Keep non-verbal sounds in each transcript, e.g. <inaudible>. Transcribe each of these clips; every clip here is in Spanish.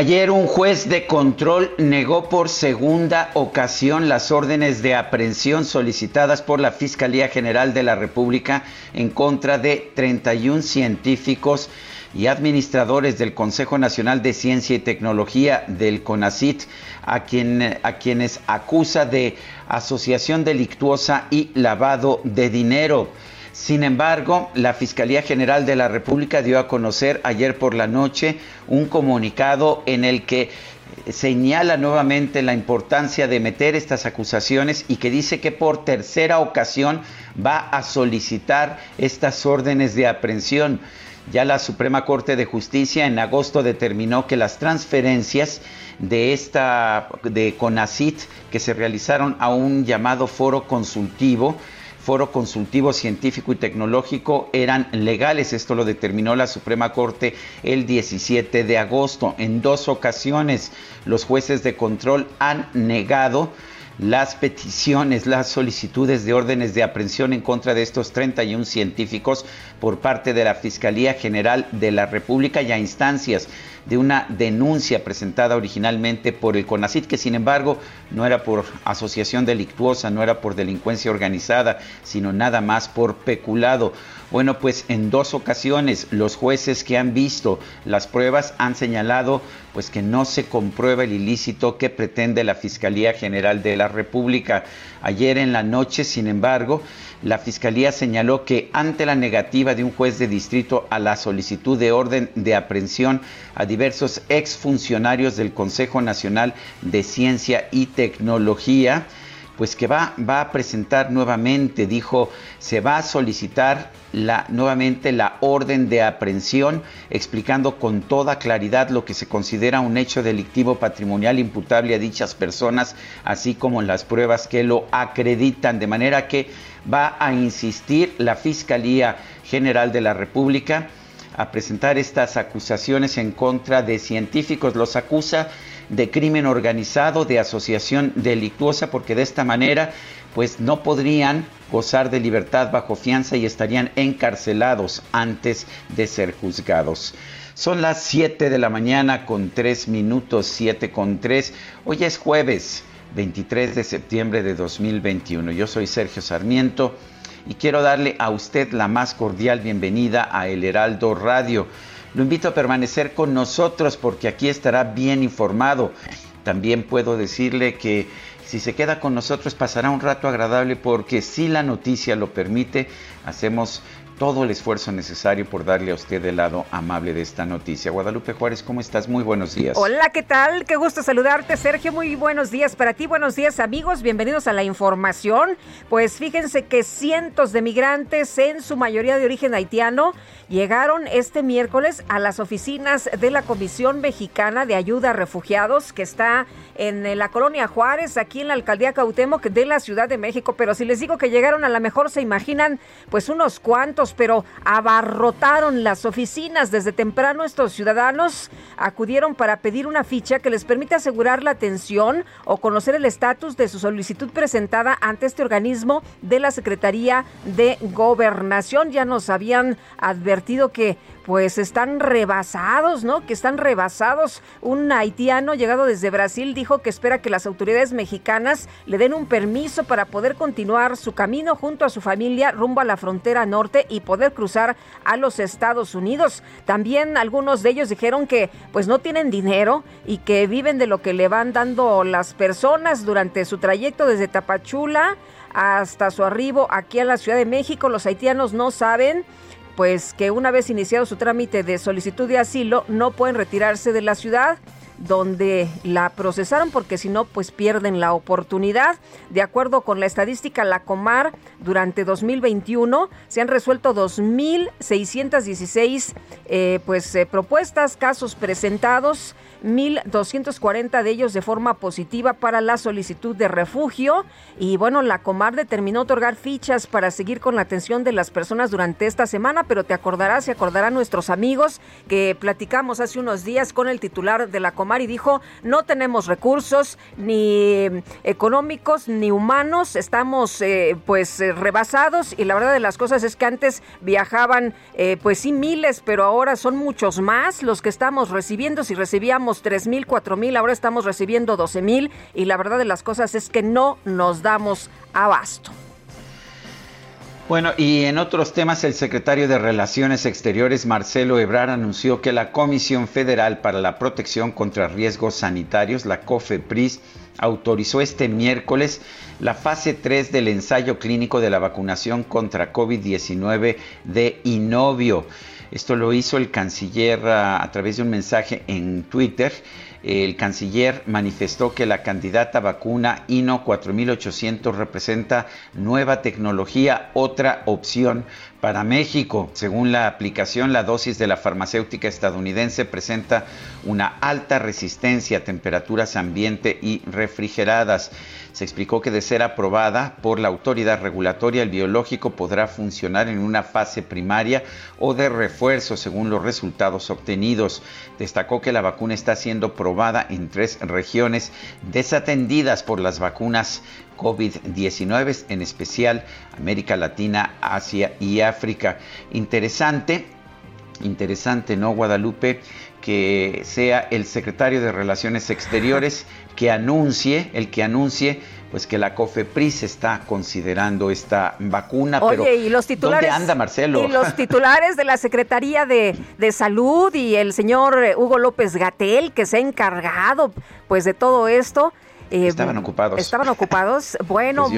Ayer un juez de control negó por segunda ocasión las órdenes de aprehensión solicitadas por la Fiscalía General de la República en contra de 31 científicos y administradores del Consejo Nacional de Ciencia y Tecnología del CONACIT, a, a quienes acusa de asociación delictuosa y lavado de dinero. Sin embargo, la Fiscalía General de la República dio a conocer ayer por la noche un comunicado en el que señala nuevamente la importancia de meter estas acusaciones y que dice que por tercera ocasión va a solicitar estas órdenes de aprehensión. Ya la Suprema Corte de Justicia en agosto determinó que las transferencias de esta de CONACIT que se realizaron a un llamado foro consultivo foro consultivo científico y tecnológico eran legales. Esto lo determinó la Suprema Corte el 17 de agosto. En dos ocasiones los jueces de control han negado las peticiones, las solicitudes de órdenes de aprehensión en contra de estos 31 científicos por parte de la Fiscalía General de la República y a instancias de una denuncia presentada originalmente por el CONACIT, que sin embargo no era por asociación delictuosa, no era por delincuencia organizada, sino nada más por peculado. Bueno, pues en dos ocasiones los jueces que han visto las pruebas han señalado pues que no se comprueba el ilícito que pretende la Fiscalía General de la República. Ayer en la noche, sin embargo, la Fiscalía señaló que ante la negativa de un juez de distrito a la solicitud de orden de aprehensión a diversos exfuncionarios del Consejo Nacional de Ciencia y Tecnología, pues que va, va a presentar nuevamente, dijo, se va a solicitar la, nuevamente la orden de aprehensión, explicando con toda claridad lo que se considera un hecho delictivo patrimonial imputable a dichas personas, así como las pruebas que lo acreditan, de manera que va a insistir la Fiscalía General de la República a presentar estas acusaciones en contra de científicos. Los acusa de crimen organizado, de asociación delictuosa, porque de esta manera pues no podrían gozar de libertad bajo fianza y estarían encarcelados antes de ser juzgados. Son las 7 de la mañana con 3 minutos, 7 con 3. Hoy es jueves 23 de septiembre de 2021. Yo soy Sergio Sarmiento y quiero darle a usted la más cordial bienvenida a El Heraldo Radio. Lo invito a permanecer con nosotros porque aquí estará bien informado. También puedo decirle que si se queda con nosotros pasará un rato agradable porque si la noticia lo permite, hacemos todo el esfuerzo necesario por darle a usted el lado amable de esta noticia. Guadalupe Juárez, ¿cómo estás? Muy buenos días. Hola, ¿qué tal? Qué gusto saludarte, Sergio. Muy buenos días para ti, buenos días, amigos. Bienvenidos a la información. Pues fíjense que cientos de migrantes, en su mayoría de origen haitiano, llegaron este miércoles a las oficinas de la Comisión Mexicana de Ayuda a Refugiados, que está en eh, la colonia Juárez, aquí en la alcaldía Cautemoc de la Ciudad de México. Pero si les digo que llegaron, a lo mejor se imaginan, pues unos cuantos pero abarrotaron las oficinas. Desde temprano estos ciudadanos acudieron para pedir una ficha que les permite asegurar la atención o conocer el estatus de su solicitud presentada ante este organismo de la Secretaría de Gobernación. Ya nos habían advertido que pues están rebasados, ¿no? Que están rebasados. Un haitiano llegado desde Brasil dijo que espera que las autoridades mexicanas le den un permiso para poder continuar su camino junto a su familia rumbo a la frontera norte y poder cruzar a los Estados Unidos. También algunos de ellos dijeron que pues no tienen dinero y que viven de lo que le van dando las personas durante su trayecto desde Tapachula hasta su arribo aquí a la Ciudad de México. Los haitianos no saben pues que una vez iniciado su trámite de solicitud de asilo no pueden retirarse de la ciudad donde la procesaron porque si no pues pierden la oportunidad. De acuerdo con la estadística la Comar durante 2021 se han resuelto 2616 eh, pues eh, propuestas, casos presentados 1.240 de ellos de forma positiva para la solicitud de refugio. Y bueno, la Comar determinó otorgar fichas para seguir con la atención de las personas durante esta semana, pero te acordarás, se acordarán nuestros amigos que platicamos hace unos días con el titular de la Comar y dijo, no tenemos recursos ni económicos ni humanos, estamos eh, pues eh, rebasados y la verdad de las cosas es que antes viajaban eh, pues sí miles, pero ahora son muchos más los que estamos recibiendo, si recibíamos tres mil, cuatro mil, ahora estamos recibiendo 12 mil y la verdad de las cosas es que no nos damos abasto. Bueno, y en otros temas, el secretario de Relaciones Exteriores, Marcelo Ebrard, anunció que la Comisión Federal para la Protección contra Riesgos Sanitarios, la COFEPRIS, autorizó este miércoles la fase 3 del ensayo clínico de la vacunación contra COVID-19 de Inovio. Esto lo hizo el canciller a, través de un mensaje en Twitter. El canciller manifestó que la candidata vacuna INO 4800 representa nueva tecnología, otra opción para México. Según la aplicación, la dosis de la farmacéutica estadounidense presenta una alta resistencia a temperaturas ambiente y refrigeradas. Se explicó que de ser aprobada por la autoridad regulatoria, el biológico podrá funcionar en una fase primaria o de refuerzo según los resultados obtenidos. Destacó que la vacuna está siendo probada en tres regiones desatendidas por las vacunas COVID-19, en especial América Latina, Asia y África. Interesante, interesante, ¿no, Guadalupe? Que sea el secretario de Relaciones Exteriores que anuncie, el que anuncie pues que la COFEPRIS está considerando esta vacuna. Oye, y los titulares. ¿Dónde anda Marcelo? Y los titulares de la Secretaría de, de Salud y el señor Hugo López Gatel, que se ha encargado pues de todo esto. Eh, estaban ocupados. Estaban <laughs> ocupados. Bueno,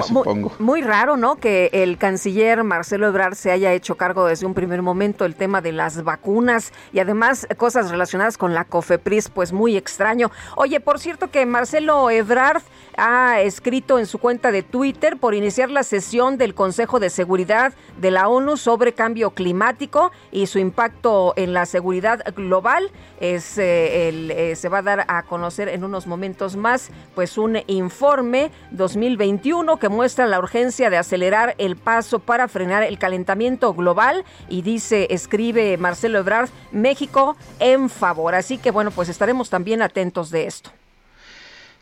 muy, raro, ¿no? Que el canciller Marcelo Ebrard se haya hecho cargo desde un primer momento el tema de las vacunas y además cosas relacionadas con la COFEPRIS, pues muy extraño. Oye, por cierto que Marcelo Ebrard ha escrito en su cuenta de Twitter por iniciar la sesión del Consejo de Seguridad de la ONU sobre cambio climático y su impacto en la seguridad global. Es, eh, eh, se va a dar a conocer en unos momentos más, pues un informe 2021 que muestra la urgencia de acelerar el paso para frenar el calentamiento global y dice, escribe Marcelo Ebrard, México en favor. Así que bueno, pues estaremos también atentos de esto.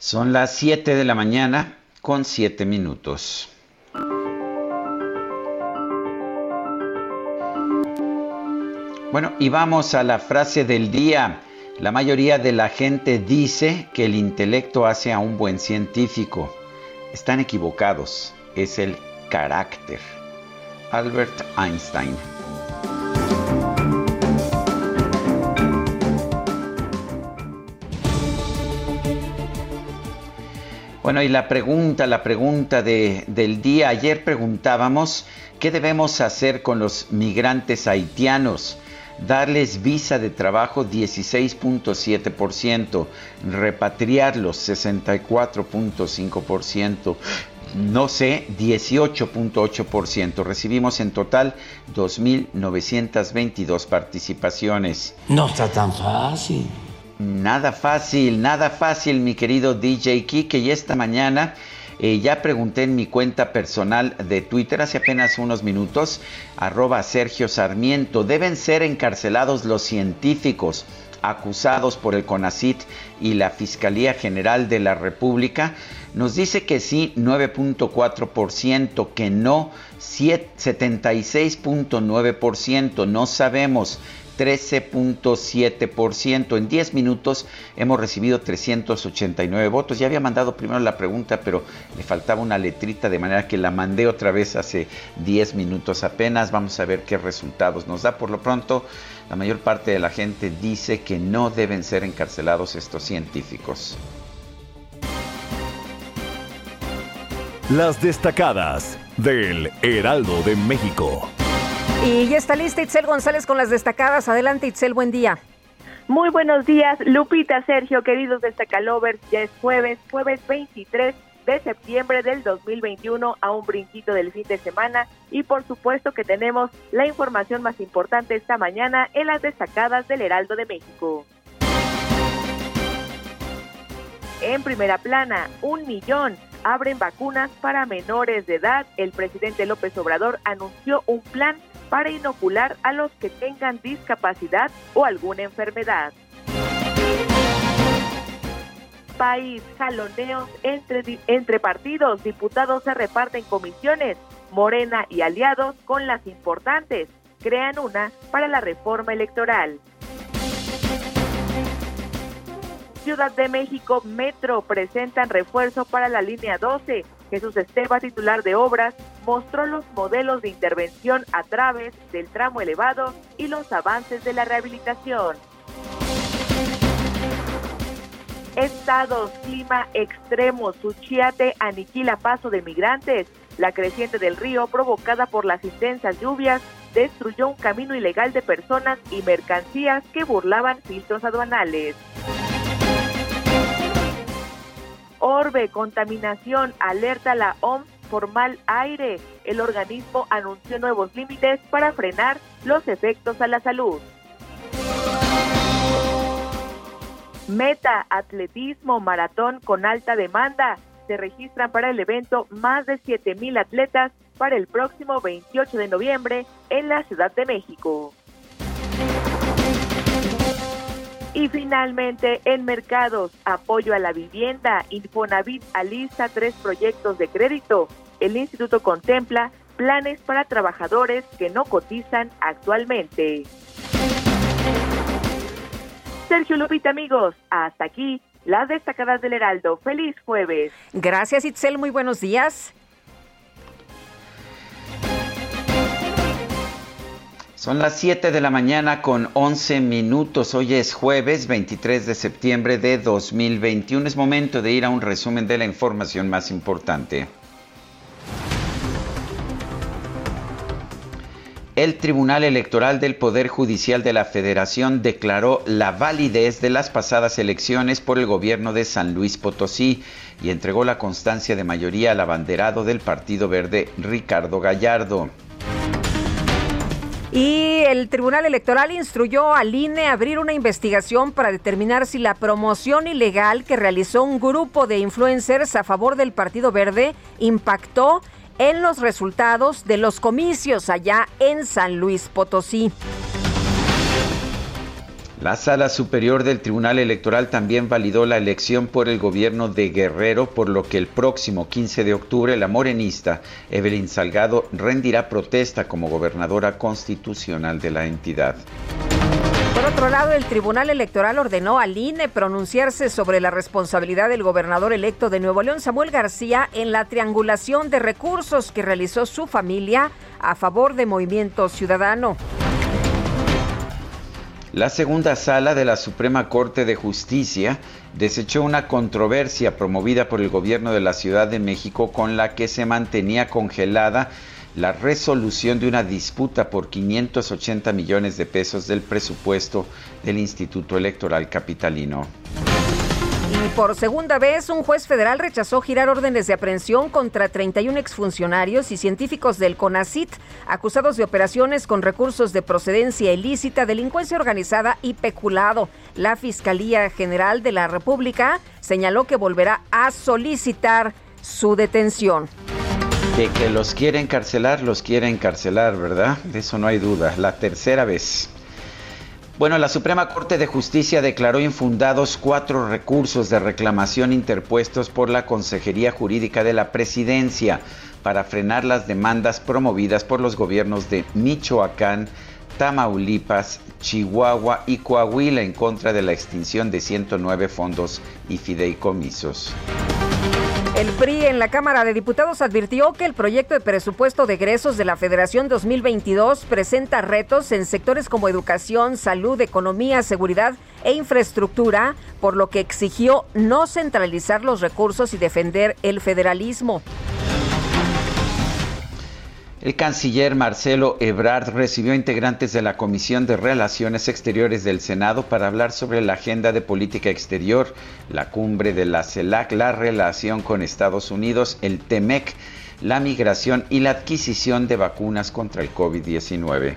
Son las 7 de la mañana con 7 minutos. Bueno, y vamos a la frase del día. La mayoría de la gente dice que el intelecto hace a un buen científico. Están equivocados. Es el carácter. Albert Einstein. Bueno, y la pregunta, la pregunta del día. Ayer preguntábamos qué debemos hacer con los migrantes haitianos darles visa de trabajo 16.7%, repatriarlos 64.5%, no sé, 18.8%. Recibimos en total 2.922 participaciones. No está tan fácil. Nada fácil, nada fácil, mi querido DJ Kike. Y esta mañana Eh, ya pregunté en mi cuenta personal de Twitter hace apenas unos minutos, arroba Sergio Sarmiento, ¿deben ser encarcelados los científicos acusados por el CONACIT y la Fiscalía General de la República? Nos dice que sí, 9.4%, que no, 76.9%, no sabemos. 13.7%. En 10 minutos hemos recibido 389 votos. Ya había mandado primero la pregunta, pero le faltaba una letrita, de manera que la mandé otra vez hace 10 minutos apenas. Vamos a ver qué resultados nos da. Por lo pronto, la mayor parte de la gente dice que no deben ser encarcelados estos científicos. Las destacadas del Heraldo de México. Y ya está lista Itzel González con las destacadas. Adelante Itzel, buen día. Muy buenos días, Lupita, Sergio, queridos destacalovers. Ya es jueves, jueves 23 de septiembre del 2021 a un brinquito del fin de semana y por supuesto que tenemos la información más importante esta mañana en las destacadas del Heraldo de México. En primera plana, un millón abren vacunas para menores de edad. El presidente López Obrador anunció un plan para inocular a los que tengan discapacidad o alguna enfermedad. País, jaloneos entre, entre partidos, diputados se reparten comisiones, Morena y aliados con las importantes, crean una para la reforma electoral. Ciudad de México Metro presentan refuerzo para la línea 12. Jesús Esteba, titular de obras, mostró los modelos de intervención a través del tramo elevado y los avances de la rehabilitación. Estados, clima extremo, Suchiate aniquila paso de migrantes. La creciente del río, provocada por las intensas lluvias, destruyó un camino ilegal de personas y mercancías que burlaban filtros aduanales. Orbe, contaminación, alerta la OMS por mal aire. El organismo anunció nuevos límites para frenar los efectos a la salud. Meta, atletismo, maratón con alta demanda. Se registran para el evento más de 7.000 atletas para el próximo 28 de noviembre en la Ciudad de México. Y finalmente, en mercados, apoyo a la vivienda, Infonavit alista tres proyectos de crédito. El instituto contempla planes para trabajadores que no cotizan actualmente. Sergio Lupita, amigos, hasta aquí las destacadas del Heraldo. Feliz jueves. Gracias, Itzel. Muy buenos días. Son las 7 de la mañana con 11 minutos. Hoy es jueves 23 de septiembre de 2021. Es momento de ir a un resumen de la información más importante. El Tribunal Electoral del Poder Judicial de la Federación declaró la validez de las pasadas elecciones por el gobierno de San Luis Potosí y entregó la constancia de mayoría al abanderado del Partido Verde, Ricardo Gallardo. Y el Tribunal Electoral instruyó al INE abrir una investigación para determinar si la promoción ilegal que realizó un grupo de influencers a favor del Partido Verde impactó en los resultados de los comicios allá en San Luis Potosí. La Sala Superior del Tribunal Electoral también validó la elección por el gobierno de Guerrero, por lo que el próximo 15 de octubre la morenista Evelyn Salgado rendirá protesta como gobernadora constitucional de la entidad. Por otro lado, el Tribunal Electoral ordenó al INE pronunciarse sobre la responsabilidad del gobernador electo de Nuevo León, Samuel García, en la triangulación de recursos que realizó su familia a favor de Movimiento Ciudadano. La segunda sala de la Suprema Corte de Justicia desechó una controversia promovida por el gobierno de la Ciudad de México con la que se mantenía congelada la resolución de una disputa por 580 millones de pesos del presupuesto del Instituto Electoral Capitalino. Y por segunda vez, un juez federal rechazó girar órdenes de aprehensión contra 31 exfuncionarios y científicos del CONACIT acusados de operaciones con recursos de procedencia ilícita, delincuencia organizada y peculado. La Fiscalía General de la República señaló que volverá a solicitar su detención. De que los quiere encarcelar, los quiere encarcelar, ¿verdad? De eso no hay duda. La tercera vez. Bueno, la Suprema Corte de Justicia declaró infundados cuatro recursos de reclamación interpuestos por la Consejería Jurídica de la Presidencia para frenar las demandas promovidas por los gobiernos de Michoacán, Tamaulipas, Chihuahua y Coahuila en contra de la extinción de 109 fondos y fideicomisos. El PRI en la Cámara de Diputados advirtió que el proyecto de presupuesto de egresos de la Federación 2022 presenta retos en sectores como educación, salud, economía, seguridad e infraestructura, por lo que exigió no centralizar los recursos y defender el federalismo. El canciller Marcelo Ebrard recibió integrantes de la Comisión de Relaciones Exteriores del Senado para hablar sobre la agenda de política exterior, la cumbre de la CELAC, la relación con Estados Unidos, el TEMEC, la migración y la adquisición de vacunas contra el COVID-19.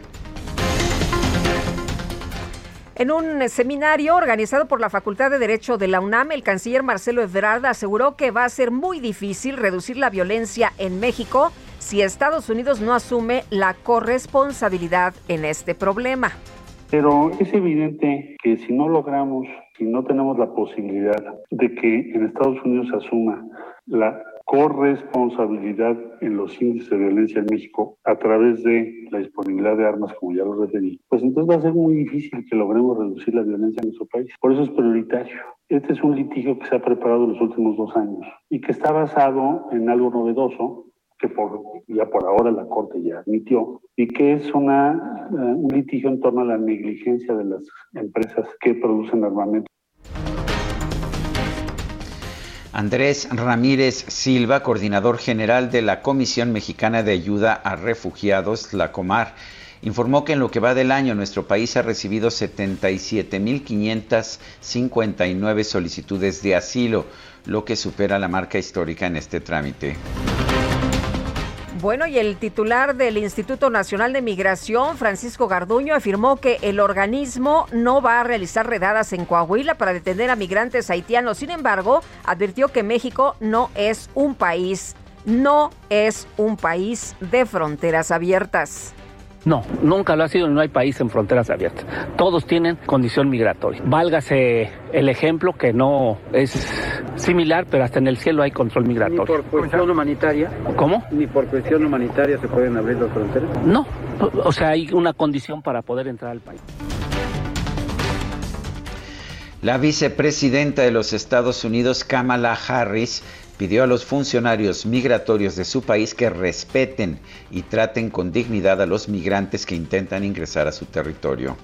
En un seminario organizado por la Facultad de Derecho de la UNAM, el canciller Marcelo Ebrard aseguró que va a ser muy difícil reducir la violencia en México si Estados Unidos no asume la corresponsabilidad en este problema. Pero es evidente que si no logramos, si no tenemos la posibilidad de que en Estados Unidos se asuma la corresponsabilidad en los índices de violencia en México a través de la disponibilidad de armas, como ya lo referí, pues entonces va a ser muy difícil que logremos reducir la violencia en nuestro país. Por eso es prioritario. Este es un litigio que se ha preparado en los últimos dos años y que está basado en algo novedoso, que por, ya por ahora la Corte ya admitió, y que es una, uh, un litigio en torno a la negligencia de las empresas que producen armamento. Andrés Ramírez Silva, coordinador general de la Comisión Mexicana de Ayuda a Refugiados, la Comar, informó que en lo que va del año nuestro país ha recibido 77.559 solicitudes de asilo, lo que supera la marca histórica en este trámite. Bueno, y el titular del Instituto Nacional de Migración, Francisco Garduño, afirmó que el organismo no va a realizar redadas en Coahuila para detener a migrantes haitianos. Sin embargo, advirtió que México no es un país, no es un país de fronteras abiertas. No, nunca lo ha sido, no hay país en fronteras abiertas. Todos tienen condición migratoria. Válgase el ejemplo que no es similar, pero hasta en el cielo hay control migratorio. ¿Ni por cuestión humanitaria? ¿Cómo? ¿Ni por cuestión humanitaria se pueden abrir las fronteras? No, o sea, hay una condición para poder entrar al país. La vicepresidenta de los Estados Unidos, Kamala Harris, pidió a los funcionarios migratorios de su país que respeten y traten con dignidad a los migrantes que intentan ingresar a su territorio.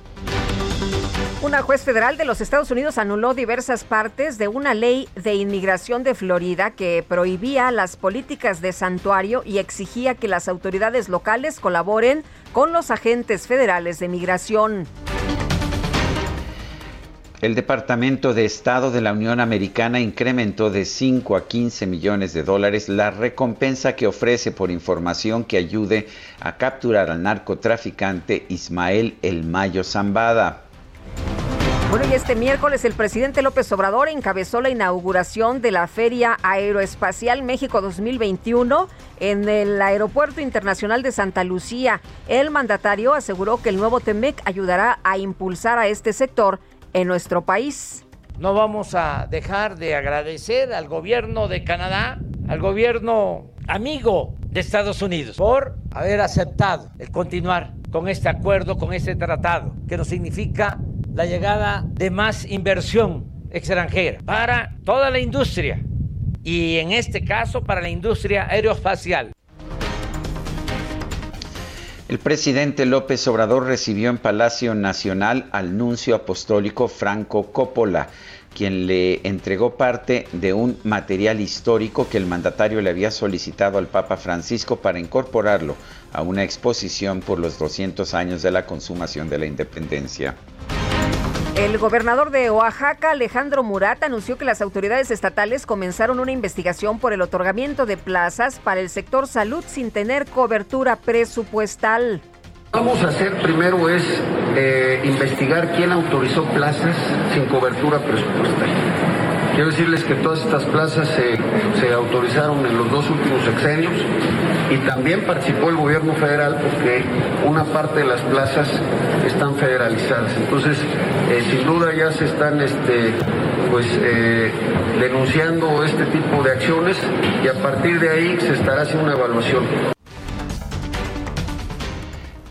Una juez federal de los Estados Unidos anuló diversas partes de una ley de inmigración de Florida que prohibía las políticas de santuario y exigía que las autoridades locales colaboren con los agentes federales de migración. El Departamento de Estado de la Unión Americana incrementó de 5 a 15 millones de dólares la recompensa que ofrece por información que ayude a capturar al narcotraficante Ismael El Mayo Zambada. Bueno, y este miércoles el presidente López Obrador encabezó la inauguración de la Feria Aeroespacial México 2021 en el Aeropuerto Internacional de Santa Lucía. El mandatario aseguró que el nuevo TEMEC ayudará a impulsar a este sector en nuestro país. No vamos a dejar de agradecer al gobierno de Canadá, al gobierno amigo de Estados Unidos, por haber aceptado el continuar con este acuerdo, con este tratado, que nos significa la llegada de más inversión extranjera para toda la industria y en este caso para la industria aeroespacial. El presidente López Obrador recibió en Palacio Nacional al nuncio apostólico Franco Coppola, quien le entregó parte de un material histórico que el mandatario le había solicitado al Papa Francisco para incorporarlo a una exposición por los 200 años de la consumación de la independencia. El gobernador de Oaxaca, Alejandro Murat, anunció que las autoridades estatales comenzaron una investigación por el otorgamiento de plazas para el sector salud sin tener cobertura presupuestal. Vamos a hacer primero es eh, investigar quién autorizó plazas sin cobertura presupuestal. Quiero decirles que todas estas plazas se, se autorizaron en los dos últimos sexenios y también participó el gobierno federal porque una parte de las plazas están federalizadas. Entonces, eh, sin duda ya se están este, pues, eh, denunciando este tipo de acciones y a partir de ahí se estará haciendo una evaluación.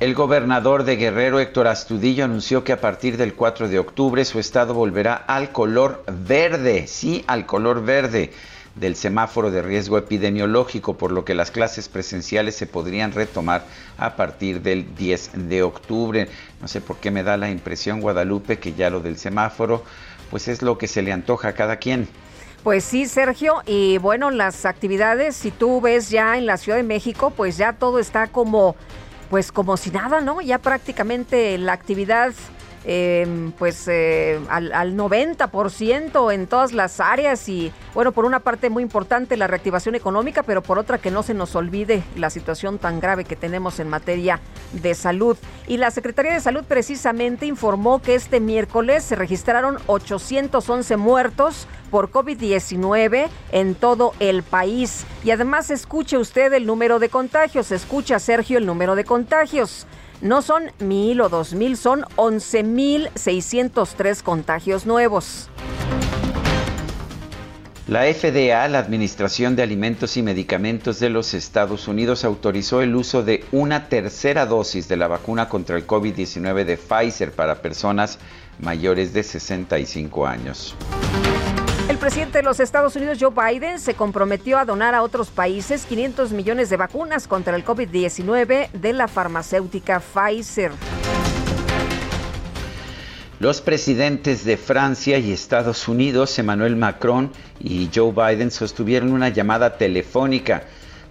El gobernador de Guerrero, Héctor Astudillo, anunció que a partir del 4 de octubre su estado volverá al color verde, sí, al color verde del semáforo de riesgo epidemiológico, por lo que las clases presenciales se podrían retomar a partir del 10 de octubre. No sé por qué me da la impresión, Guadalupe, que ya lo del semáforo, pues es lo que se le antoja a cada quien. Pues sí, Sergio, y bueno, las actividades, si tú ves ya en la Ciudad de México, pues ya todo está como pues como si nada, ¿no? Ya prácticamente la actividad eh, pues eh, al, al 90% en todas las áreas y bueno, por una parte muy importante la reactivación económica, pero por otra que no se nos olvide la situación tan grave que tenemos en materia de salud. Y la Secretaría de Salud precisamente informó que este miércoles se registraron 811 muertos por COVID-19 en todo el país. Y además escuche usted el número de contagios, escucha Sergio el número de contagios. No son mil o dos mil, son once mil seiscientos tres contagios nuevos. La FDA, la Administración de Alimentos y Medicamentos de los Estados Unidos, autorizó el uso de una tercera dosis de la vacuna contra el COVID-19 de Pfizer para personas mayores de 65 años. El presidente de los Estados Unidos, Joe Biden, se comprometió a donar a otros países 500 millones de vacunas contra el COVID-19 de la farmacéutica Pfizer. Los presidentes de Francia y Estados Unidos, Emmanuel Macron y Joe Biden, sostuvieron una llamada telefónica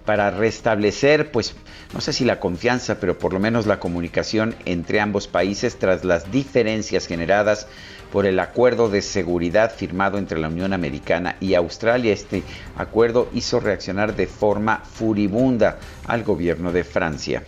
para restablecer, pues, no sé si la confianza, pero por lo menos la comunicación entre ambos países tras las diferencias generadas por el acuerdo de seguridad firmado entre la Unión Americana y Australia. Este acuerdo hizo reaccionar de forma furibunda al gobierno de Francia.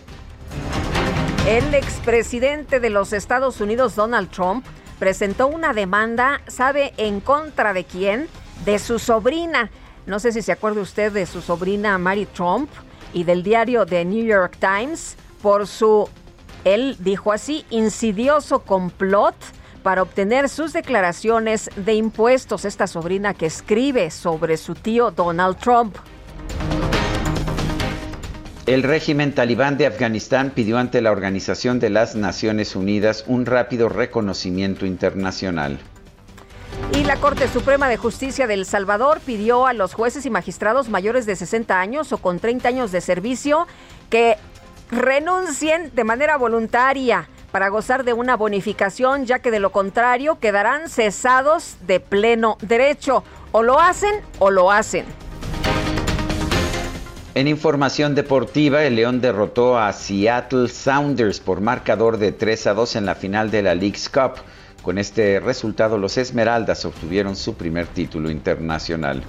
El expresidente de los Estados Unidos, Donald Trump, presentó una demanda, ¿sabe en contra de quién? De su sobrina. No sé si se acuerda usted de su sobrina Mary Trump y del diario The New York Times por su, él dijo así, insidioso complot para obtener sus declaraciones de impuestos. Esta sobrina que escribe sobre su tío Donald Trump. El régimen talibán de Afganistán pidió ante la Organización de las Naciones Unidas un rápido reconocimiento internacional. Y la Corte Suprema de Justicia de El Salvador pidió a los jueces y magistrados mayores de 60 años o con 30 años de servicio que renuncien de manera voluntaria para gozar de una bonificación, ya que de lo contrario quedarán cesados de pleno derecho. O lo hacen o lo hacen. En información deportiva, el León derrotó a Seattle Sounders por marcador de 3 a 2 en la final de la League's Cup. Con este resultado, los Esmeraldas obtuvieron su primer título internacional.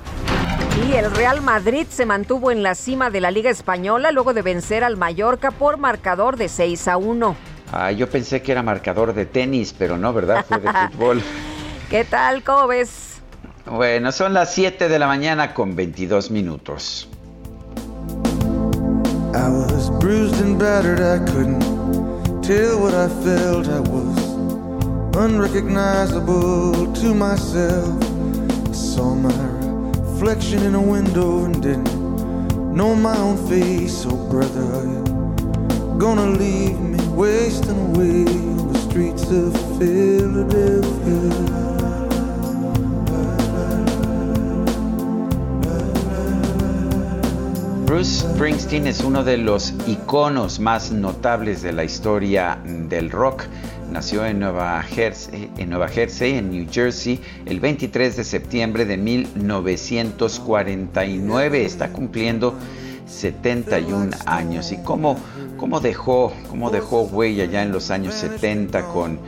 Y el Real Madrid se mantuvo en la cima de la Liga Española luego de vencer al Mallorca por marcador de 6 a 1. Ah, yo pensé que era marcador de tenis, pero no, ¿verdad? Fue de <laughs> fútbol. ¿Qué tal? ¿Cómo ves? Bueno, son las 7 de la mañana con 22 minutos. I was bruised and battered, I couldn't tell what I felt. I was unrecognizable to myself. I saw my reflection in a window and didn't know my own face. Oh, brother, are you gonna leave me? Wasting away on the streets of Philadelphia. Bruce Springsteen es uno de los iconos más notables de la historia del rock. Nació en Nueva, Jersey, en Nueva Jersey, en New Jersey, el 23 de septiembre de 1949. Está cumpliendo 71 años. ¿Y cómo, cómo, dejó, cómo dejó huella ya en los años 70 con,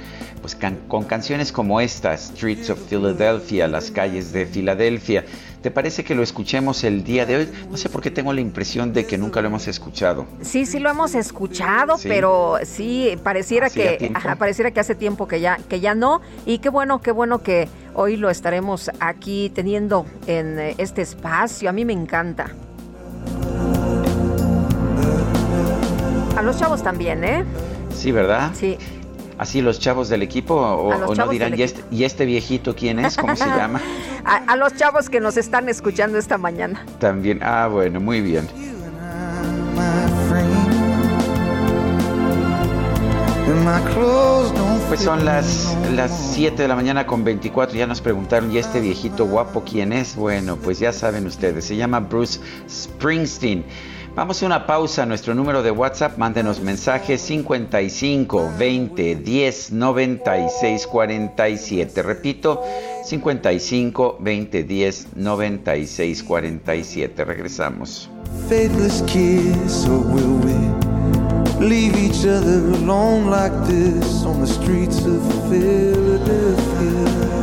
pues, con canciones como esta, Streets of Philadelphia, las calles de Filadelfia? ¿Te parece que lo escuchemos el día de hoy? No sé por qué tengo la impresión de que nunca lo hemos escuchado. Sí, sí lo hemos escuchado, pero sí pareciera que pareciera que hace tiempo que ya que ya no y qué bueno, qué bueno que Hoy lo estaremos aquí teniendo en eh, este espacio. A mí me encanta. A los chavos también, ¿eh? Sí, ¿verdad? Sí. Así los chavos del equipo o, no dirán, ¿y este, ¿y este, viejito quién es? ¿Cómo se llama? <laughs> a, los chavos que nos están escuchando esta mañana. También, ah, bueno, muy bien. Pues son las, las 7 de la mañana con 24, ya nos preguntaron, ¿y este viejito guapo quién es? Bueno, pues ya saben ustedes, se llama Bruce Springsteen. Vamos a una pausa. Nuestro número de WhatsApp, mándenos mensajes 55 20 10 96 47. Repito, 55 20 10 96 47. Regresamos. Faithless kiss, or will we leave each other alone like this on the streets of Philadelphia?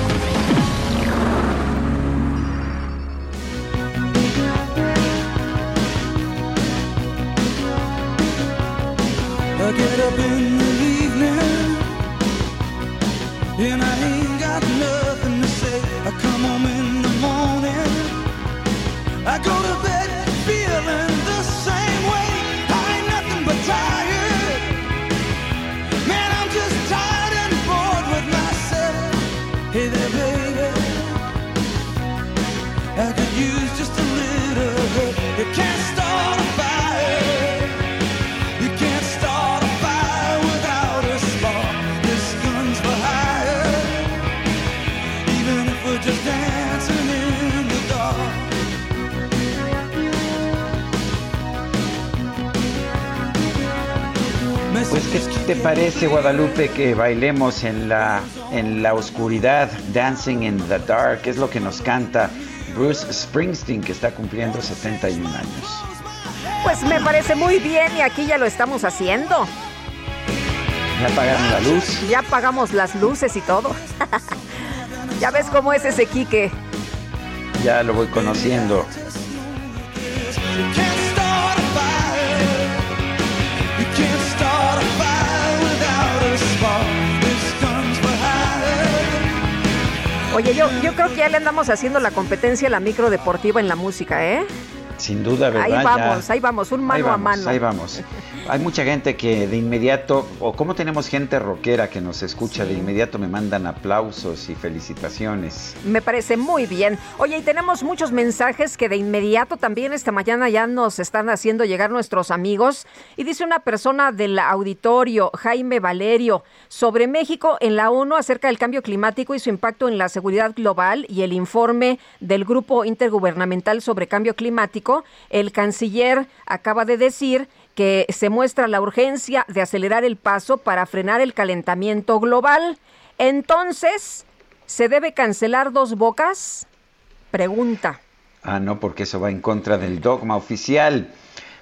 Get up in the parece, Guadalupe, que bailemos en la, en la oscuridad, Dancing in the Dark? Es lo que nos canta Bruce Springsteen, que está cumpliendo 71 años. Pues me parece muy bien y aquí ya lo estamos haciendo. ¿Ya apagaron la luz? Ya apagamos las luces y todo. <laughs> ya ves cómo es ese Quique. Ya lo voy conociendo. Yo, yo creo que ya le andamos haciendo la competencia a la micro deportiva en la música, ¿eh? Sin duda, ¿verdad? Ahí vamos, ahí vamos, un mano a mano. Ahí vamos. Hay mucha gente que de inmediato, o como tenemos gente rockera que nos escucha, de inmediato me mandan aplausos y felicitaciones. Me parece muy bien. Oye, y tenemos muchos mensajes que de inmediato también esta mañana ya nos están haciendo llegar nuestros amigos. Y dice una persona del auditorio, Jaime Valerio, sobre México en la ONU acerca del cambio climático y su impacto en la seguridad global y el informe del Grupo Intergubernamental sobre Cambio Climático, el canciller acaba de decir que se muestra la urgencia de acelerar el paso para frenar el calentamiento global. Entonces, ¿se debe cancelar dos bocas? Pregunta. Ah, no, porque eso va en contra del dogma oficial.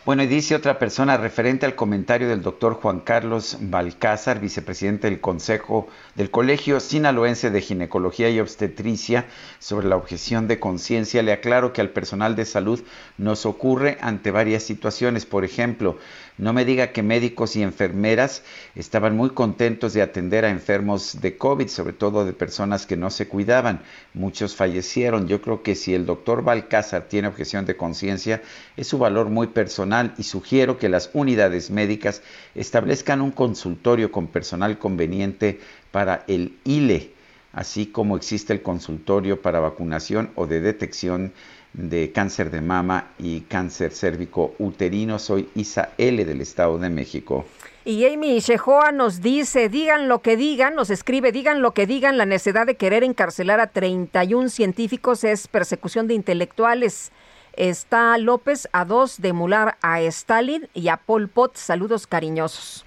Bueno, y dice otra persona referente al comentario del doctor Juan Carlos Balcázar, vicepresidente del Consejo del Colegio Sinaloense de Ginecología y Obstetricia, sobre la objeción de conciencia. Le aclaro que al personal de salud nos ocurre ante varias situaciones. Por ejemplo, no me diga que médicos y enfermeras estaban muy contentos de atender a enfermos de COVID, sobre todo de personas que no se cuidaban. Muchos fallecieron. Yo creo que si el doctor Balcázar tiene objeción de conciencia, es su valor muy personal y sugiero que las unidades médicas establezcan un consultorio con personal conveniente para el ILE, así como existe el consultorio para vacunación o de detección de cáncer de mama y cáncer cérvico uterino. Soy Isa L del Estado de México. Y Amy Shehoa nos dice, digan lo que digan, nos escribe, digan lo que digan, la necesidad de querer encarcelar a 31 científicos es persecución de intelectuales. Está López a dos de emular a Stalin y a Pol Pot. Saludos cariñosos.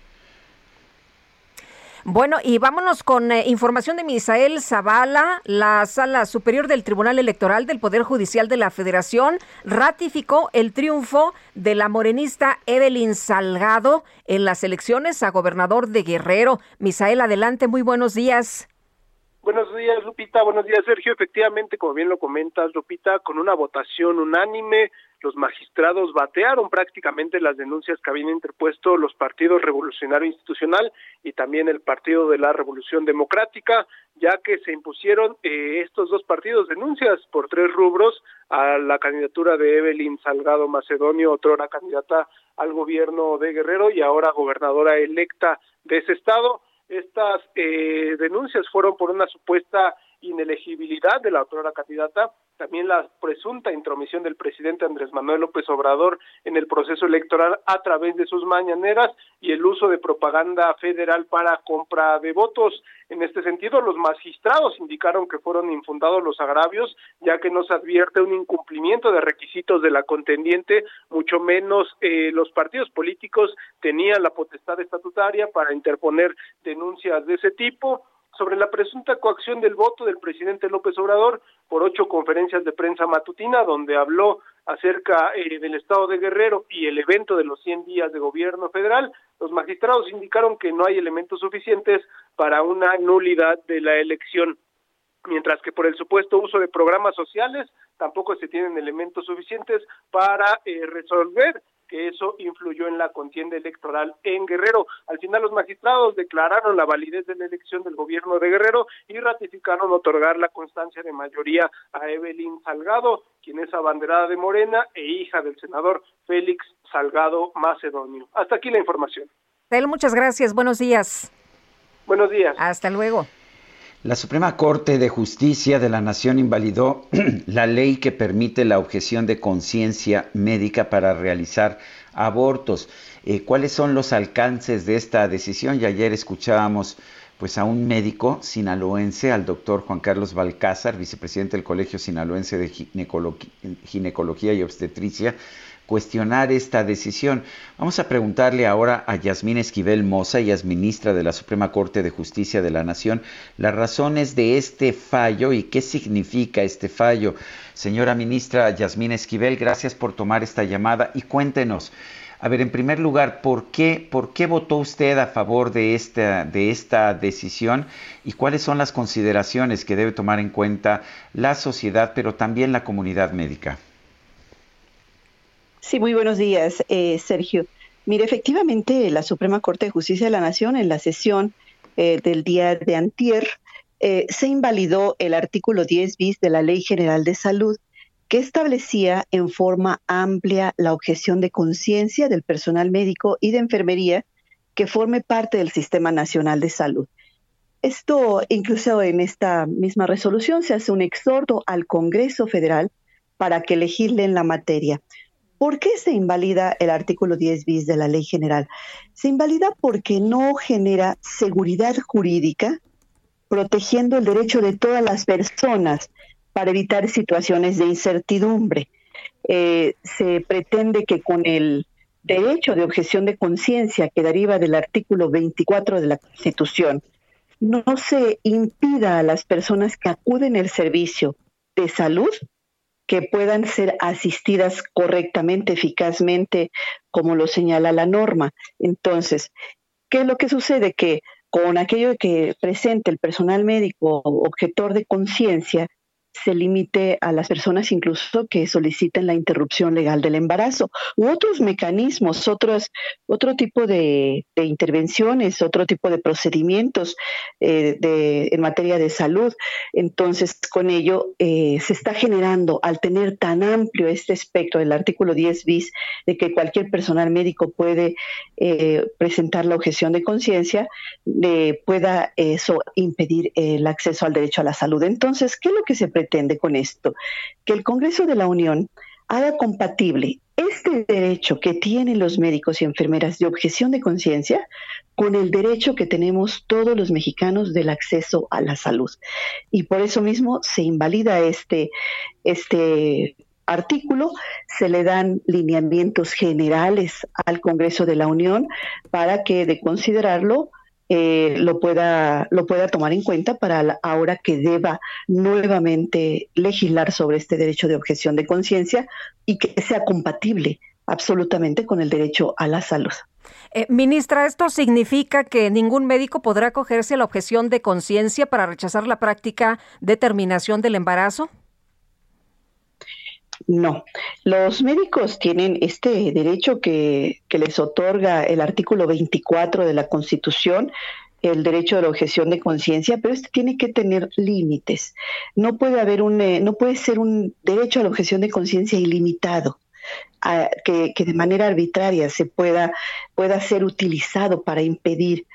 Bueno, y vámonos con eh, información de Misael Zavala. La Sala Superior del Tribunal Electoral del Poder Judicial de la Federación ratificó el triunfo de la morenista Evelyn Salgado en las elecciones a gobernador de Guerrero. Misael, adelante, muy buenos días. Buenos días, Lupita. Buenos días, Sergio. Efectivamente, como bien lo comentas, Lupita, con una votación unánime, los magistrados batearon prácticamente las denuncias que habían interpuesto los partidos Revolucionario Institucional y también el Partido de la Revolución Democrática, ya que se impusieron eh, estos dos partidos denuncias por tres rubros a la candidatura de Evelyn Salgado Macedonio, otrora candidata al gobierno de Guerrero y ahora gobernadora electa de ese estado. Estas eh, denuncias fueron por una supuesta inelegibilidad de la autora candidata, también la presunta intromisión del presidente Andrés Manuel López Obrador en el proceso electoral a través de sus mañaneras y el uso de propaganda federal para compra de votos. En este sentido, los magistrados indicaron que fueron infundados los agravios, ya que no se advierte un incumplimiento de requisitos de la contendiente, mucho menos eh, los partidos políticos tenían la potestad estatutaria para interponer denuncias de ese tipo sobre la presunta coacción del voto del presidente López Obrador por ocho conferencias de prensa matutina, donde habló acerca eh, del estado de Guerrero y el evento de los 100 días de gobierno federal. Los magistrados indicaron que no hay elementos suficientes para una nulidad de la elección mientras que por el supuesto uso de programas sociales tampoco se tienen elementos suficientes para eh, resolver que eso influyó en la contienda electoral en Guerrero. Al final los magistrados declararon la validez de la elección del gobierno de Guerrero y ratificaron otorgar la constancia de mayoría a Evelyn Salgado, quien es abanderada de Morena e hija del senador Félix Salgado Macedonio. Hasta aquí la información. muchas gracias. Buenos días. Buenos días. Hasta luego. La Suprema Corte de Justicia de la Nación invalidó <clears throat> la ley que permite la objeción de conciencia médica para realizar abortos. Eh, ¿Cuáles son los alcances de esta decisión? Y ayer escuchábamos pues a un médico sinaloense, al doctor Juan Carlos Balcázar, vicepresidente del Colegio Sinaloense de Ginecología y Obstetricia, cuestionar esta decisión. Vamos a preguntarle ahora a Yasmín Esquivel Moza, ella es ministra de la Suprema Corte de Justicia de la Nación, las razones de este fallo y qué significa este fallo. Señora ministra Yasmín Esquivel, gracias por tomar esta llamada y cuéntenos. A ver, en primer lugar, ¿por qué, ¿por qué votó usted a favor de esta decisión y cuáles son las consideraciones que debe tomar en cuenta la sociedad, pero también la comunidad médica? Sí, muy buenos días, eh, Sergio. Mire, efectivamente, la Suprema Corte de Justicia de la Nación en la sesión eh, del día de antier eh, se invalidó el artículo 10 bis de la Ley General de Salud que establecía en forma amplia la objeción de conciencia del personal médico y de enfermería que forme parte del Sistema Nacional de Salud. Esto, incluso en esta misma resolución, se hace un exhorto al Congreso Federal para que legisle la materia. ¿Por qué se invalida el artículo 10 bis de la ley general? Se invalida porque no genera seguridad jurídica protegiendo el derecho de todas las personas para evitar situaciones de incertidumbre. Eh, se pretende que con el derecho de objeción de conciencia que deriva del artículo 24 de la Constitución, no se impida a las personas que acuden al servicio de salud que puedan ser asistidas correctamente, eficazmente, como lo señala la norma. Entonces, ¿qué es lo que sucede? Que con aquello que presente el personal médico objetor de conciencia, se limite a las personas incluso que soliciten la interrupción legal del embarazo u otros mecanismos, otros, otro tipo de, intervenciones, otro tipo de procedimientos eh, en materia de salud. Entonces, con ello eh, se está generando, al tener tan amplio este espectro del artículo 10 bis, de que cualquier personal médico puede eh, presentar la objeción de conciencia, pueda eso impedir el acceso al derecho a la salud. Entonces, ¿qué es lo que se pretende con esto? Que el Congreso de la Unión haga compatible este derecho que tienen los médicos y enfermeras de objeción de conciencia con el derecho que tenemos todos los mexicanos del acceso a la salud. Y por eso mismo se invalida este, este artículo, se le dan lineamientos generales al Congreso de la Unión para que de considerarlo eh, lo, pueda, lo pueda tomar en cuenta para ahora que deba nuevamente legislar sobre este derecho de objeción de conciencia y que sea compatible absolutamente con el derecho a la salud. Eh, ministra, ¿esto significa que ningún médico podrá acogerse a la objeción de conciencia para rechazar la práctica de terminación del embarazo? No, los médicos tienen este derecho que, les otorga el artículo 24 de la Constitución, el derecho de la objeción de conciencia, pero este tiene que tener límites. No puede haber un, eh, no puede ser un derecho a la objeción de conciencia ilimitado. que, de manera arbitraria se pueda, pueda ser utilizado para impedir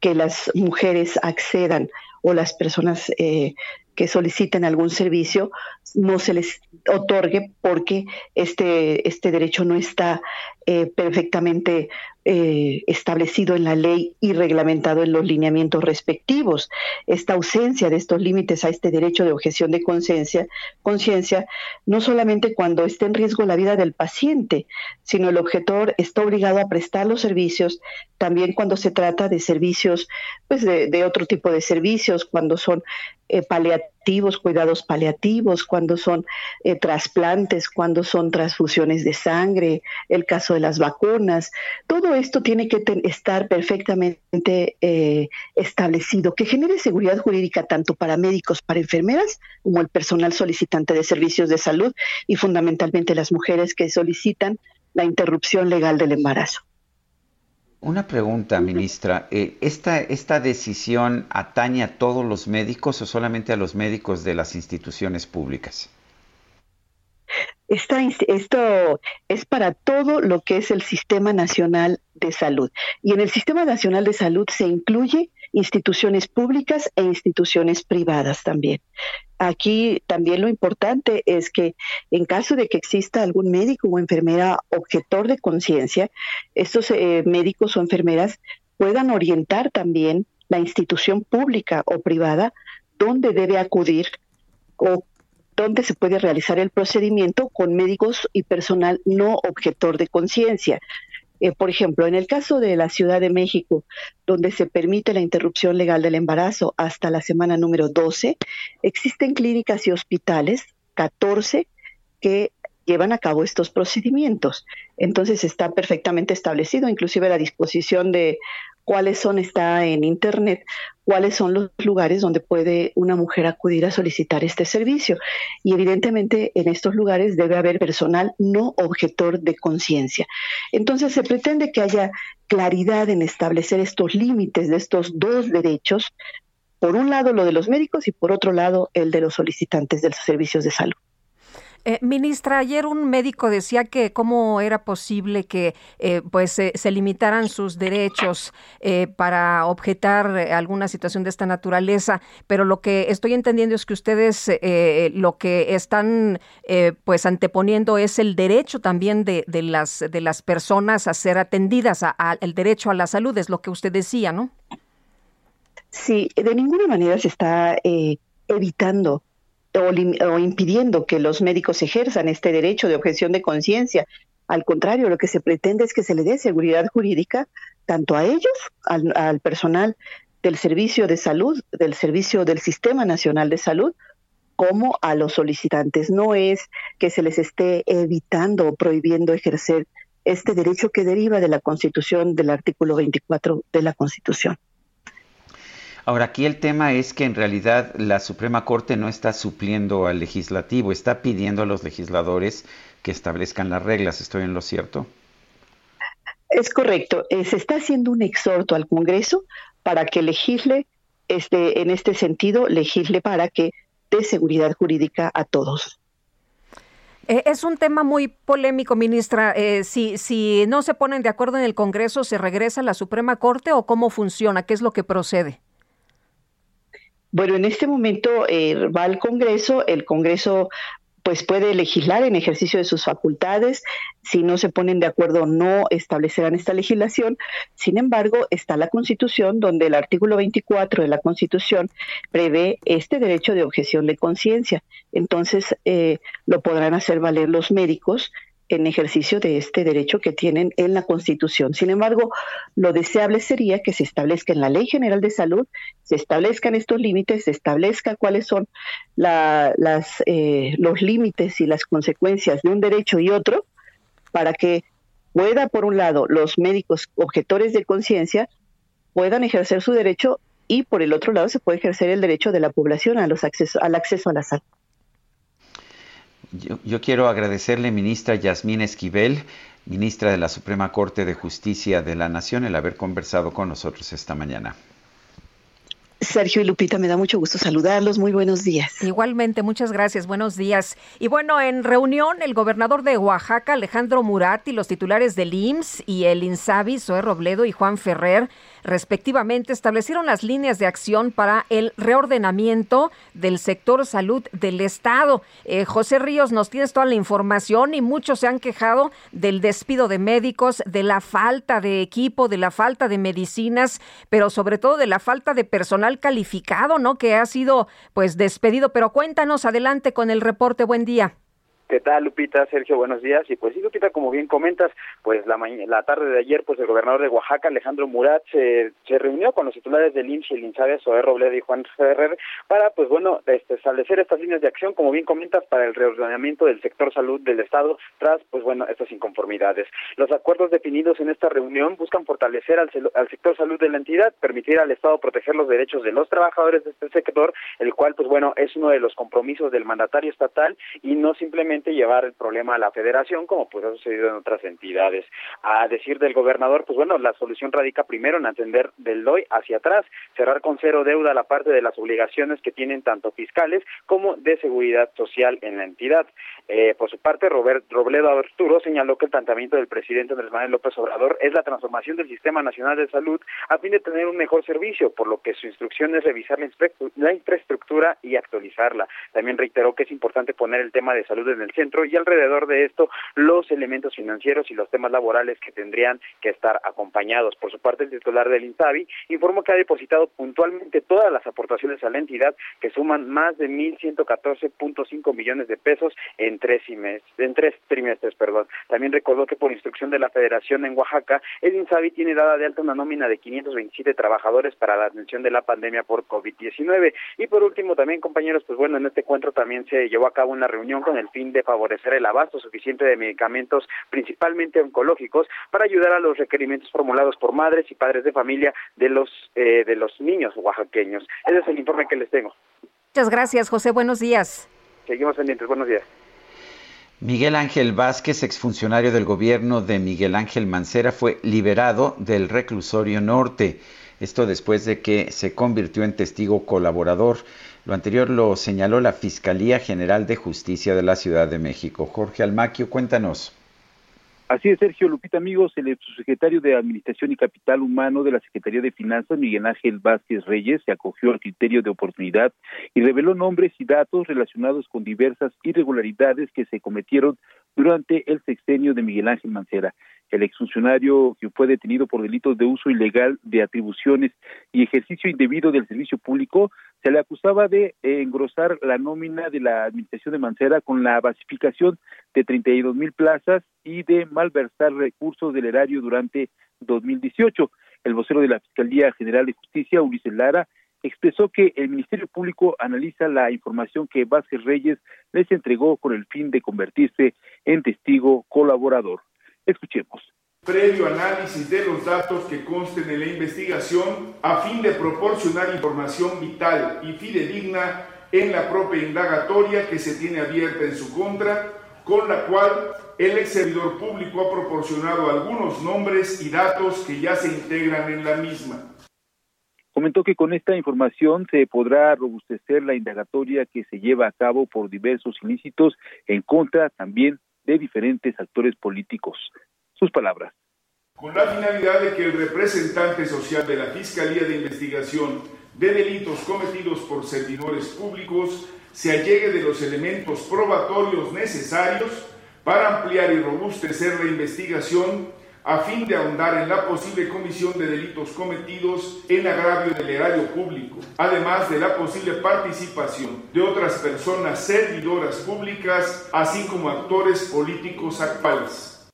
que las mujeres accedan o las personas eh, que soliciten algún servicio no se les otorgue porque este, este derecho no está eh, perfectamente eh, establecido en la ley y reglamentado en los lineamientos respectivos. Esta ausencia de estos límites a este derecho de objeción de conciencia, no solamente cuando esté en riesgo la vida del paciente, sino el objetor está obligado a prestar los servicios también cuando se trata de servicios, pues de, de otro tipo de servicios, cuando son eh, paliativos, cuidados paliativos, cuando son eh, trasplantes, cuando son transfusiones de sangre, el caso de las vacunas. Todo esto tiene que estar perfectamente eh, establecido, que genere seguridad jurídica tanto para médicos, para enfermeras, como el personal solicitante de servicios de salud y fundamentalmente las mujeres que solicitan la interrupción legal del embarazo. Una pregunta, ministra. Eh, ¿esta, ¿Esta decisión atañe a todos los médicos o solamente a los médicos de las instituciones públicas? esto es para todo lo que es el Sistema Nacional de Salud. Y en el Sistema Nacional de Salud se incluye instituciones públicas e instituciones privadas también. Aquí también lo importante es que en caso de que exista algún médico o enfermera objetor de conciencia, estos eh, médicos o enfermeras puedan orientar también la institución pública o privada donde debe acudir o donde se puede realizar el procedimiento con médicos y personal no objetor de conciencia. Eh, por ejemplo, en el caso de la Ciudad de México, donde se permite la interrupción legal del embarazo hasta la semana número 12, existen clínicas y hospitales, 14, que llevan a cabo estos procedimientos. Entonces está perfectamente establecido, inclusive la disposición de cuáles son, está en Internet, cuáles son los lugares donde puede una mujer acudir a solicitar este servicio. Y evidentemente en estos lugares debe haber personal no objetor de conciencia. Entonces se pretende que haya claridad en establecer estos límites de estos dos derechos, por un lado lo de los médicos y por otro lado el de los solicitantes de los servicios de salud. Eh, ministra, ayer un médico decía que cómo era posible que eh, pues se limitaran sus derechos eh, para objetar alguna situación de esta naturaleza, pero lo que estoy entendiendo es que ustedes lo que están pues anteponiendo es el derecho también de, de, las de las personas a ser atendidas, a, el derecho a la salud, es lo que usted decía, ¿no? Sí, de ninguna manera se está evitando o, impidiendo que los médicos ejerzan este derecho de objeción de conciencia. Al contrario, lo que se pretende es que se le dé seguridad jurídica tanto a ellos, al, personal del servicio de salud, del servicio del Sistema Nacional de Salud, como a los solicitantes. No es que se les esté evitando o prohibiendo ejercer este derecho que deriva de la Constitución, del artículo 24 de la Constitución. Ahora, aquí el tema es que en realidad la Suprema Corte no está supliendo al legislativo, está pidiendo a los legisladores que establezcan las reglas. ¿Estoy en lo cierto? Es correcto. Eh, se está haciendo un exhorto al Congreso para que legisle, este, en este sentido, legisle para que dé seguridad jurídica a todos. Eh, es un tema muy polémico, ministra. Eh, si, si no se ponen de acuerdo en el Congreso, ¿se regresa a la Suprema Corte o cómo funciona? ¿Qué es lo que procede? Bueno, en este momento eh, va al Congreso, el Congreso pues puede legislar en ejercicio de sus facultades. Si no se ponen de acuerdo, no establecerán esta legislación. Sin embargo, está la Constitución, donde el artículo 24 de la Constitución prevé este derecho de objeción de conciencia. Entonces, eh, lo podrán hacer valer los médicos en ejercicio de este derecho que tienen en la Constitución. Sin embargo, lo deseable sería que se establezca en la Ley General de Salud, se establezcan estos límites, se establezca cuáles son las, eh, los límites y las consecuencias de un derecho y otro, para que pueda, por un lado, los médicos objetores de conciencia puedan ejercer su derecho y, por el otro lado, se puede ejercer el derecho de la población a los al acceso a la salud. Yo, quiero agradecerle, ministra Yasmín Esquivel, ministra de la Suprema Corte de Justicia de la Nación, el haber conversado con nosotros esta mañana. Sergio y Lupita, me da mucho gusto saludarlos. Muy buenos días. Igualmente, muchas gracias. Buenos días. Y bueno, en reunión, el gobernador de Oaxaca, Alejandro Murat, y los titulares del IMSS y el INSABI, Zoé Robledo y Juan Ferrer, respectivamente, establecieron las líneas de acción para el reordenamiento del sector salud del Estado. Eh, José Ríos, nos tienes toda la información y muchos se han quejado del despido de médicos, de la falta de equipo, de la falta de medicinas, pero sobre todo de la falta de personal calificado, ¿no? Que ha sido pues despedido. Pero cuéntanos adelante con el reporte. Buen día. ¿Qué tal, Lupita? Sergio, buenos días. Y pues sí, Lupita, como bien comentas, pues la, la tarde de ayer, pues el gobernador de Oaxaca, Alejandro Murat, se, reunió con los titulares del IMSS y el INSABE, Zoé y Juan Ferrer, para, pues bueno, este, establecer estas líneas de acción, como bien comentas, para el reordenamiento del sector salud del Estado, tras, pues bueno, estas inconformidades. Los acuerdos definidos en esta reunión buscan fortalecer al, al sector salud de la entidad, permitir al Estado proteger los derechos de los trabajadores de este sector, el cual, pues bueno, es uno de los compromisos del mandatario estatal y no simplemente llevar el problema a la federación, como pues ha sucedido en otras entidades. A decir del gobernador, pues bueno, la solución radica primero en atender del DOI hacia atrás, cerrar con cero deuda la parte de las obligaciones que tienen tanto fiscales como de seguridad social en la entidad. Eh, por su parte, Robert, Robledo Arturo señaló que el planteamiento del presidente Andrés Manuel López Obrador es la transformación del Sistema Nacional de Salud a fin de tener un mejor servicio, por lo que su instrucción es revisar la infraestructura y actualizarla. También reiteró que es importante poner el tema de salud en el centro y alrededor de esto los elementos financieros y los temas laborales que tendrían que estar acompañados. Por su parte, el titular del INSABI informó que ha depositado puntualmente todas las aportaciones a la entidad que suman más de 1.114.5 millones de pesos en tres, en tres trimestres. Perdón. También recordó que por instrucción de la Federación en Oaxaca, el INSABI tiene dada de alta una nómina de 527 trabajadores para la atención de la pandemia por COVID-19. Y por último, también compañeros, pues bueno, en este encuentro también se llevó a cabo una reunión con el fin de favorecer el abasto suficiente de medicamentos, principalmente oncológicos, para ayudar a los requerimientos formulados por madres y padres de familia de los eh, de los niños oaxaqueños. Ese es el informe que les tengo. Muchas gracias, José. Buenos días. Seguimos pendientes. Buenos días. Miguel Ángel Vázquez, exfuncionario del gobierno de Miguel Ángel Mancera, fue liberado del reclusorio norte. Esto después de que se convirtió en testigo colaborador. Lo anterior lo señaló la Fiscalía General de Justicia de la Ciudad de México. Jorge Almaquio, cuéntanos. Así es, Sergio Lupita, amigos, el subsecretario de Administración y Capital Humano de la Secretaría de Finanzas, Miguel Ángel Vázquez Reyes, se acogió al criterio de oportunidad y reveló nombres y datos relacionados con diversas irregularidades que se cometieron durante el sexenio de Miguel Ángel Mancera el exfuncionario que fue detenido por delitos de uso ilegal de atribuciones y ejercicio indebido del servicio público, se le acusaba de engrosar la nómina de la administración de Mancera con la basificación de 32 mil plazas y de malversar recursos del erario durante 2018. El vocero de la Fiscalía General de Justicia, Ulises Lara, expresó que el Ministerio Público analiza la información que Vázquez Reyes les entregó con el fin de convertirse en testigo colaborador. Escuchemos. Previo análisis de los datos que consten en la investigación a fin de proporcionar información vital y fidedigna en la propia indagatoria que se tiene abierta en su contra, con la cual el ex servidor público ha proporcionado algunos nombres y datos que ya se integran en la misma. Comentó que con esta información se podrá robustecer la indagatoria que se lleva a cabo por diversos ilícitos en contra también de diferentes actores políticos. Sus palabras. Con la finalidad de que el representante social de la Fiscalía de Investigación de delitos cometidos por servidores públicos se allegue de los elementos probatorios necesarios para ampliar y robustecer la investigación a fin de ahondar en la posible comisión de delitos cometidos en agravio del erario público, además de la posible participación de otras personas servidoras públicas, así como actores políticos actuales.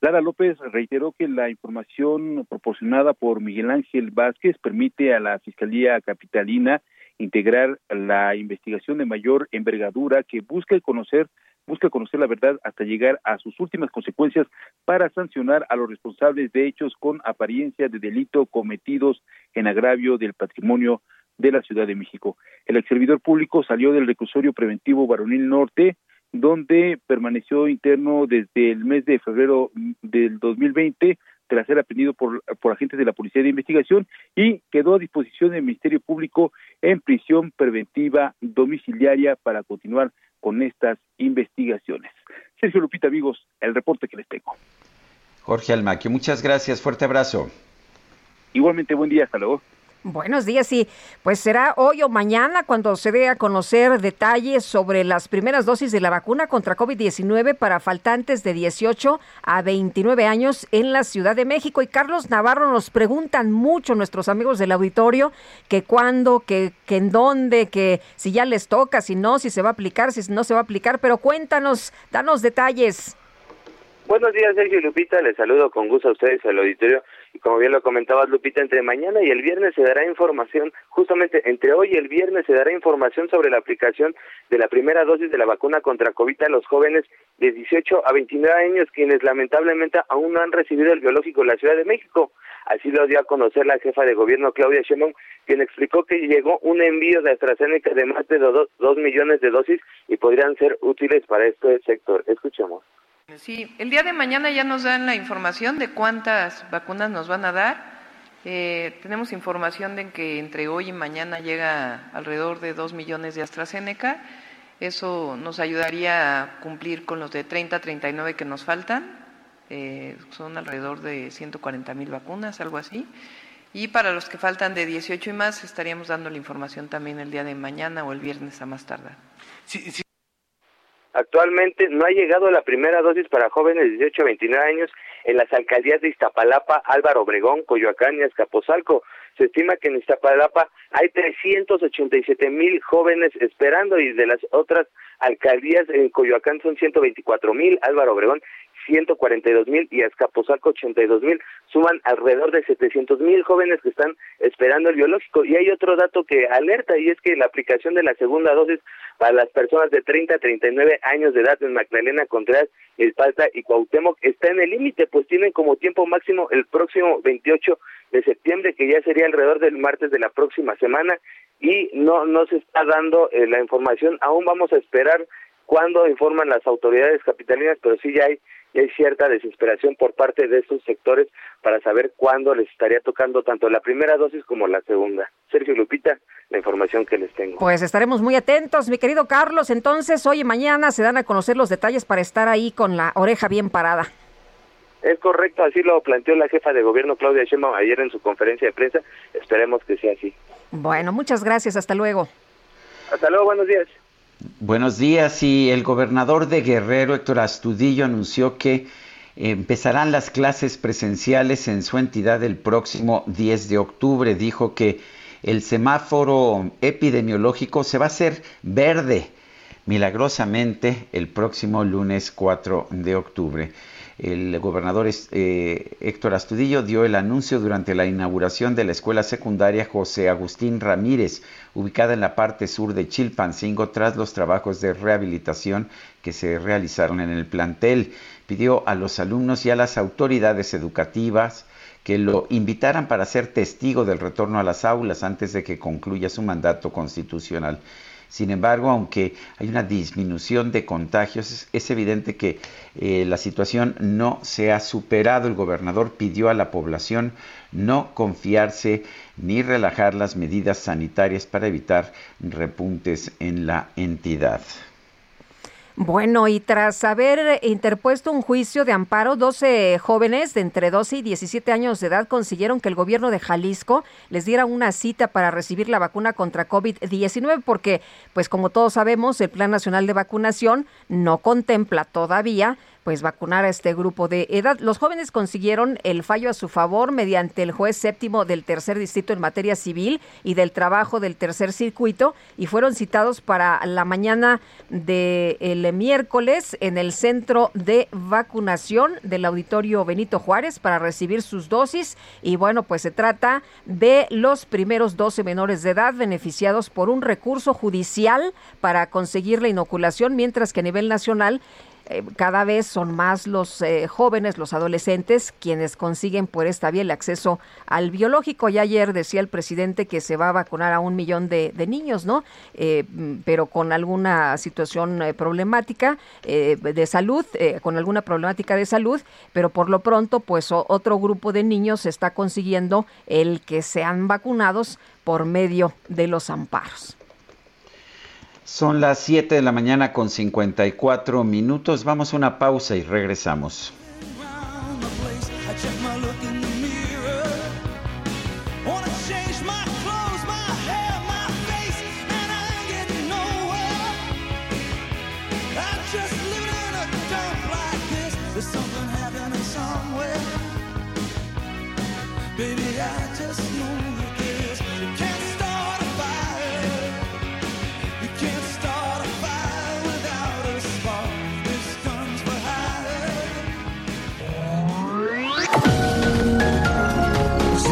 Lara López reiteró que la información proporcionada por Miguel Ángel Vázquez permite a la Fiscalía Capitalina integrar la investigación de mayor envergadura que busca conocer busca conocer la verdad hasta llegar a sus últimas consecuencias para sancionar a los responsables de hechos con apariencia de delito cometidos en agravio del patrimonio de la Ciudad de México. El ex servidor público salió del reclusorio preventivo Varonil Norte, donde permaneció interno desde el mes de febrero del 2020 tras ser aprendido por, por agentes de la Policía de Investigación y quedó a disposición del Ministerio Público en prisión preventiva domiciliaria para continuar con estas investigaciones. Sergio Lupita, amigos, el reporte que les tengo. Jorge Almaquio, muchas gracias, fuerte abrazo. Igualmente, buen día, hasta luego. Buenos días, y pues será hoy o mañana cuando se dé a conocer detalles sobre las primeras dosis de la vacuna contra COVID-19 para faltantes de 18 a 29 años en la Ciudad de México. Y Carlos Navarro nos preguntan mucho nuestros amigos del auditorio que cuándo, que, que en dónde, que si ya les toca, si no, si se va a aplicar, si no se va a aplicar, pero cuéntanos, danos detalles. Buenos días, Sergio Lupita. Les saludo con gusto a ustedes al auditorio. Y como bien lo comentabas, Lupita, entre mañana y el viernes se dará información, justamente entre hoy y el viernes se dará información sobre la aplicación de la primera dosis de la vacuna contra COVID a los jóvenes de 18 a 29 años, quienes lamentablemente aún no han recibido el biológico en la Ciudad de México. Así lo dio a conocer la jefa de gobierno, Claudia Sheinbaum, quien explicó que llegó un envío de AstraZeneca de más de dos, dos millones de dosis y podrían ser útiles para este sector. Escuchemos. Sí, el día de mañana ya nos dan la información de cuántas vacunas nos van a dar. Eh, tenemos información de que entre hoy y mañana llega alrededor de 2 millones de AstraZeneca. Eso nos ayudaría a cumplir con los de 30 a 39 que nos faltan. Eh, son alrededor de 140 mil vacunas, algo así. Y para los que faltan de 18 y más, estaríamos dando la información también el día de mañana o el viernes a más tardar. Sí, sí. Actualmente no ha llegado la primera dosis para jóvenes de 18 a 29 años en las alcaldías de Iztapalapa, Álvaro Obregón, Coyoacán y Azcapotzalco. Se estima que en Iztapalapa hay 387 mil jóvenes esperando y de las otras alcaldías en Coyoacán son 124 mil, Álvaro Obregón 142 mil y Azcapotzalco 82 mil, suman alrededor de 700 mil jóvenes que están esperando el biológico. Y hay otro dato que alerta y es que la aplicación de la segunda dosis para las personas de 30 a 39 años de edad en Magdalena Contreras, Espalta y Cuauhtémoc está en el límite, pues tienen como tiempo máximo el próximo 28 de septiembre, que ya sería alrededor del martes de la próxima semana, y no, no se está dando eh, la información. Aún vamos a esperar cuándo informan las autoridades capitalinas, pero sí ya hay y hay cierta desesperación por parte de estos sectores para saber cuándo les estaría tocando tanto la primera dosis como la segunda. Sergio Lupita, la información que les tengo. Pues estaremos muy atentos, mi querido Carlos. Entonces, hoy y mañana se dan a conocer los detalles para estar ahí con la oreja bien parada. Es correcto, así lo planteó la jefa de gobierno Claudia Sheinbaum ayer en su conferencia de prensa. Esperemos que sea así. Bueno, muchas gracias. Hasta luego. Hasta luego, buenos días. Buenos días. Y el gobernador de Guerrero, Héctor Astudillo, anunció que empezarán las clases presenciales en su entidad el próximo 10 de octubre. Dijo que el semáforo epidemiológico se va a hacer verde milagrosamente el próximo lunes 4 de octubre. El gobernador eh, Héctor Astudillo dio el anuncio durante la inauguración de la escuela secundaria José Agustín Ramírez, ubicada en la parte sur de Chilpancingo, tras los trabajos de rehabilitación que se realizaron en el plantel. Pidió a los alumnos y a las autoridades educativas que lo invitaran para ser testigo del retorno a las aulas antes de que concluya su mandato constitucional. Sin embargo, aunque hay una disminución de contagios, es, evidente que eh, la situación no se ha superado. El gobernador pidió a la población no confiarse ni relajar las medidas sanitarias para evitar repuntes en la entidad. Bueno, y tras haber interpuesto un juicio de amparo, 12 jóvenes de entre 12 y 17 años de edad consiguieron que el gobierno de Jalisco les diera una cita para recibir la vacuna contra COVID-19 porque, pues como todos sabemos, el Plan Nacional de Vacunación no contempla todavía pues vacunar a este grupo de edad. Los jóvenes consiguieron el fallo a su favor mediante el juez séptimo del tercer distrito en materia civil y del trabajo del tercer circuito y fueron citados para la mañana del miércoles en el centro de vacunación del auditorio Benito Juárez para recibir sus dosis y bueno, pues se trata de los primeros 12 menores de edad beneficiados por un recurso judicial para conseguir la inoculación, mientras que a nivel nacional eh, cada vez son más los eh, jóvenes, los adolescentes, quienes consiguen por esta vía el acceso al biológico. Y ayer decía el presidente que se va a vacunar a un millón de, niños, ¿no? Eh, pero con alguna situación problemática de salud, con alguna problemática de salud, pero por lo pronto, pues otro grupo de niños está consiguiendo el que sean vacunados por medio de los amparos. Son las 7 de la mañana con 54 minutos. Vamos a una pausa y regresamos.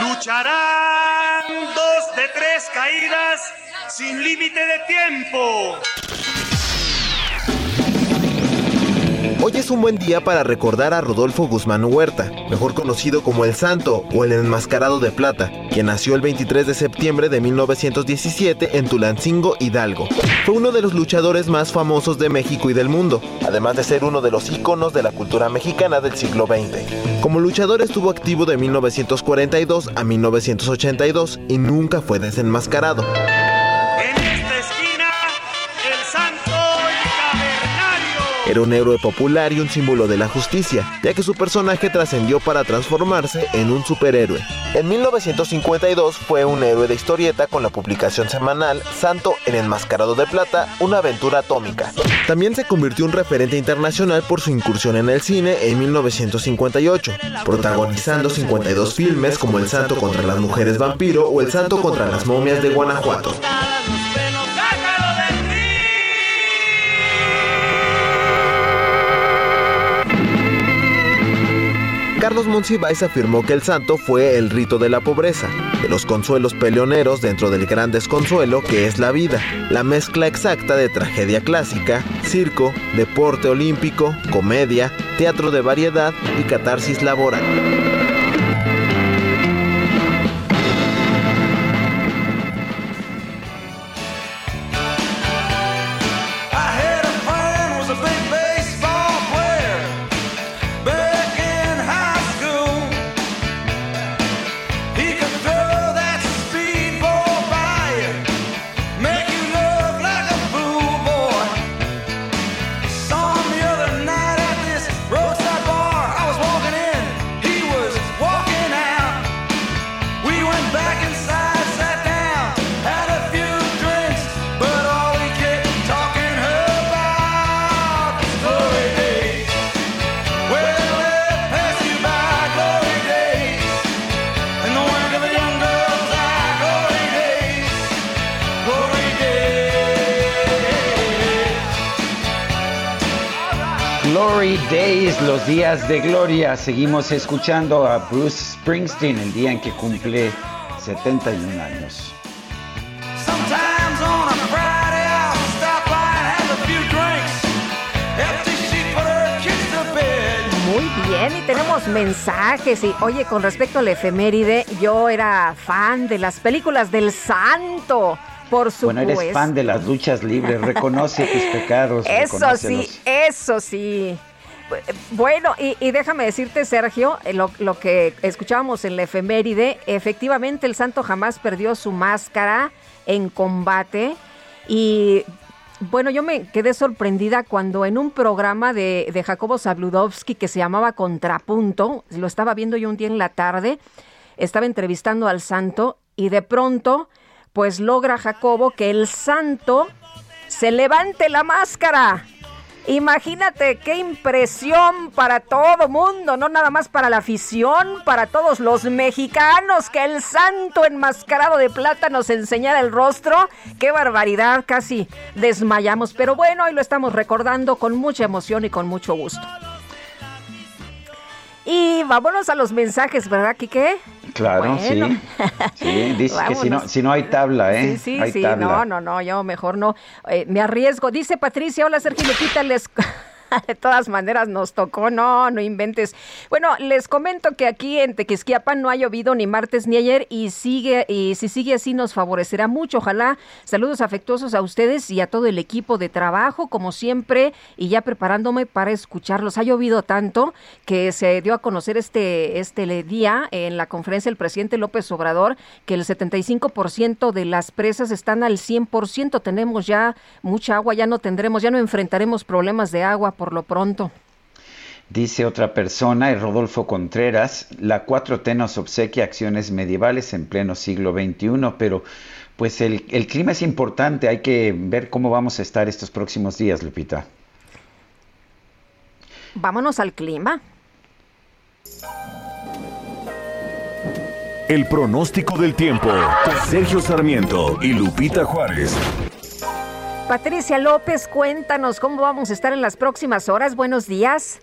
Lucharán dos de tres caídas sin límite de tiempo. Hoy es un buen día para recordar a Rodolfo Guzmán Huerta, mejor conocido como El Santo o el Enmascarado de Plata, quien nació el 23 de septiembre de 1917 en Tulancingo, Hidalgo. Fue uno de los luchadores más famosos de México y del mundo, además de ser uno de los íconos de la cultura mexicana del siglo XX. Como luchador estuvo activo de 1942 a 1982 y nunca fue desenmascarado. Era un héroe popular y un símbolo de la justicia, ya que su personaje trascendió para transformarse en un superhéroe. En 1952 fue un héroe de historieta con la publicación semanal Santo en Enmascarado de Plata, una aventura atómica. También se convirtió en un referente internacional por su incursión en el cine en 1958, protagonizando 52 filmes como El Santo contra las mujeres vampiro o El Santo contra las momias de Guanajuato. Carlos Monsiváis afirmó que el santo fue el rito de la pobreza, de los consuelos peleoneros dentro del gran desconsuelo que es la vida, la mezcla exacta de tragedia clásica, circo, deporte olímpico, comedia, teatro de variedad y catarsis laboral. Días de gloria. Seguimos escuchando a Bruce Springsteen el día en que cumple 71 años. Bien, y tenemos mensajes. Y oye, con respecto al efeméride, yo era fan de las películas del santo. Por supuesto. Bueno, eres fan de las luchas libres, reconoce tus pecados. <laughs> Eso sí, eso sí. Bueno, y, déjame decirte, Sergio, eh, lo, que escuchábamos en la efeméride, efectivamente el santo jamás perdió su máscara en combate. Y bueno, yo me quedé sorprendida cuando en un programa de, de Jacobo Zabludovsky que se llamaba Contrapunto, lo estaba viendo yo un día en la tarde, estaba entrevistando al santo y de pronto, pues logra Jacobo que el santo se levante la máscara Imagínate qué impresión para todo mundo, no nada más para la afición, para todos los mexicanos, que el santo enmascarado de plata nos enseñara el rostro. Qué barbaridad, casi desmayamos, pero bueno, hoy lo estamos recordando con mucha emoción y con mucho gusto. Y vámonos a los mensajes, ¿verdad, Quique? Claro, sí. Sí, dice que si no, si no hay tabla, ¿eh? Sí, sí, sí. No, no, no, yo mejor no. Eh, me arriesgo. Dice Patricia, hola Sergio Lupita, les <laughs> de todas maneras nos tocó, no, no inventes. Bueno, les comento que aquí en Tequisquiapan no ha llovido ni martes ni ayer y sigue y si sigue así nos favorecerá mucho. Ojalá. Saludos afectuosos a ustedes y a todo el equipo de trabajo, como siempre, y ya preparándome para escucharlos. Ha llovido tanto que se dio a conocer este este día en la conferencia del presidente López Obrador que el 75% de las presas están al 100%. Tenemos ya mucha agua, ya no tendremos, ya no enfrentaremos problemas de agua por lo pronto. Dice otra persona, Rodolfo Contreras, la 4T nos obsequia acciones medievales en pleno siglo XXI, pero pues el, el, clima es importante, hay que ver cómo vamos a estar estos próximos días, Lupita. Vámonos al clima. El pronóstico del tiempo. Sergio Sarmiento y Lupita Juárez. Patricia López, cuéntanos cómo vamos a estar en las próximas horas. Buenos días.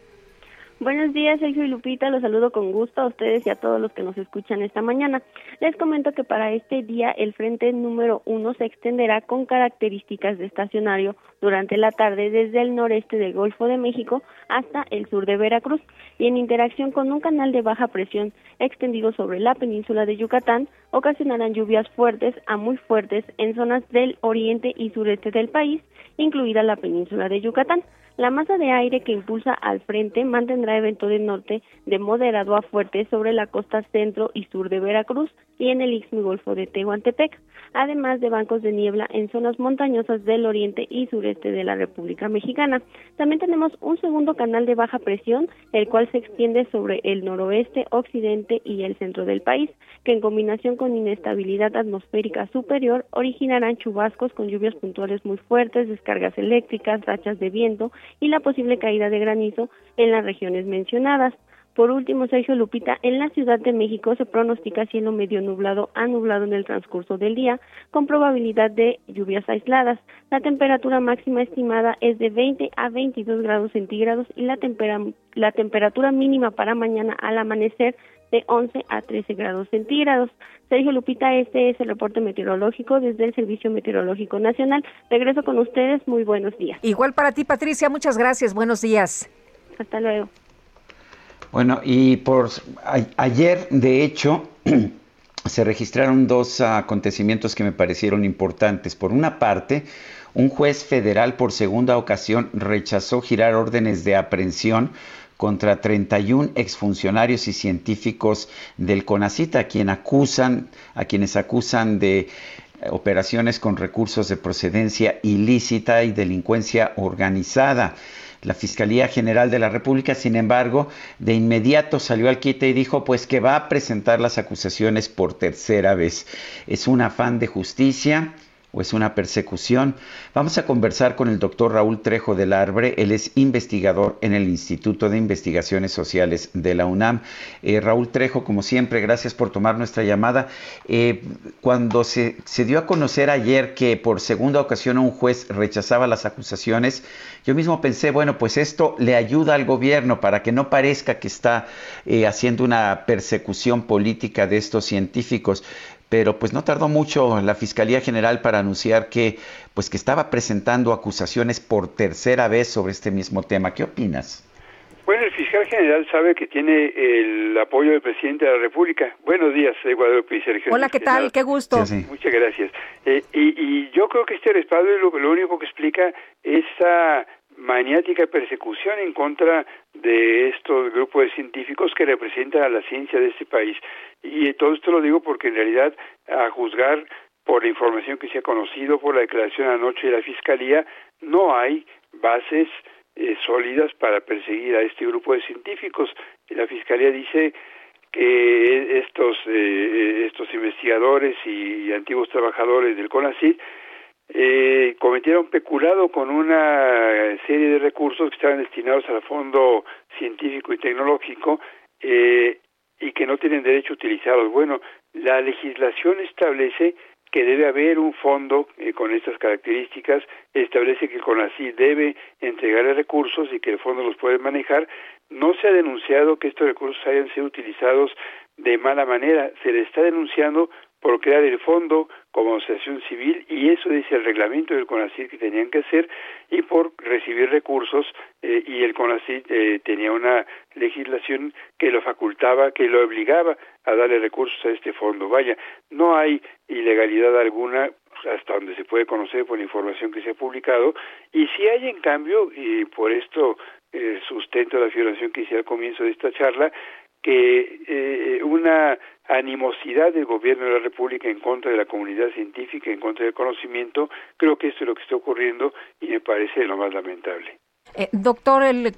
Buenos días, Sergio y Lupita. Los saludo con gusto a ustedes y a todos los que nos escuchan esta mañana. Les comento que para este día el frente número uno se extenderá con características de estacionario durante la tarde desde el noreste del Golfo de México hasta el sur de Veracruz y en interacción con un canal de baja presión extendido sobre la península de Yucatán ocasionarán lluvias fuertes a muy fuertes en zonas del oriente y sureste del país, incluida la península de Yucatán. La masa de aire que impulsa al frente mantendrá evento de norte de moderado a fuerte sobre la costa centro y sur de Veracruz y en el Istmo Golfo de Tehuantepec, además de bancos de niebla en zonas montañosas del oriente y sureste de la República Mexicana. También tenemos un segundo canal de baja presión, el cual se extiende sobre el noroeste, occidente y el centro del país, que en combinación con inestabilidad atmosférica superior originarán chubascos con lluvias puntuales muy fuertes, descargas eléctricas, rachas de viento y la posible caída de granizo en las regiones mencionadas. Por último, Sergio Lupita, en la Ciudad de México se pronostica cielo medio nublado a nublado en el transcurso del día, con probabilidad de lluvias aisladas. La temperatura máxima estimada es de 20 a 22 grados centígrados y la, la temperatura mínima para mañana al amanecer de 11 a 13 grados centígrados. Sergio Lupita, este es el reporte meteorológico desde el Servicio Meteorológico Nacional. Regreso con ustedes, muy buenos días. Igual para ti, Patricia, muchas gracias, buenos días. Hasta luego. Bueno, y por ayer, de hecho, <clears throat> se registraron dos acontecimientos que me parecieron importantes. Por una parte, un juez federal por segunda ocasión rechazó girar órdenes de aprehensión contra 31 exfuncionarios y científicos del CONACITA, a, acusan, a quienes acusan de eh, operaciones con recursos de procedencia ilícita y delincuencia organizada. La Fiscalía General de la República, sin embargo, de inmediato salió al quite y dijo pues que va a presentar las acusaciones por tercera vez. Es un afán de justicia o es una persecución. Vamos a conversar con el doctor Raúl Trejo del Arbre. Él es investigador en el Instituto de Investigaciones Sociales de la UNAM. Eh, Raúl Trejo, como siempre, gracias por tomar nuestra llamada. Eh, cuando se, dio a conocer ayer que por segunda ocasión un juez rechazaba las acusaciones, yo mismo pensé, bueno, pues esto le ayuda al gobierno para que no parezca que está eh, haciendo una persecución política de estos científicos. Pero pues no tardó mucho la Fiscalía General para anunciar que pues que estaba presentando acusaciones por tercera vez sobre este mismo tema. ¿Qué opinas? Bueno, el fiscal general sabe que tiene el apoyo del presidente de la República. Buenos días, Guadalupe y Sergio. Hola, ¿qué tal? Qué gusto. Muchas gracias. Eh, y, yo creo que este respaldo es lo, lo único que explica esa maniática persecución en contra de estos grupos de científicos que representan a la ciencia de este país. Y todo esto lo digo porque en realidad, a juzgar por la información que se ha conocido, por la declaración anoche de la Fiscalía, no hay bases eh, sólidas para perseguir a este grupo de científicos. La Fiscalía dice que estos, eh, estos investigadores y, antiguos trabajadores del CONACYT eh, cometieron peculado con una serie de recursos que estaban destinados al Fondo Científico y Tecnológico eh, y que no tienen derecho a utilizarlos. Bueno, la legislación establece que debe haber un fondo eh, con estas características, establece que el CONACYT debe entregar recursos y que el fondo los puede manejar. No se ha denunciado que estos recursos hayan sido utilizados de mala manera, se le está denunciando por crear el fondo como asociación civil y eso dice el reglamento del CONACYT que tenían que hacer y por recibir recursos eh, y el CONACYT eh, tenía una legislación que lo facultaba, que lo obligaba a darle recursos a este fondo. Vaya, no hay ilegalidad alguna hasta donde se puede conocer por la información que se ha publicado y si hay en cambio y por esto eh, sustento la afirmación que hice al comienzo de esta charla que eh, una animosidad del gobierno de la República en contra de la comunidad científica, en contra del conocimiento, creo que esto es lo que está ocurriendo y me parece lo más lamentable. Eh, doctor, el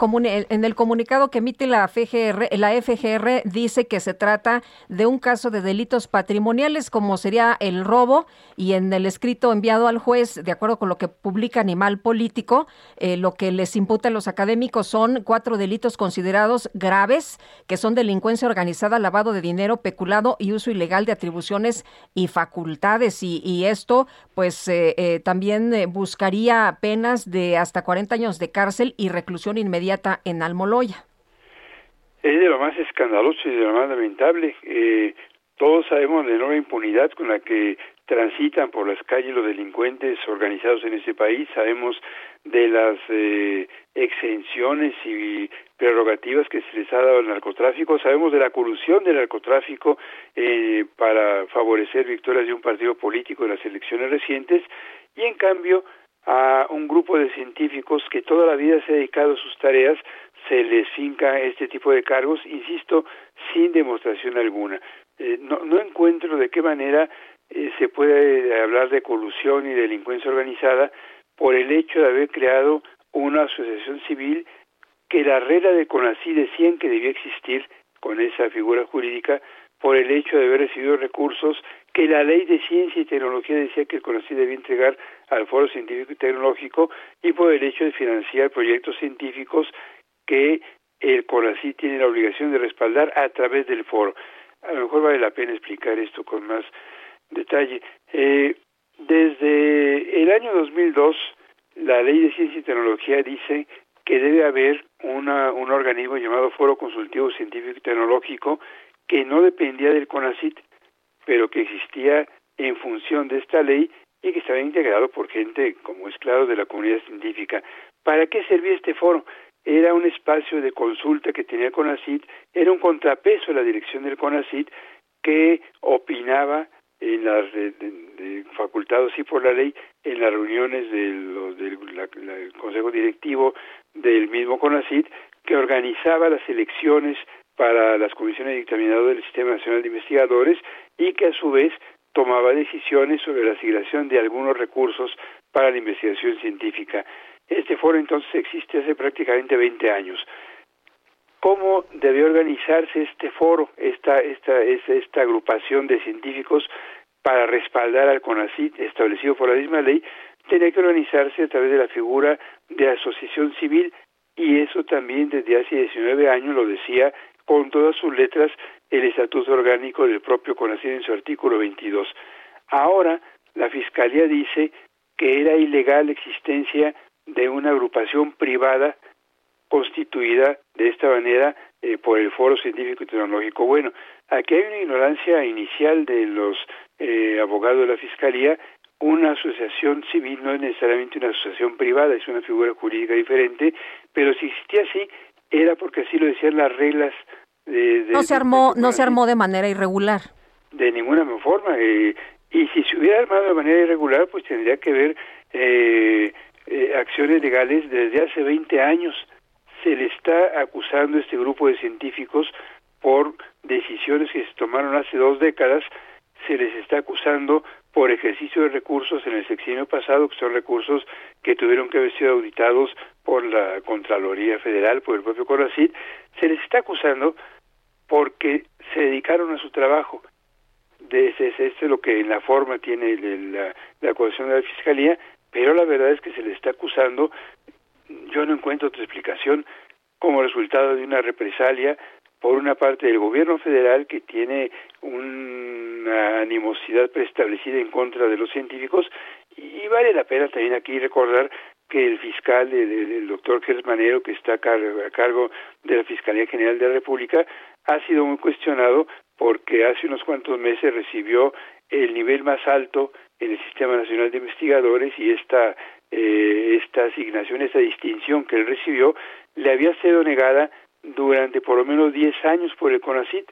en el comunicado que emite la FGR, la FGR dice que se trata de un caso de delitos patrimoniales como sería el robo y en el escrito enviado al juez, de acuerdo con lo que publica Animal Político, eh, lo que les imputa a los académicos son cuatro delitos considerados graves, que son delincuencia organizada, lavado de dinero, peculado y uso ilegal de atribuciones y facultades. Y, esto, pues, eh, también buscaría penas de hasta 40 años de cárcel y reclusión inmediata en Almoloya. Es de lo más escandaloso y de lo más lamentable. Eh, todos sabemos la enorme impunidad con la que transitan por las calles los delincuentes organizados en ese país, sabemos de las eh, exenciones y prerrogativas que se les ha dado al narcotráfico, sabemos de la corrupción del narcotráfico eh, para favorecer victorias de un partido político en las elecciones recientes y en cambio a un grupo de científicos que toda la vida se ha dedicado a sus tareas, se les finca este tipo de cargos, insisto, sin demostración alguna. Eh, no, no, encuentro de qué manera eh, se puede hablar de colusión y delincuencia organizada por el hecho de haber creado una asociación civil que la regla de CONACYT decían que debía existir con esa figura jurídica por el hecho de haber recibido recursos que la ley de ciencia y tecnología decía que el CONACYT debía entregar al Foro Científico y Tecnológico y por el hecho de financiar proyectos científicos que el CONACYT tiene la obligación de respaldar a través del foro. A lo mejor vale la pena explicar esto con más detalle. Eh, desde el año 2002, la ley de ciencia y tecnología dice que debe haber una, un organismo llamado Foro Consultivo Científico y Tecnológico que no dependía del CONACIT, pero que existía en función de esta ley y que estaba integrado por gente, como es claro, de la comunidad científica. ¿Para qué servía este foro? Era un espacio de consulta que tenía CONACIT, era un contrapeso a la dirección del CONACIT que opinaba en las facultados y por la ley en las reuniones del, del Consejo Directivo del mismo CONACIT que organizaba las elecciones para las comisiones dictaminadoras del Sistema Nacional de Investigadores y que a su vez tomaba decisiones sobre la asignación de algunos recursos para la investigación científica. Este foro entonces existe hace prácticamente 20 años. ¿Cómo debe organizarse este foro, esta, esta, esta agrupación de científicos para respaldar al CONACIT establecido por la misma ley? Tiene que organizarse a través de la figura de asociación civil y eso también desde hace 19 años lo decía con todas sus letras el estatuto orgánico del propio CONACYT en su artículo 22. Ahora la Fiscalía dice que era ilegal la existencia de una agrupación privada constituida de esta manera eh, por el Foro Científico y Tecnológico. Bueno, Aquí hay una ignorancia inicial de los eh, abogados de la Fiscalía. Una asociación civil no es necesariamente una asociación privada, es una figura jurídica diferente, pero si existía así, era porque así lo decían las reglas de... no se armó, no se armó de manera irregular. De ninguna forma. Eh, y si se hubiera armado de manera irregular, pues tendría que haber eh, eh, acciones legales desde hace 20 años. Se le está acusando a este grupo de científicos por decisiones que se tomaron hace dos décadas, se les está acusando por ejercicio de recursos en el sexenio pasado, que son recursos que tuvieron que haber sido auditados por la Contraloría Federal, por el propio CONACYT, se les está acusando porque se dedicaron a su trabajo. De ese, esto es lo que en la forma tiene la, la acusación de la Fiscalía, pero la verdad es que se les está acusando, yo no encuentro otra explicación, como resultado de una represalia por una parte del gobierno federal que tiene una animosidad preestablecida en contra de los científicos y vale la pena también aquí recordar que el fiscal, el, doctor Gersmanero, que está a cargo, de la Fiscalía General de la República, ha sido muy cuestionado porque hace unos cuantos meses recibió el nivel más alto en el Sistema Nacional de Investigadores y esta, eh, esta asignación, esta distinción que él recibió, le había sido negada durante por lo menos 10 años por el CONACIT,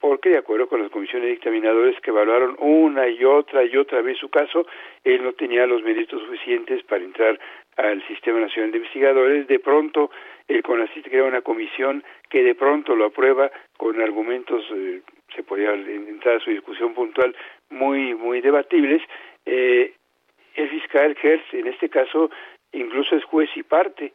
porque de acuerdo con las comisiones dictaminadores que evaluaron una y otra y otra vez su caso, él no tenía los méritos suficientes para entrar al Sistema Nacional de Investigadores. De pronto, el CONACIT crea una comisión que de pronto lo aprueba con argumentos, eh, se podría entrar a su discusión puntual, muy, muy debatibles. Eh, el fiscal Hertz, en este caso, incluso es juez y parte,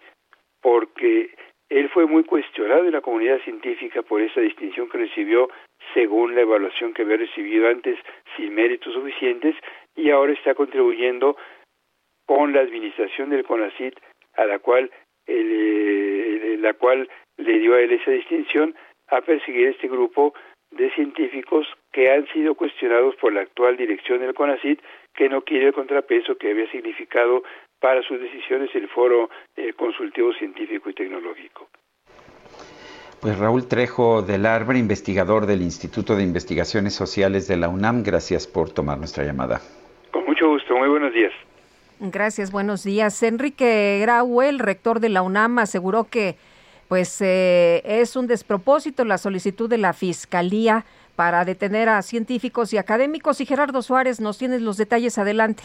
porque él fue muy cuestionado en la comunidad científica por esa distinción que recibió según la evaluación que había recibido antes sin méritos suficientes y ahora está contribuyendo con la administración del CONACIT a la cual eh, la cual le dio a él esa distinción a perseguir este grupo de científicos que han sido cuestionados por la actual dirección del CONACIT que no quiere el contrapeso que había significado para sus decisiones el Foro eh, Consultivo Científico y Tecnológico. Pues Raúl Trejo del Arbre, investigador del Instituto de Investigaciones Sociales de la UNAM, gracias por tomar nuestra llamada. Con mucho gusto, muy buenos días. Gracias, buenos días. Enrique Graue, el rector de la UNAM, aseguró que pues eh, es un despropósito la solicitud de la Fiscalía para detener a científicos y académicos. Y Gerardo Suárez, nos tienes los detalles adelante.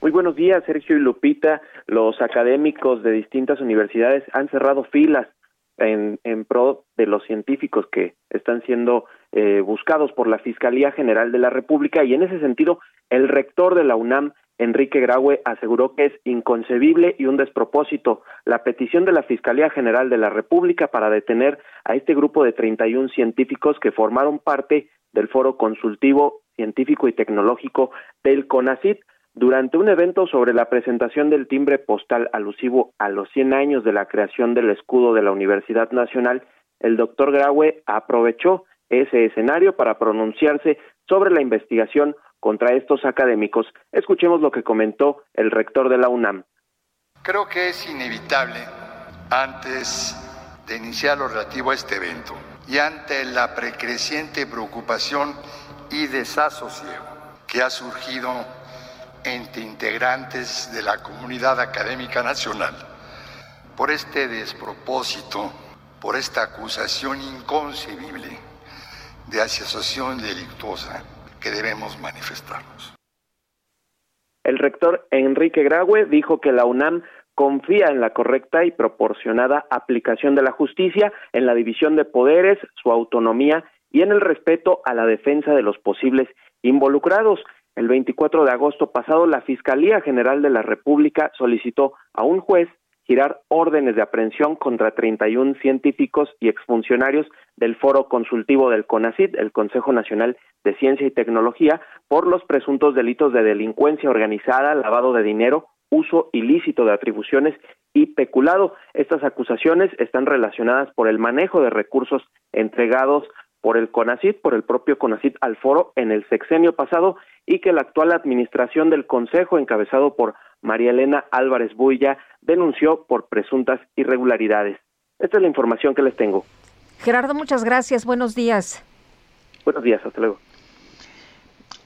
Muy buenos días, Sergio y Lupita. Los académicos de distintas universidades han cerrado filas en, en pro de los científicos que están siendo eh, buscados por la Fiscalía General de la República y en ese sentido el rector de la UNAM, Enrique Graue, aseguró que es inconcebible y un despropósito la petición de la Fiscalía General de la República para detener a este grupo de 31 científicos que formaron parte del Foro Consultivo Científico y Tecnológico del CONACIT durante un evento sobre la presentación del timbre postal alusivo a los 100 años de la creación del escudo de la Universidad Nacional, el doctor Graue aprovechó ese escenario para pronunciarse sobre la investigación contra estos académicos. Escuchemos lo que comentó el rector de la UNAM. Creo que es inevitable, antes de iniciar lo relativo a este evento, y ante la precreciente preocupación y desasosiego que ha surgido entre integrantes de la comunidad académica nacional por este despropósito, por esta acusación inconcebible de asociación delictuosa que debemos manifestarnos. El rector Enrique Graue dijo que la UNAM confía en la correcta y proporcionada aplicación de la justicia, en la división de poderes, su autonomía y en el respeto a la defensa de los posibles involucrados. El 24 de agosto pasado, la Fiscalía General de la República solicitó a un juez girar órdenes de aprehensión contra 31 científicos y exfuncionarios del Foro Consultivo del CONACID, el Consejo Nacional de Ciencia y Tecnología, por los presuntos delitos de delincuencia organizada, lavado de dinero, uso ilícito de atribuciones y peculado. Estas acusaciones están relacionadas por el manejo de recursos entregados por el CONACID, por el propio CONACID al foro en el sexenio pasado y que la actual administración del Consejo, encabezado por María Elena Álvarez Builla, denunció por presuntas irregularidades. Esta es la información que les tengo. Gerardo, muchas gracias. Buenos días. Buenos días, hasta luego.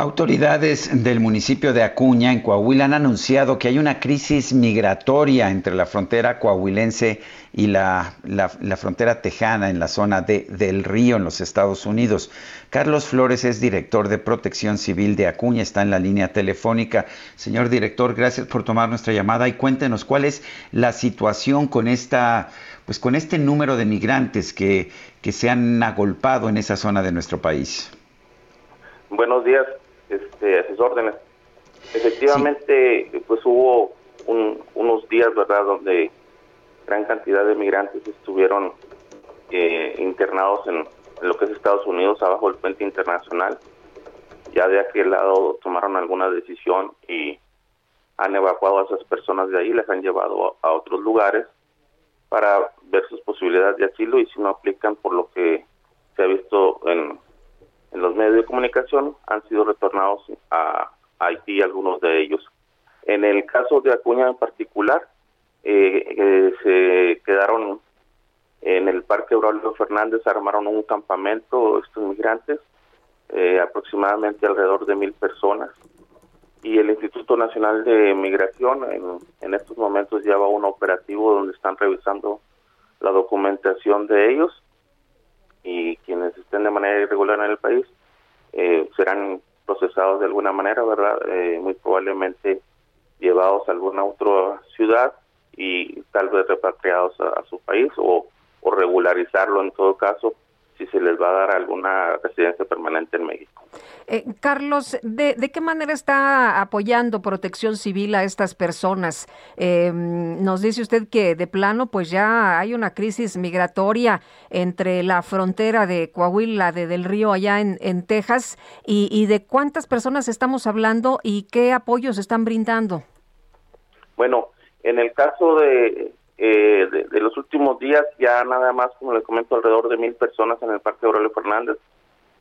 Autoridades del municipio de Acuña, en Coahuila, han anunciado que hay una crisis migratoria entre la frontera coahuilense y la, la, frontera tejana en la zona de, del río en los Estados Unidos. Carlos Flores es director de Protección Civil de Acuña, está en la línea telefónica. Señor director, gracias por tomar nuestra llamada y cuéntenos cuál es la situación con esta, pues con este número de migrantes que, que se han agolpado en esa zona de nuestro país. Buenos días este, a sus órdenes. Efectivamente, pues hubo unos días, ¿verdad?, donde gran cantidad de migrantes estuvieron eh, internados en, lo que es Estados Unidos, abajo del puente internacional. Ya de aquel lado tomaron alguna decisión y han evacuado a esas personas de ahí, las han llevado a, a otros lugares para ver sus posibilidades de asilo y si no aplican por lo que se ha visto en en los medios de comunicación han sido retornados a, Haití algunos de ellos. En el caso de Acuña en particular, eh, eh, se quedaron en el Parque Braulio Fernández, armaron un campamento estos migrantes, eh, aproximadamente alrededor de mil personas. Y el Instituto Nacional de Migración en, en estos momentos lleva un operativo donde están revisando la documentación de ellos y quienes estén de manera irregular en el país eh, serán procesados de alguna manera, ¿verdad? Eh, muy probablemente llevados a alguna otra ciudad y tal vez repatriados a, su país o, o regularizarlo en todo caso si se les va a dar alguna residencia permanente en México. Eh, Carlos, ¿de, qué manera está apoyando Protección Civil a estas personas? Eh, nos dice usted que de plano, pues ya hay una crisis migratoria entre la frontera de Coahuila, de Del Río, allá en, en Texas, y, y de cuántas personas estamos hablando y qué apoyos están brindando. Bueno, en el caso de eh, de, los últimos días, ya nada más, como les comento, alrededor de mil personas en el Parque Aurelio Fernández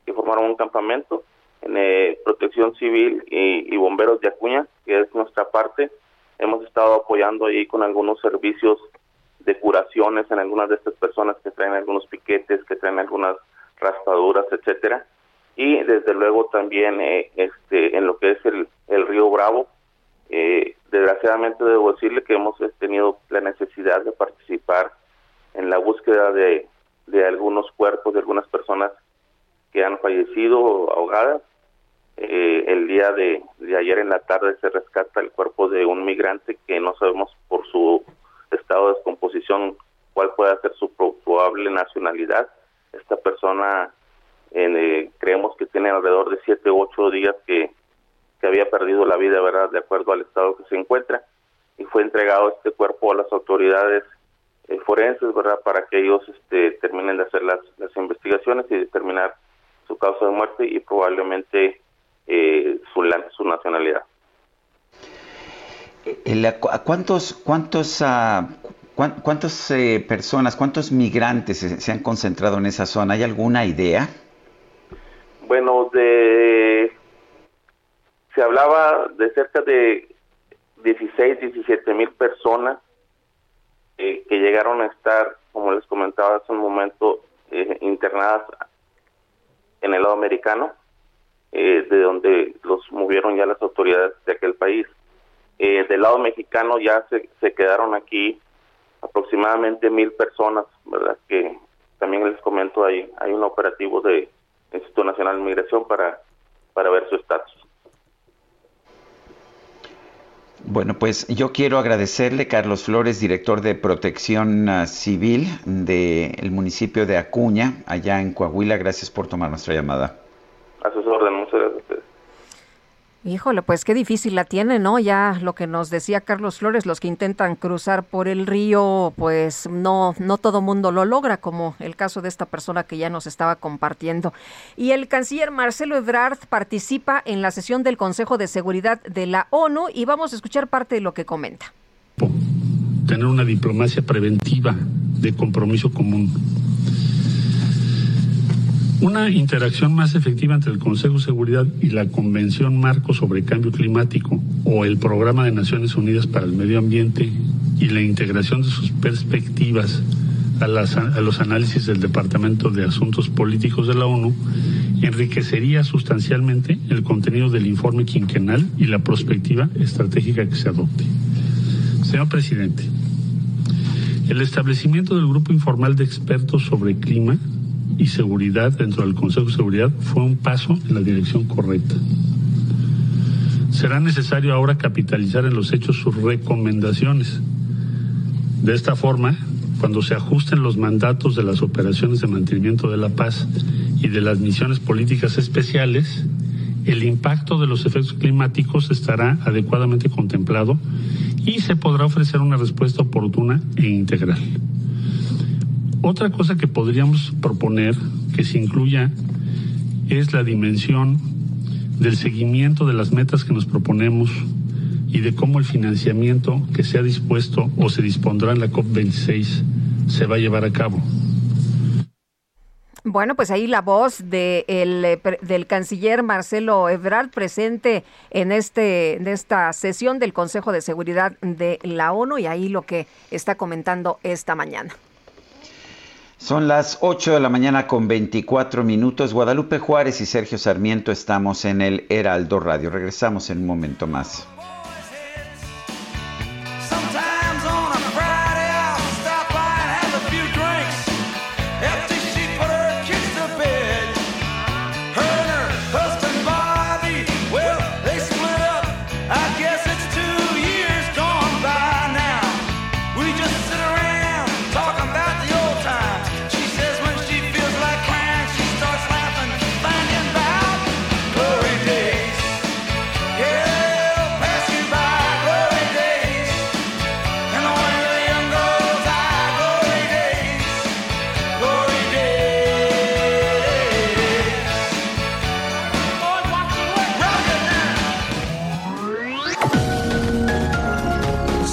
que formaron un campamento en eh, Protección Civil y, Bomberos de Acuña, que es nuestra parte. Hemos estado apoyando ahí con algunos servicios de curaciones en algunas de estas personas que traen algunos piquetes, que traen algunas raspaduras, etcétera. Y desde luego también eh, este en lo que es el, el río Bravo, eh, desgraciadamente debo decirle que hemos tenido la necesidad de participar en la búsqueda de, de algunos cuerpos de algunas personas que han fallecido ahogadas. Eh, el día de, de, ayer en la tarde se rescata el cuerpo de un migrante que no sabemos por su estado de descomposición cuál puede ser su probable nacionalidad. Esta persona eh, creemos que tiene alrededor de siete u ocho días que que había perdido la vida, ¿verdad?, de acuerdo al estado que se encuentra, y fue entregado este cuerpo a las autoridades eh, forenses, ¿verdad?, para que ellos este, terminen de hacer las, las investigaciones y determinar su causa de muerte y probablemente eh, su, su nacionalidad. Eh, ¿Cuántos, cuántos, uh, cuántos personas, cuántos migrantes se, se han concentrado en esa zona? ¿Hay alguna idea? Bueno, de se hablaba de cerca de 16, 17 mil personas eh, que llegaron a estar, como les comentaba hace un momento, eh, internadas en el lado americano, eh, de donde los movieron ya las autoridades de aquel país. del lado mexicano ya se, se quedaron aquí aproximadamente mil personas, ¿verdad? Que también les comento, hay, hay un operativo de Instituto Nacional de Migración para, para ver su estatus. Bueno, pues yo quiero agradecerle, Carlos Flores, director de Protección ah, Civil del municipio de Acuña, allá en Coahuila. Gracias por tomar nuestra llamada. A sus órdenes. Híjole, pues qué difícil la tiene, ¿no? Ya lo que nos decía Carlos Flores, los que intentan cruzar por el río, pues no, no todo mundo lo logra, como el caso de esta persona que ya nos estaba compartiendo. Y el canciller Marcelo Ebrard participa en la sesión del Consejo de Seguridad de la ONU y vamos a escuchar parte de lo que comenta. Tener una diplomacia preventiva de compromiso común una interacción más efectiva entre el Consejo de Seguridad y la Convención Marco sobre Cambio Climático o el Programa de Naciones Unidas para el Medio Ambiente y la integración de sus perspectivas a, los análisis del Departamento de Asuntos Políticos de la ONU enriquecería sustancialmente el contenido del informe quinquenal y la prospectiva estratégica que se adopte. Señor presidente, el establecimiento del grupo informal de expertos sobre clima y seguridad dentro del Consejo de Seguridad fue un paso en la dirección correcta. Será necesario ahora capitalizar en los hechos sus recomendaciones. De esta forma, cuando se ajusten los mandatos de las operaciones de mantenimiento de la paz y de las misiones políticas especiales, el impacto de los efectos climáticos estará adecuadamente contemplado y se podrá ofrecer una respuesta oportuna e integral. Otra cosa que podríamos proponer que se incluya es la dimensión del seguimiento de las metas que nos proponemos y de cómo el financiamiento que se ha dispuesto o se dispondrá en la COP26 se va a llevar a cabo. Bueno, pues ahí la voz eh, del canciller Marcelo Ebrard presente en, este, en esta sesión del Consejo de Seguridad de la ONU y ahí lo que está comentando esta mañana. Son las 8 de la mañana con 24 minutos. Guadalupe Juárez y Sergio Sarmiento estamos en el Heraldo Radio. Regresamos en un momento más.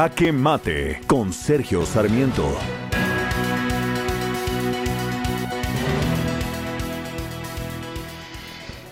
Jaque Mate con Sergio Sarmiento.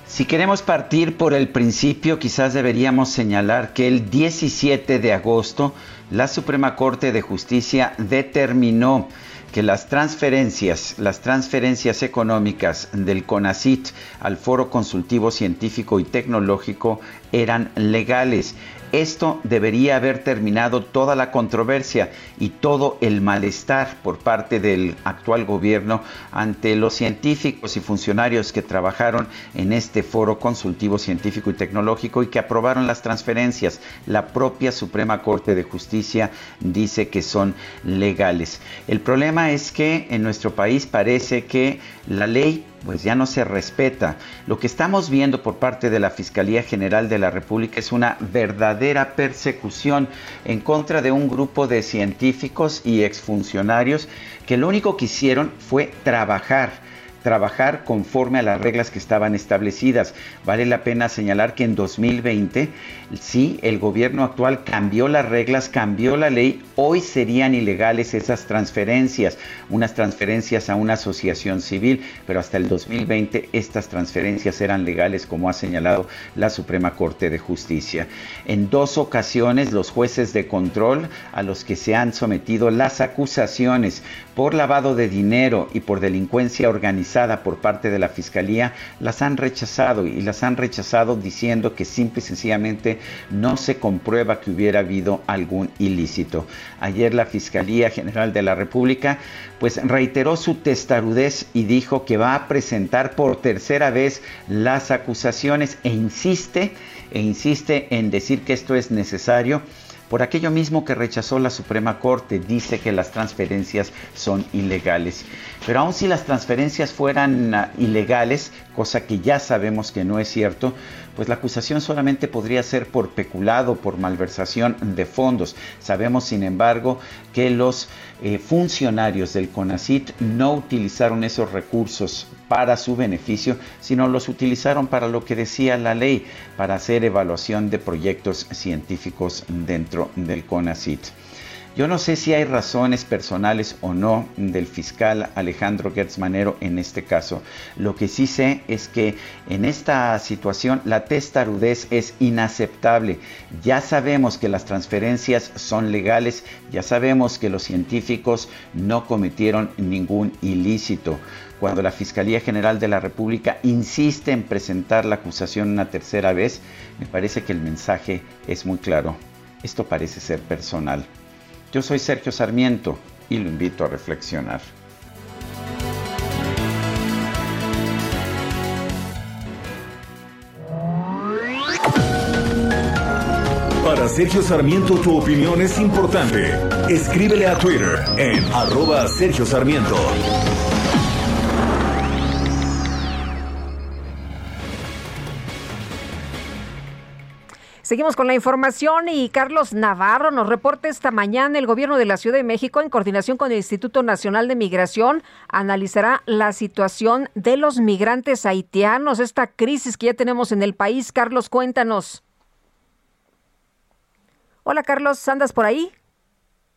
Si queremos partir por el principio, quizás deberíamos señalar que el 17 de agosto la Suprema Corte de Justicia determinó que las transferencias, las transferencias económicas del CONACIT al Foro Consultivo Científico y Tecnológico eran legales. Esto debería haber terminado toda la controversia y todo el malestar por parte del actual gobierno ante los científicos y funcionarios que trabajaron en este foro consultivo científico y tecnológico y que aprobaron las transferencias. La propia Suprema Corte de Justicia dice que son legales. El problema es que en nuestro país parece que la ley pues ya no se respeta. Lo que estamos viendo por parte de la Fiscalía General de la República es una verdadera persecución en contra de un grupo de científicos y exfuncionarios que lo único que hicieron fue trabajar trabajar conforme a las reglas que estaban establecidas. Vale la pena señalar que en 2020, sí, el gobierno actual cambió las reglas, cambió la ley, hoy serían ilegales esas transferencias, unas transferencias a una asociación civil, pero hasta el 2020 estas transferencias eran legales, como ha señalado la Suprema Corte de Justicia. En dos ocasiones, los jueces de control a los que se han sometido las acusaciones por lavado de dinero y por delincuencia organizada por parte de la Fiscalía, las han rechazado y las han rechazado diciendo que simple y sencillamente no se comprueba que hubiera habido algún ilícito. Ayer la Fiscalía General de la República pues reiteró su testarudez y dijo que va a presentar por tercera vez las acusaciones e insiste e insiste en decir que esto es necesario por aquello mismo que rechazó la Suprema Corte, dice que las transferencias son ilegales. Pero aun si las transferencias fueran ah, ilegales, cosa que ya sabemos que no es cierto, pues la acusación solamente podría ser por peculado, por malversación de fondos. Sabemos, sin embargo, que los eh, funcionarios del CONACIT no utilizaron esos recursos para su beneficio, sino los utilizaron para lo que decía la ley, para hacer evaluación de proyectos científicos dentro del CONACIT. Yo no sé si hay razones personales o no del fiscal Alejandro Gertz Manero en este caso. Lo que sí sé es que en esta situación la testarudez es inaceptable. Ya sabemos que las transferencias son legales, ya sabemos que los científicos no cometieron ningún ilícito. Cuando la Fiscalía General de la República insiste en presentar la acusación una tercera vez, me parece que el mensaje es muy claro. Esto parece ser personal. Yo soy Sergio Sarmiento y lo invito a reflexionar. Para Sergio Sarmiento tu opinión es importante. Escríbele a Twitter en arroba Sergio Sarmiento. Seguimos con la información y Carlos Navarro nos reporta esta mañana el gobierno de la Ciudad de México en coordinación con el Instituto Nacional de Migración analizará la situación de los migrantes haitianos, esta crisis que ya tenemos en el país. Carlos, cuéntanos. Hola Carlos, ¿andas por ahí?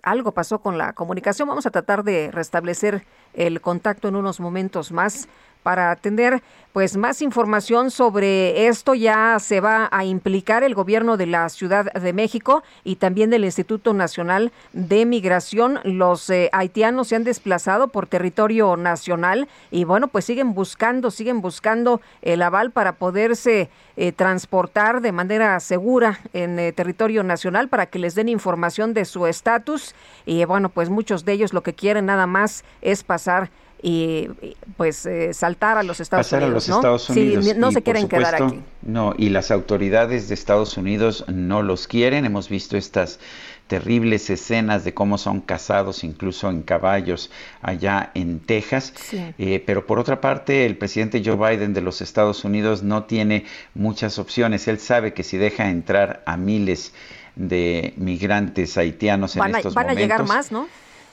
Algo pasó con la comunicación. Vamos a tratar de restablecer el contacto en unos momentos más para atender pues más información sobre esto ya se va a implicar el gobierno de la Ciudad de México y también del Instituto Nacional de Migración. Los eh, haitianos se han desplazado por territorio nacional y bueno, pues siguen buscando, siguen buscando el aval para poderse eh, transportar de manera segura en eh, territorio nacional para que les den información de su estatus y bueno, pues muchos de ellos lo que quieren nada más es pasar y pues eh, saltar a los Estados Unidos. A los Estados Unidos. no se quieren quedar aquí. No, y las autoridades de Estados Unidos no los quieren. Hemos visto estas terribles escenas de cómo son cazados incluso en caballos allá en Texas. Eh, pero por otra parte, el presidente Joe Biden de los Estados Unidos no tiene muchas opciones. Él sabe que si deja entrar a miles de migrantes haitianos en estos van momentos. Van a llegar más, ¿no?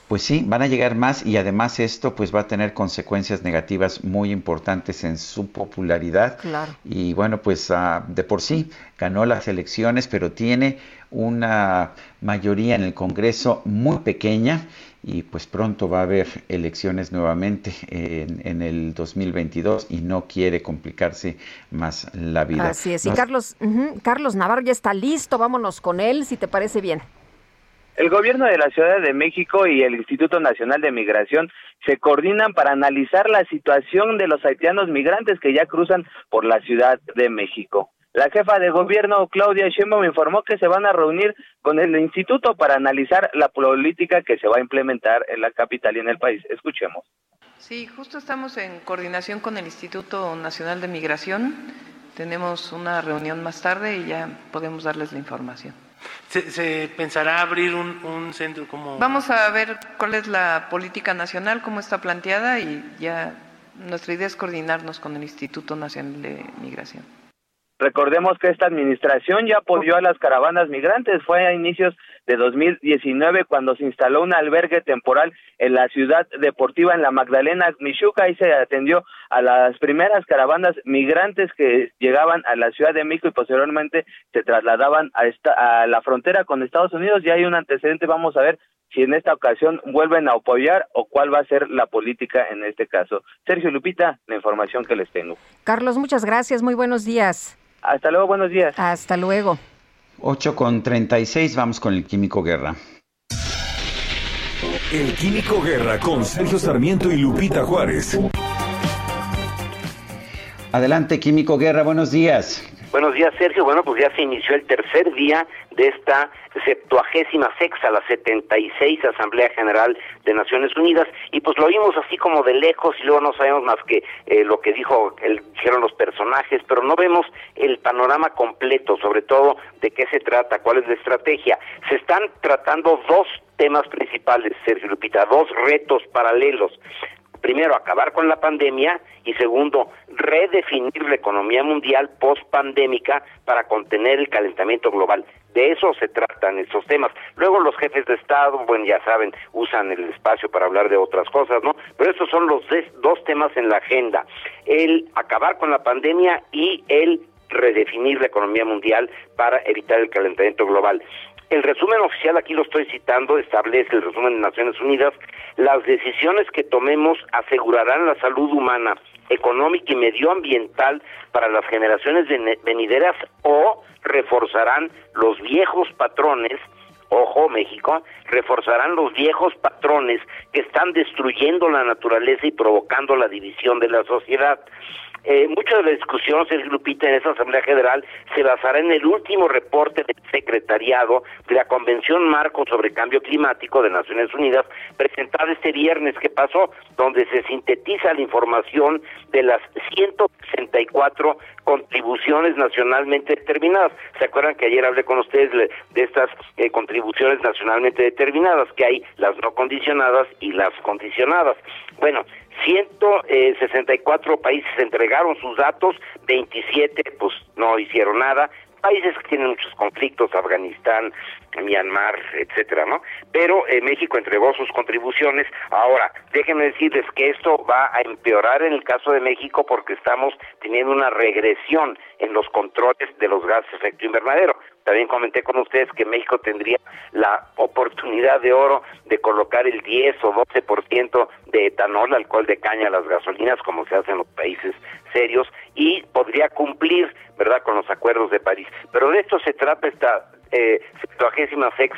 Pues sí, van a llegar más y además esto pues va a tener consecuencias negativas muy importantes en su popularidad. Claro. Y bueno, pues uh, de por sí ganó las elecciones, pero tiene una mayoría en el Congreso muy pequeña y pues pronto va a haber elecciones nuevamente en, en el 2022 y no quiere complicarse más la vida. Así es. Y Carlos, uh -huh, Carlos Navarro ya está listo, vámonos con él, si te parece bien. El gobierno de la Ciudad de México y el Instituto Nacional de Migración se coordinan para analizar la situación de los haitianos migrantes que ya cruzan por la Ciudad de México. La jefa de gobierno, Claudia Sheinbaum, informó que se van a reunir con el instituto para analizar la política que se va a implementar en la capital y en el país. Escuchemos. Sí, justo estamos en coordinación con el Instituto Nacional de Migración. Tenemos una reunión más tarde y ya podemos darles la información. ¿Se, se pensará abrir un, un, centro como...? Vamos a ver cuál es la política nacional, cómo está planteada y ya nuestra idea es coordinarnos con el Instituto Nacional de Migración. Recordemos que esta administración ya apoyó a las caravanas migrantes. Fue a inicios de 2019 cuando se instaló un albergue temporal en la ciudad deportiva en la Magdalena Michuca y se atendió a las primeras caravanas migrantes que llegaban a la Ciudad de México y posteriormente se trasladaban a, esta, a la frontera con Estados Unidos. Ya hay un antecedente, vamos a ver si en esta ocasión vuelven a apoyar o cuál va a ser la política en este caso. Sergio Lupita, la información que les tengo. Carlos, muchas gracias, muy buenos días. Hasta luego, buenos días. Hasta luego. 8 con 36, vamos con el Químico Guerra. El Químico Guerra con Sergio Sarmiento y Lupita Juárez. Adelante, Químico Guerra, buenos días. Buenos días, Sergio. Bueno, pues ya se inició el tercer día de esta septuagésima sexta, la 76 Asamblea General de Naciones Unidas, y pues lo vimos así como de lejos y luego no sabemos más que eh, lo que dijo, el, dijeron los personajes, pero no vemos el panorama completo, sobre todo de qué se trata, cuál es la estrategia. Se están tratando dos temas principales, Sergio Lupita, dos retos paralelos primero, acabar con la pandemia y segundo, redefinir la economía mundial post-pandémica para contener el calentamiento global. De eso se tratan estos temas. Luego los jefes de Estado, bueno, ya saben, usan el espacio para hablar de otras cosas, ¿no? Pero estos son los dos temas en la agenda. El acabar con la pandemia y el redefinir la economía mundial para evitar el calentamiento global. El resumen oficial, aquí lo estoy citando, establece el resumen de Naciones Unidas, las decisiones que tomemos asegurarán la salud humana, económica y medioambiental para las generaciones venideras o reforzarán los viejos patrones ojo México, reforzarán los viejos patrones que están destruyendo la naturaleza y provocando la división de la sociedad. Eh, mucha de la discusión, Sergio Lupita, en esa Asamblea General se basará en el último reporte del Secretariado de la Convención Marco sobre Cambio Climático de Naciones Unidas, presentado este viernes que pasó, donde se sintetiza la información de las 164 contribuciones nacionalmente determinadas. ¿Se acuerdan que ayer hablé con ustedes de estas eh, contribuciones nacionalmente determinadas, que hay las no condicionadas y las condicionadas? Bueno, 164 países entregaron sus datos, 27 pues no hicieron nada, países que tienen muchos conflictos, Afganistán, Myanmar, etcétera, ¿no? Pero eh, México entregó sus contribuciones. Ahora, déjenme decirles que esto va a empeorar en el caso de México porque estamos teniendo una regresión en los controles de los gases efecto invernadero. También comenté con ustedes que México tendría la oportunidad de oro de colocar el 10 o 12% de etanol, alcohol de caña a las gasolinas, como se hace en los países serios, y podría cumplir, ¿verdad?, con los acuerdos de París. Pero de esto se trata esta eh, 76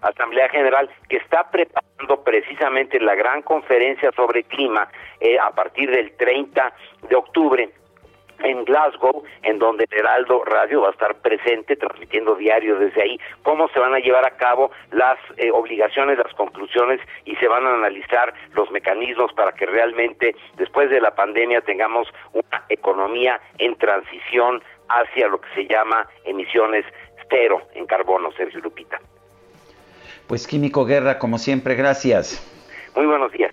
Asamblea General que está preparando precisamente la gran conferencia sobre clima eh, a partir del 30 de octubre en Glasgow, en donde el Heraldo Radio va a estar presente, transmitiendo diario desde ahí, cómo se van a llevar a cabo las eh, obligaciones, las conclusiones y se van a analizar los mecanismos para que realmente después de la pandemia tengamos una economía en transición hacia lo que se llama emisiones cero en carbono, Sergio Lupita. Pues Químico Guerra, como siempre, gracias. Muy buenos días.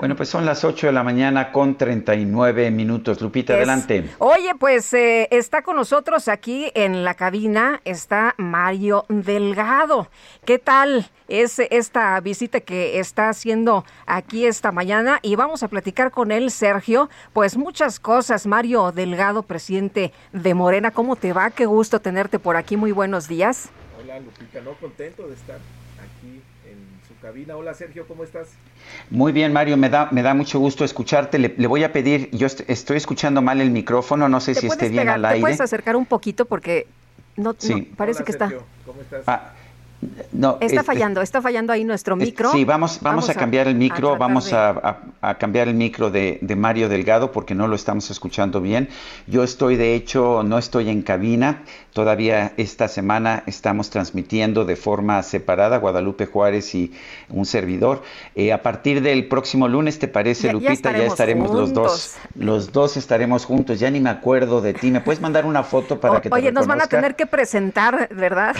Bueno, pues son las 8 de la mañana con 39 minutos. Lupita, adelante. Oye, pues eh, está con nosotros aquí en la cabina, está Mario Delgado. ¿Qué tal es esta visita que está haciendo aquí esta mañana? Y vamos a platicar con él, Sergio. Pues muchas cosas. Mario Delgado, presidente de Morena, ¿cómo te va? Qué gusto tenerte por aquí. Muy buenos días. Hola, Lupita, no contento de estar cabina. Hola, Sergio, ¿cómo estás? Muy bien, Mario, me da, me da mucho gusto escucharte. Le, voy a pedir, yo estoy escuchando mal el micrófono, no sé si esté bien al aire. ¿Te puedes acercar un poquito porque no, parece que está. ¿Cómo estás? Ah, no, está fallando, está fallando ahí nuestro micro. Sí, vamos, vamos, a, cambiar el micro, vamos a, cambiar el micro de, de, Mario Delgado porque no lo estamos escuchando bien. Yo estoy, de hecho, no estoy en cabina, Todavía esta semana estamos transmitiendo de forma separada Guadalupe Juárez y un servidor. Eh, a partir del próximo lunes, ¿te parece, Lupita? Ya estaremos, los dos. Los dos estaremos juntos. Ya ni me acuerdo de ti. ¿Me puedes mandar una foto para que te Oye, nos van a tener que presentar, ¿verdad?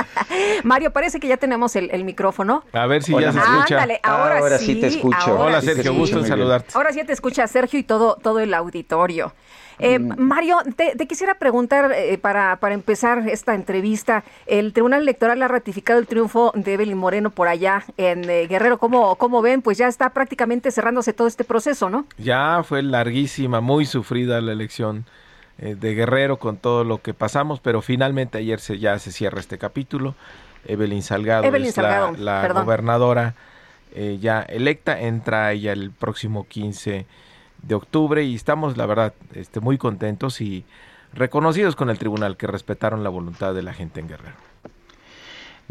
<laughs> Mario, parece que ya tenemos el, micrófono. A ver si ya se escucha. Ándale, ahora, sí, te escucho. Hola, Sergio, gusto en saludarte. Ahora sí te escucha Sergio y todo, todo el auditorio. Eh, mm. Mario, te, quisiera preguntar eh, para, para empezar esta entrevista, el Tribunal Electoral ha ratificado el triunfo de Evelyn Moreno por allá en eh, Guerrero. ¿Cómo, ¿Cómo ven? Pues ya está prácticamente cerrándose todo este proceso, ¿no? Ya fue larguísima, muy sufrida la elección de Guerrero con todo lo que pasamos, pero finalmente ayer se, ya se cierra este capítulo. Evelyn Salgado es la, gobernadora ya electa, entra ella el próximo 15 de octubre y estamos, la verdad, este, muy contentos y reconocidos con el tribunal que respetaron la voluntad de la gente en Guerrero.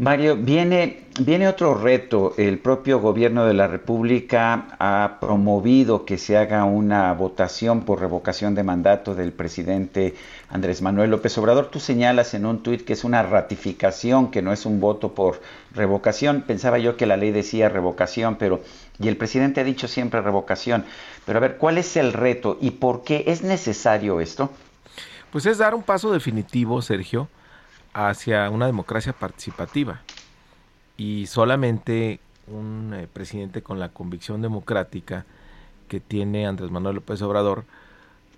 Mario, viene, viene otro reto. El propio gobierno de la República ha promovido que se haga una votación por revocación de mandato del presidente Andrés Manuel López Obrador. Tú señalas en un tuit que es una ratificación, que no es un voto por revocación. Pensaba yo que la ley decía revocación, pero y el presidente ha dicho siempre revocación. Pero a ver, ¿cuál es el reto y por qué es necesario esto? Pues es dar un paso definitivo, Sergio, hacia una democracia participativa. Y solamente un eh, presidente con la convicción democrática que tiene Andrés Manuel López Obrador,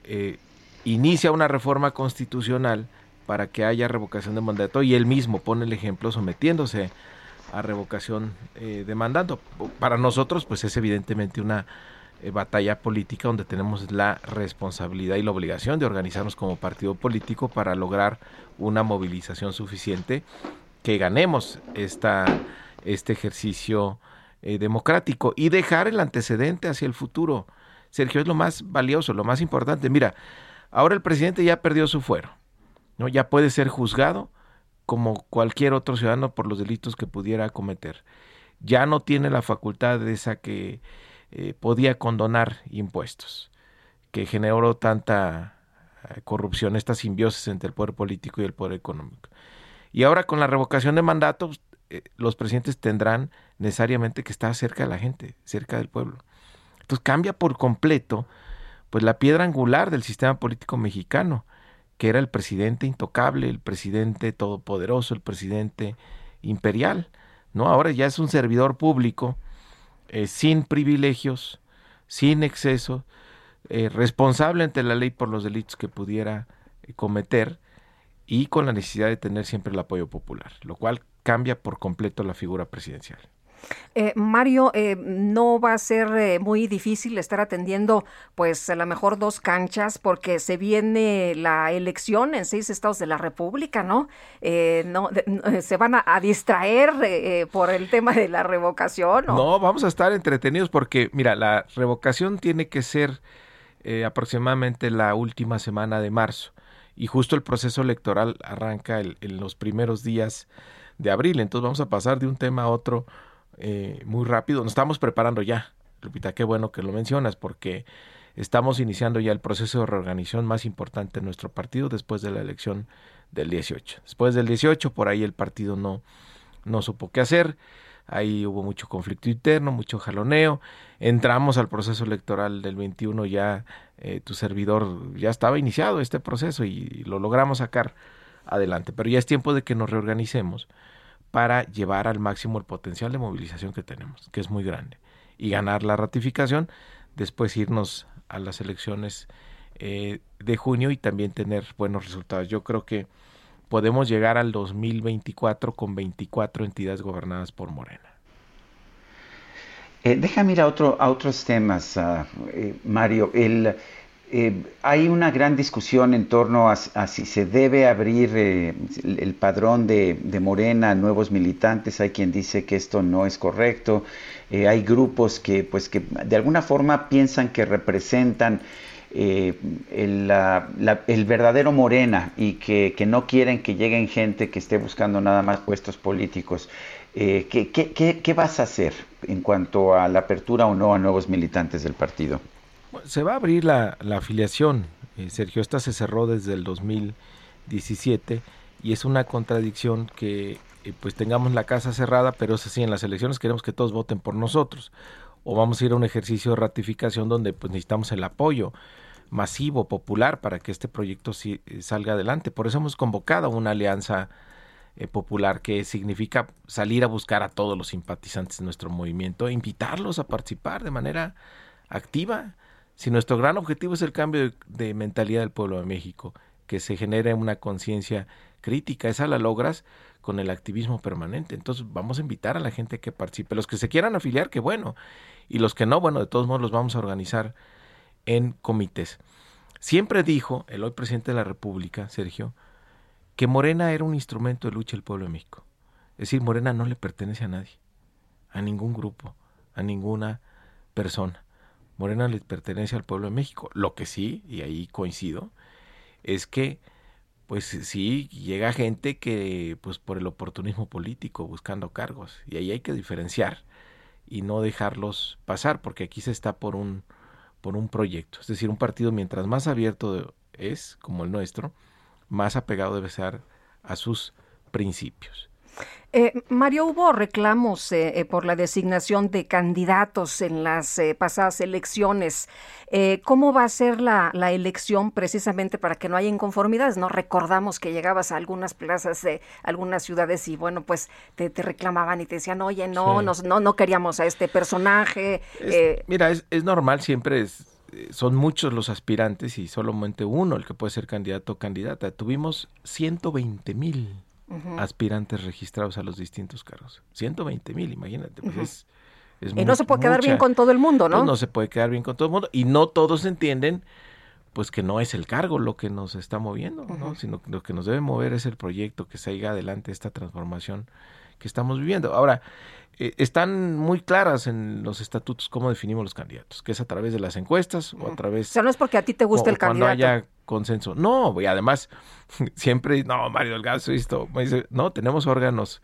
eh, inicia una reforma constitucional para que haya revocación de mandato y él mismo pone el ejemplo sometiéndose a revocación eh, de mandato. Para nosotros, pues es evidentemente una batalla política donde tenemos la responsabilidad y la obligación de organizarnos como partido político para lograr una movilización suficiente que ganemos esta, este ejercicio eh, democrático y dejar el antecedente hacia el futuro. Sergio, es lo más valioso, lo más importante. Mira, ahora el presidente ya perdió su fuero, ¿no? ya puede ser juzgado como cualquier otro ciudadano por los delitos que pudiera cometer. Ya no tiene la facultad de esa que eh, podía condonar impuestos, que generó tanta eh, corrupción, esta simbiosis entre el poder político y el poder económico. Y ahora con la revocación de mandatos, eh, los presidentes tendrán necesariamente que estar cerca de la gente, cerca del pueblo. Entonces cambia por completo pues la piedra angular del sistema político mexicano que era el presidente intocable, el presidente todopoderoso, el presidente imperial. ¿no? Ahora ya es un servidor público eh, sin privilegios, sin exceso, eh, responsable ante la ley por los delitos que pudiera eh, cometer y con la necesidad de tener siempre el apoyo popular, lo cual cambia por completo la figura presidencial. Eh, Mario, eh, no va a ser eh, muy difícil estar atendiendo, pues a lo mejor dos canchas, porque se viene la elección en seis estados de la República, ¿no? no se van a, distraer por el tema de la revocación. No, vamos a estar entretenidos porque, mira, la revocación tiene que ser aproximadamente la última semana de marzo y justo el proceso electoral arranca en los primeros días de abril. Entonces vamos a pasar de un tema a otro eh, muy rápido. Nos estamos preparando ya, Lupita, qué bueno que lo mencionas, porque estamos iniciando ya el proceso de reorganización más importante en nuestro partido después de la elección del 18. Después del 18, por ahí el partido no, no supo qué hacer. Ahí hubo mucho conflicto interno, mucho jaloneo. Entramos al proceso electoral del 21, ya eh, tu servidor ya estaba iniciado este proceso y lo logramos sacar adelante. Pero ya es tiempo de que nos reorganicemos para llevar al máximo el potencial de movilización que tenemos, que es muy grande, y ganar la ratificación, después irnos a las elecciones eh, de junio y también tener buenos resultados. Yo creo que podemos llegar al 2024 con 24 entidades gobernadas por Morena. Eh, déjame ir a, otro, a otros temas, ah, eh, Mario. El, eh, hay una gran discusión en torno a, si se debe abrir eh, el, padrón de, Morena a nuevos militantes. Hay quien dice que esto no es correcto. Eh, hay grupos que, pues, que de alguna forma piensan que representan el, verdadero Morena y que, no quieren que lleguen gente que esté buscando nada más puestos políticos. ¿qué, qué vas a hacer en cuanto a la apertura o no a nuevos militantes del partido? Se va a abrir la, afiliación, eh, Sergio. Esta se cerró desde el 2017 y es una contradicción que eh, pues tengamos la casa cerrada, pero es así, en las elecciones queremos que todos voten por nosotros. O vamos a ir a un ejercicio de ratificación donde pues necesitamos el apoyo masivo, popular, para que este proyecto eh, salga adelante. Por eso hemos convocado una alianza popular que significa salir a buscar a todos los simpatizantes de nuestro movimiento e invitarlos a participar de manera activa si nuestro gran objetivo es el cambio de, mentalidad del pueblo de México, que se genere una conciencia crítica, esa la logras con el activismo permanente. Entonces vamos a invitar a la gente que participe. Los que se quieran afiliar, que bueno. Y los que no, bueno, de todos modos los vamos a organizar en comités. Siempre dijo el hoy presidente de la República, Sergio, que Morena era un instrumento de lucha del pueblo de México. Es decir, Morena no le pertenece a nadie, a ningún grupo, a ninguna persona. Morena le pertenece al pueblo de México. Lo que sí, y ahí coincido, es que pues sí llega gente que pues por el oportunismo político buscando cargos y ahí hay que diferenciar y no dejarlos pasar porque aquí se está por un por un proyecto, es decir, un partido mientras más abierto es como el nuestro, más apegado debe ser a sus principios. Eh, Mario, hubo reclamos eh, eh, por la designación de candidatos en las pasadas elecciones. ¿Cómo va a ser la, elección precisamente para que no haya inconformidades? No recordamos que llegabas a algunas plazas de algunas ciudades y bueno, pues te, reclamaban y te decían, oye, no, no, no queríamos a este personaje. mira, es, es normal, siempre es, son muchos los aspirantes y solamente uno el que puede ser candidato o candidata. Tuvimos 120 mil aspirantes registrados a los distintos cargos. 120 mil, imagínate. Pues y no se puede quedar bien con todo el mundo, ¿no? Pues no se puede quedar bien con todo el mundo. Y no todos entienden pues que no es el cargo lo que nos está moviendo, ¿no? Sino que lo que nos debe mover es el proyecto que siga adelante esta transformación que estamos viviendo. Ahora, eh, están muy claras en los estatutos cómo definimos los candidatos, que es a través de las encuestas o a través... O sea, no es porque a ti te guste el candidato. Cuando haya consenso. No, y además, <laughs> siempre, no, Mario Delgado, esto, no, tenemos órganos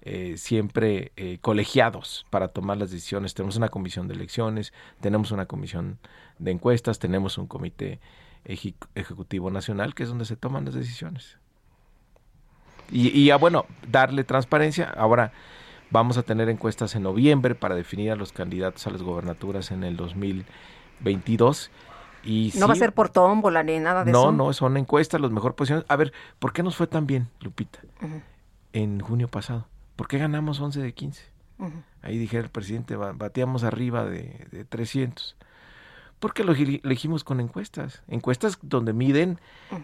eh, siempre eh, colegiados para tomar las decisiones. Tenemos una comisión de elecciones, tenemos una comisión de encuestas, tenemos un comité ejecutivo nacional, que es donde se toman las decisiones. Y, y ya, bueno, darle transparencia. Ahora, Vamos a tener encuestas en noviembre para definir a los candidatos a las gobernaturas en el 2022. Y no va a ser por tómbola ni nada de eso. No, no, son encuestas, los mejor posiciones. A ver, ¿por qué nos fue tan bien, Lupita, en junio pasado? ¿Por qué ganamos 11 de 15? Ahí dije el presidente, bateamos arriba de, de 300 porque lo elegimos con encuestas, encuestas donde miden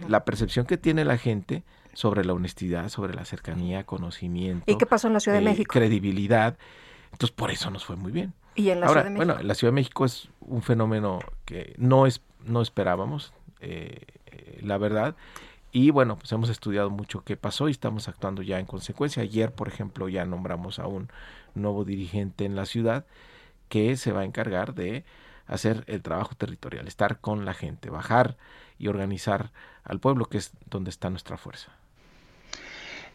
la percepción que tiene la gente sobre la honestidad, sobre la cercanía, conocimiento. ¿Y qué pasó en la Ciudad de eh, México? Credibilidad. Entonces, por eso nos fue muy bien. ¿Y en la Ciudad de México? Bueno, la Ciudad de México es un fenómeno que no, es, no esperábamos, eh, eh, la verdad. Y bueno, pues hemos estudiado mucho qué pasó y estamos actuando ya en consecuencia. Ayer, por ejemplo, ya nombramos a un nuevo dirigente en la ciudad que se va a encargar de hacer el trabajo territorial, estar con la gente, bajar y organizar al pueblo, que es donde está nuestra fuerza.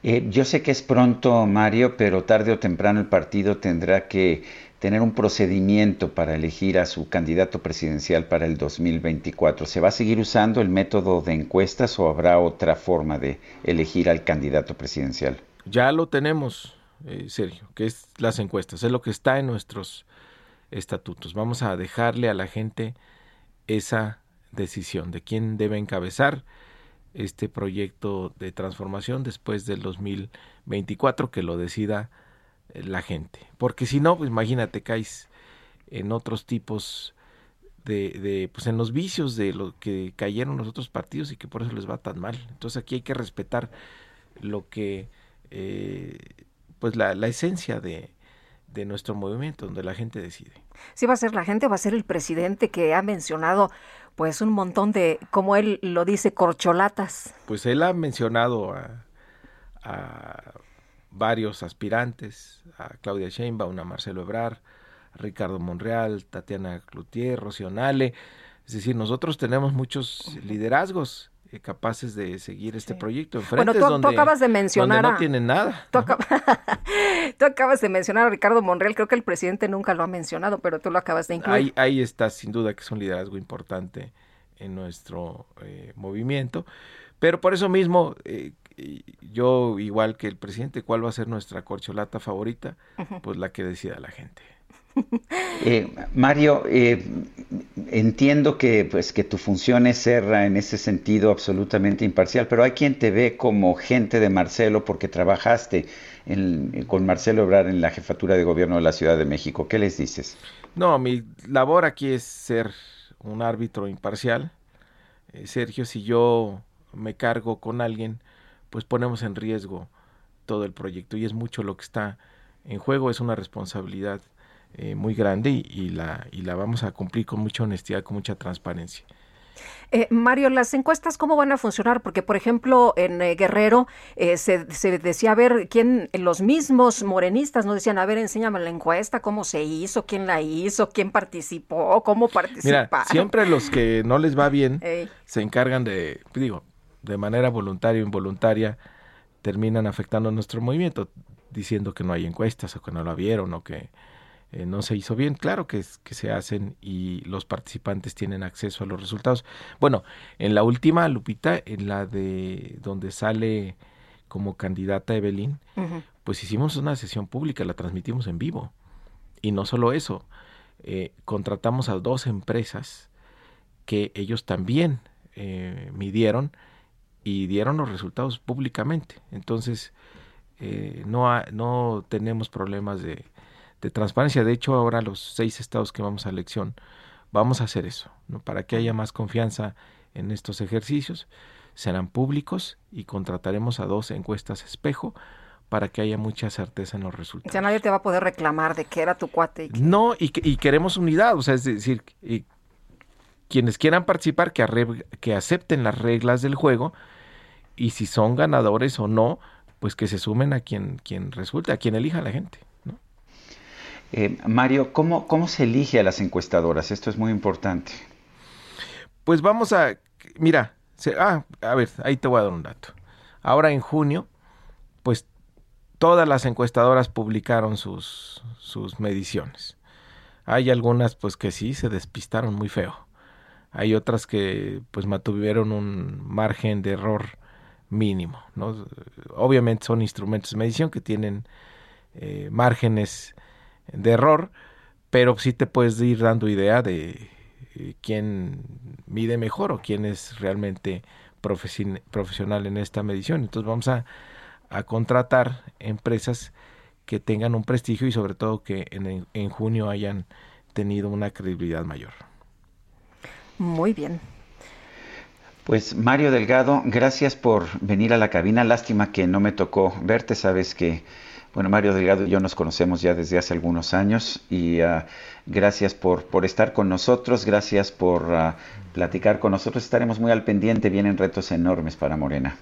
Eh, yo sé que es pronto, Mario, pero tarde o temprano el partido tendrá que tener un procedimiento para elegir a su candidato presidencial para el 2024. ¿Se va a seguir usando el método de encuestas o habrá otra forma de elegir al candidato presidencial? Ya lo tenemos, eh, Sergio, que es las encuestas, es lo que está en nuestros estatutos. Vamos a dejarle a la gente esa decisión de quién debe encabezar este proyecto de transformación después del 2024 que lo decida eh, la gente. Porque si no, pues imagínate, caes en otros tipos de, de, pues en los vicios de lo que cayeron los otros partidos y que por eso les va tan mal. Entonces aquí hay que respetar lo que, eh, pues la, la esencia de, de nuestro movimiento, donde la gente decide. Sí va a ser la gente, va a ser el presidente que ha mencionado pues un montón de, como él lo dice, corcholatas. Pues él ha mencionado a, varios aspirantes, a Claudia Sheinbaum, a Marcelo Ebrar, a Ricardo Monreal, Tatiana Cloutier, Rocío Nale. Es decir, nosotros tenemos muchos liderazgos capaces de seguir este proyecto. bueno, tú, acabas de mencionar. no tienen nada. <laughs> Tú, acabas de mencionar a Ricardo Monreal. Creo que el presidente nunca lo ha mencionado, pero tú lo acabas de incluir. Ahí, ahí está, sin duda, que es un liderazgo importante en nuestro eh, movimiento. Pero por eso mismo, eh, yo, igual que el presidente, ¿cuál va a ser nuestra corcholata favorita? Pues la que decida la gente. <laughs> Eh, Mario, eh, entiendo que, pues, que tu función es ser en ese sentido absolutamente imparcial, pero hay quien te ve como gente de Marcelo porque trabajaste con Marcelo Obrar en la jefatura de gobierno de la Ciudad de México. ¿Qué les dices? No, mi labor aquí es ser un árbitro imparcial. Eh, Sergio, si yo me cargo con alguien, pues ponemos en riesgo todo el proyecto y es mucho lo que está en juego, es una responsabilidad eh, muy grande y, la, y la vamos a cumplir con mucha honestidad, con mucha transparencia. Eh, Mario, las encuestas, ¿cómo van a funcionar? Porque, por ejemplo, en eh, Guerrero se, decía, a ver, quién, los mismos morenistas nos decían, a ver, enséñame la encuesta, cómo se hizo, quién la hizo, quién participó, cómo participaron. Mira, siempre los que no les va bien <laughs> se encargan de, digo, de manera voluntaria o involuntaria, terminan afectando nuestro movimiento, diciendo que no hay encuestas o que no la vieron o que eh, no se hizo bien. Claro que, que se hacen y los participantes tienen acceso a los resultados. Bueno, en la última, Lupita, en la de donde sale como candidata Evelyn, pues hicimos una sesión pública, la transmitimos en vivo. Y no solo eso, eh, contratamos a dos empresas que ellos también eh, midieron y dieron los resultados públicamente. Entonces, eh, no, no tenemos problemas de, transparencia. De hecho, ahora los seis estados que vamos a elección, vamos a hacer eso, ¿no? para que haya más confianza en estos ejercicios. Serán públicos y contrataremos a dos encuestas espejo para que haya mucha certeza en los resultados. Ya nadie te va a poder reclamar de que era tu cuate. No, y, y, queremos unidad, o sea, es decir, y quienes quieran participar, que, que acepten las reglas del juego y si son ganadores o no, pues que se sumen a quien, quien resulte, a quien elija la gente. Eh, Mario, ¿cómo, ¿cómo se elige a las encuestadoras? Esto es muy importante. Pues vamos a, mira, ah, a ver, ahí te voy a dar un dato. Ahora en junio, pues todas las encuestadoras publicaron sus, sus mediciones. Hay algunas pues que sí se despistaron muy feo. Hay otras que pues mantuvieron un margen de error mínimo. ¿no? Obviamente son instrumentos de medición que tienen eh, márgenes de error, pero sí te puedes ir dando idea de eh, quién mide mejor o quién es realmente profesional en esta medición. Entonces vamos a a contratar empresas que tengan un prestigio y sobre todo que en, en junio hayan tenido una credibilidad mayor. Muy bien. Pues Mario Delgado, gracias por venir a la cabina. Lástima que no me tocó verte, sabes que, bueno, Mario Delgado y yo nos conocemos ya desde hace algunos años y uh, gracias por, por estar con nosotros, gracias por uh, platicar con nosotros. Estaremos muy al pendiente, vienen retos enormes para Morena.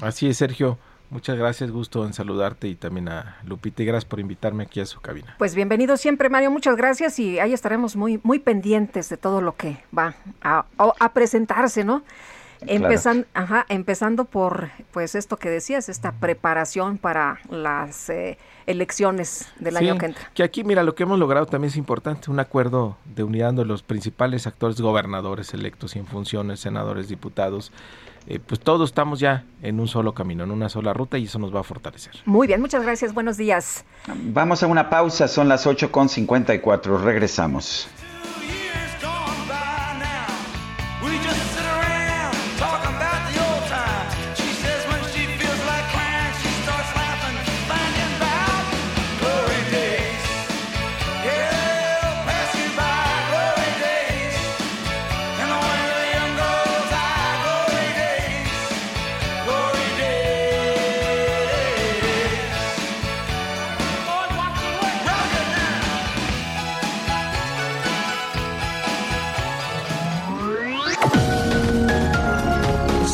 Así es, Sergio. Muchas gracias, gusto en saludarte y también a Lupita y gracias por invitarme aquí a su cabina. Pues bienvenido siempre, Mario, muchas gracias y ahí estaremos muy, muy pendientes de todo lo que va a, a presentarse, ¿no? Empezando, ajá, empezando por pues esto que decías, esta preparación para las eh, elecciones del año que entra. Que aquí, mira, lo que hemos logrado también es importante, un acuerdo de unidad de los principales actores gobernadores electos y en funciones, senadores, diputados, eh, pues todos estamos ya en un solo camino, en una sola ruta y eso nos va a fortalecer. Muy bien, muchas gracias, buenos días. Vamos a una pausa, son las 8.54, regresamos.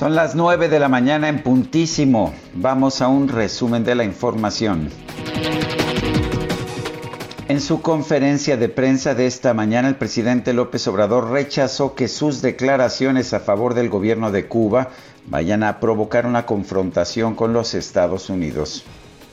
Son las 9 de la mañana en puntísimo. Vamos a un resumen de la información. En su conferencia de prensa de esta mañana, el presidente López Obrador rechazó que sus declaraciones a favor del gobierno de Cuba vayan a provocar una confrontación con los Estados Unidos.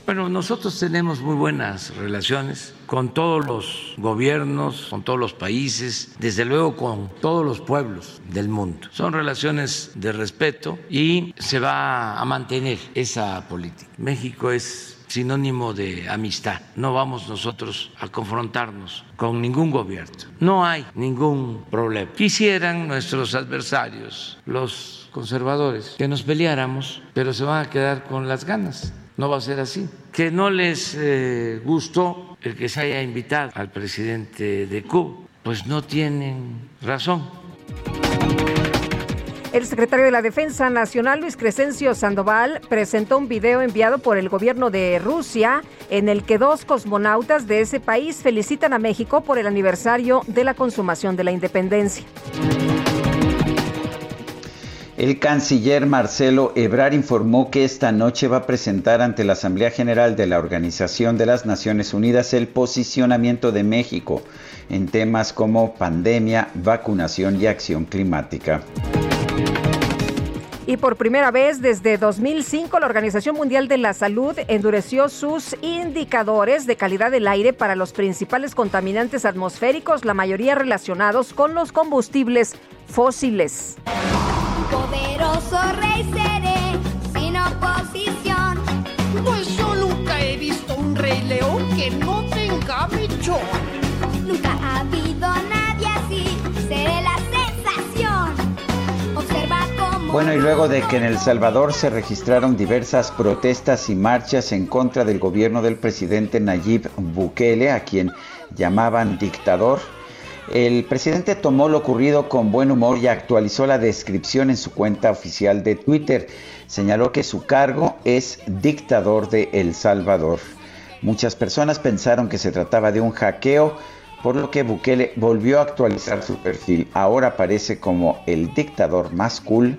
Bueno, nosotros tenemos muy buenas relaciones con todos los gobiernos, con todos los países, desde luego con todos los pueblos del mundo. Son relaciones de respeto y se va a mantener esa política. México es sinónimo de amistad. No vamos nosotros a confrontarnos con ningún gobierno. No hay ningún problema. Quisieran nuestros adversarios, los conservadores, que nos peleáramos, pero se van a quedar con las ganas no va a ser así. Que no les eh, gustó el que se haya invitado al presidente de Cuba, pues no tienen razón. El secretario de la Defensa Nacional, Luis Crescencio Sandoval, presentó un video enviado por el gobierno de Rusia en el que dos cosmonautas de ese país felicitan a México por el aniversario de la consumación de la independencia. El canciller Marcelo Ebrar informó que esta noche va a presentar ante la Asamblea General de la Organización de las Naciones Unidas el posicionamiento de México en temas como pandemia, vacunación y acción climática. Y por primera vez desde 2005, la Organización Mundial de la Salud endureció sus indicadores de calidad del aire para los principales contaminantes atmosféricos, la mayoría relacionados con los combustibles fósiles. Poderoso rey seré, sin oposición. Pues yo nunca he visto un rey león que no tenga mechón. Nunca ha habido Bueno, y luego de que en El Salvador se registraron diversas protestas y marchas en contra del gobierno del presidente Nayib Bukele, a quien llamaban dictador, el presidente tomó lo ocurrido con buen humor y actualizó la descripción en su cuenta oficial de Twitter. Señaló que su cargo es dictador de El Salvador. Muchas personas pensaron que se trataba de un hackeo, por lo que Bukele volvió a actualizar su perfil. Ahora aparece como el dictador más cool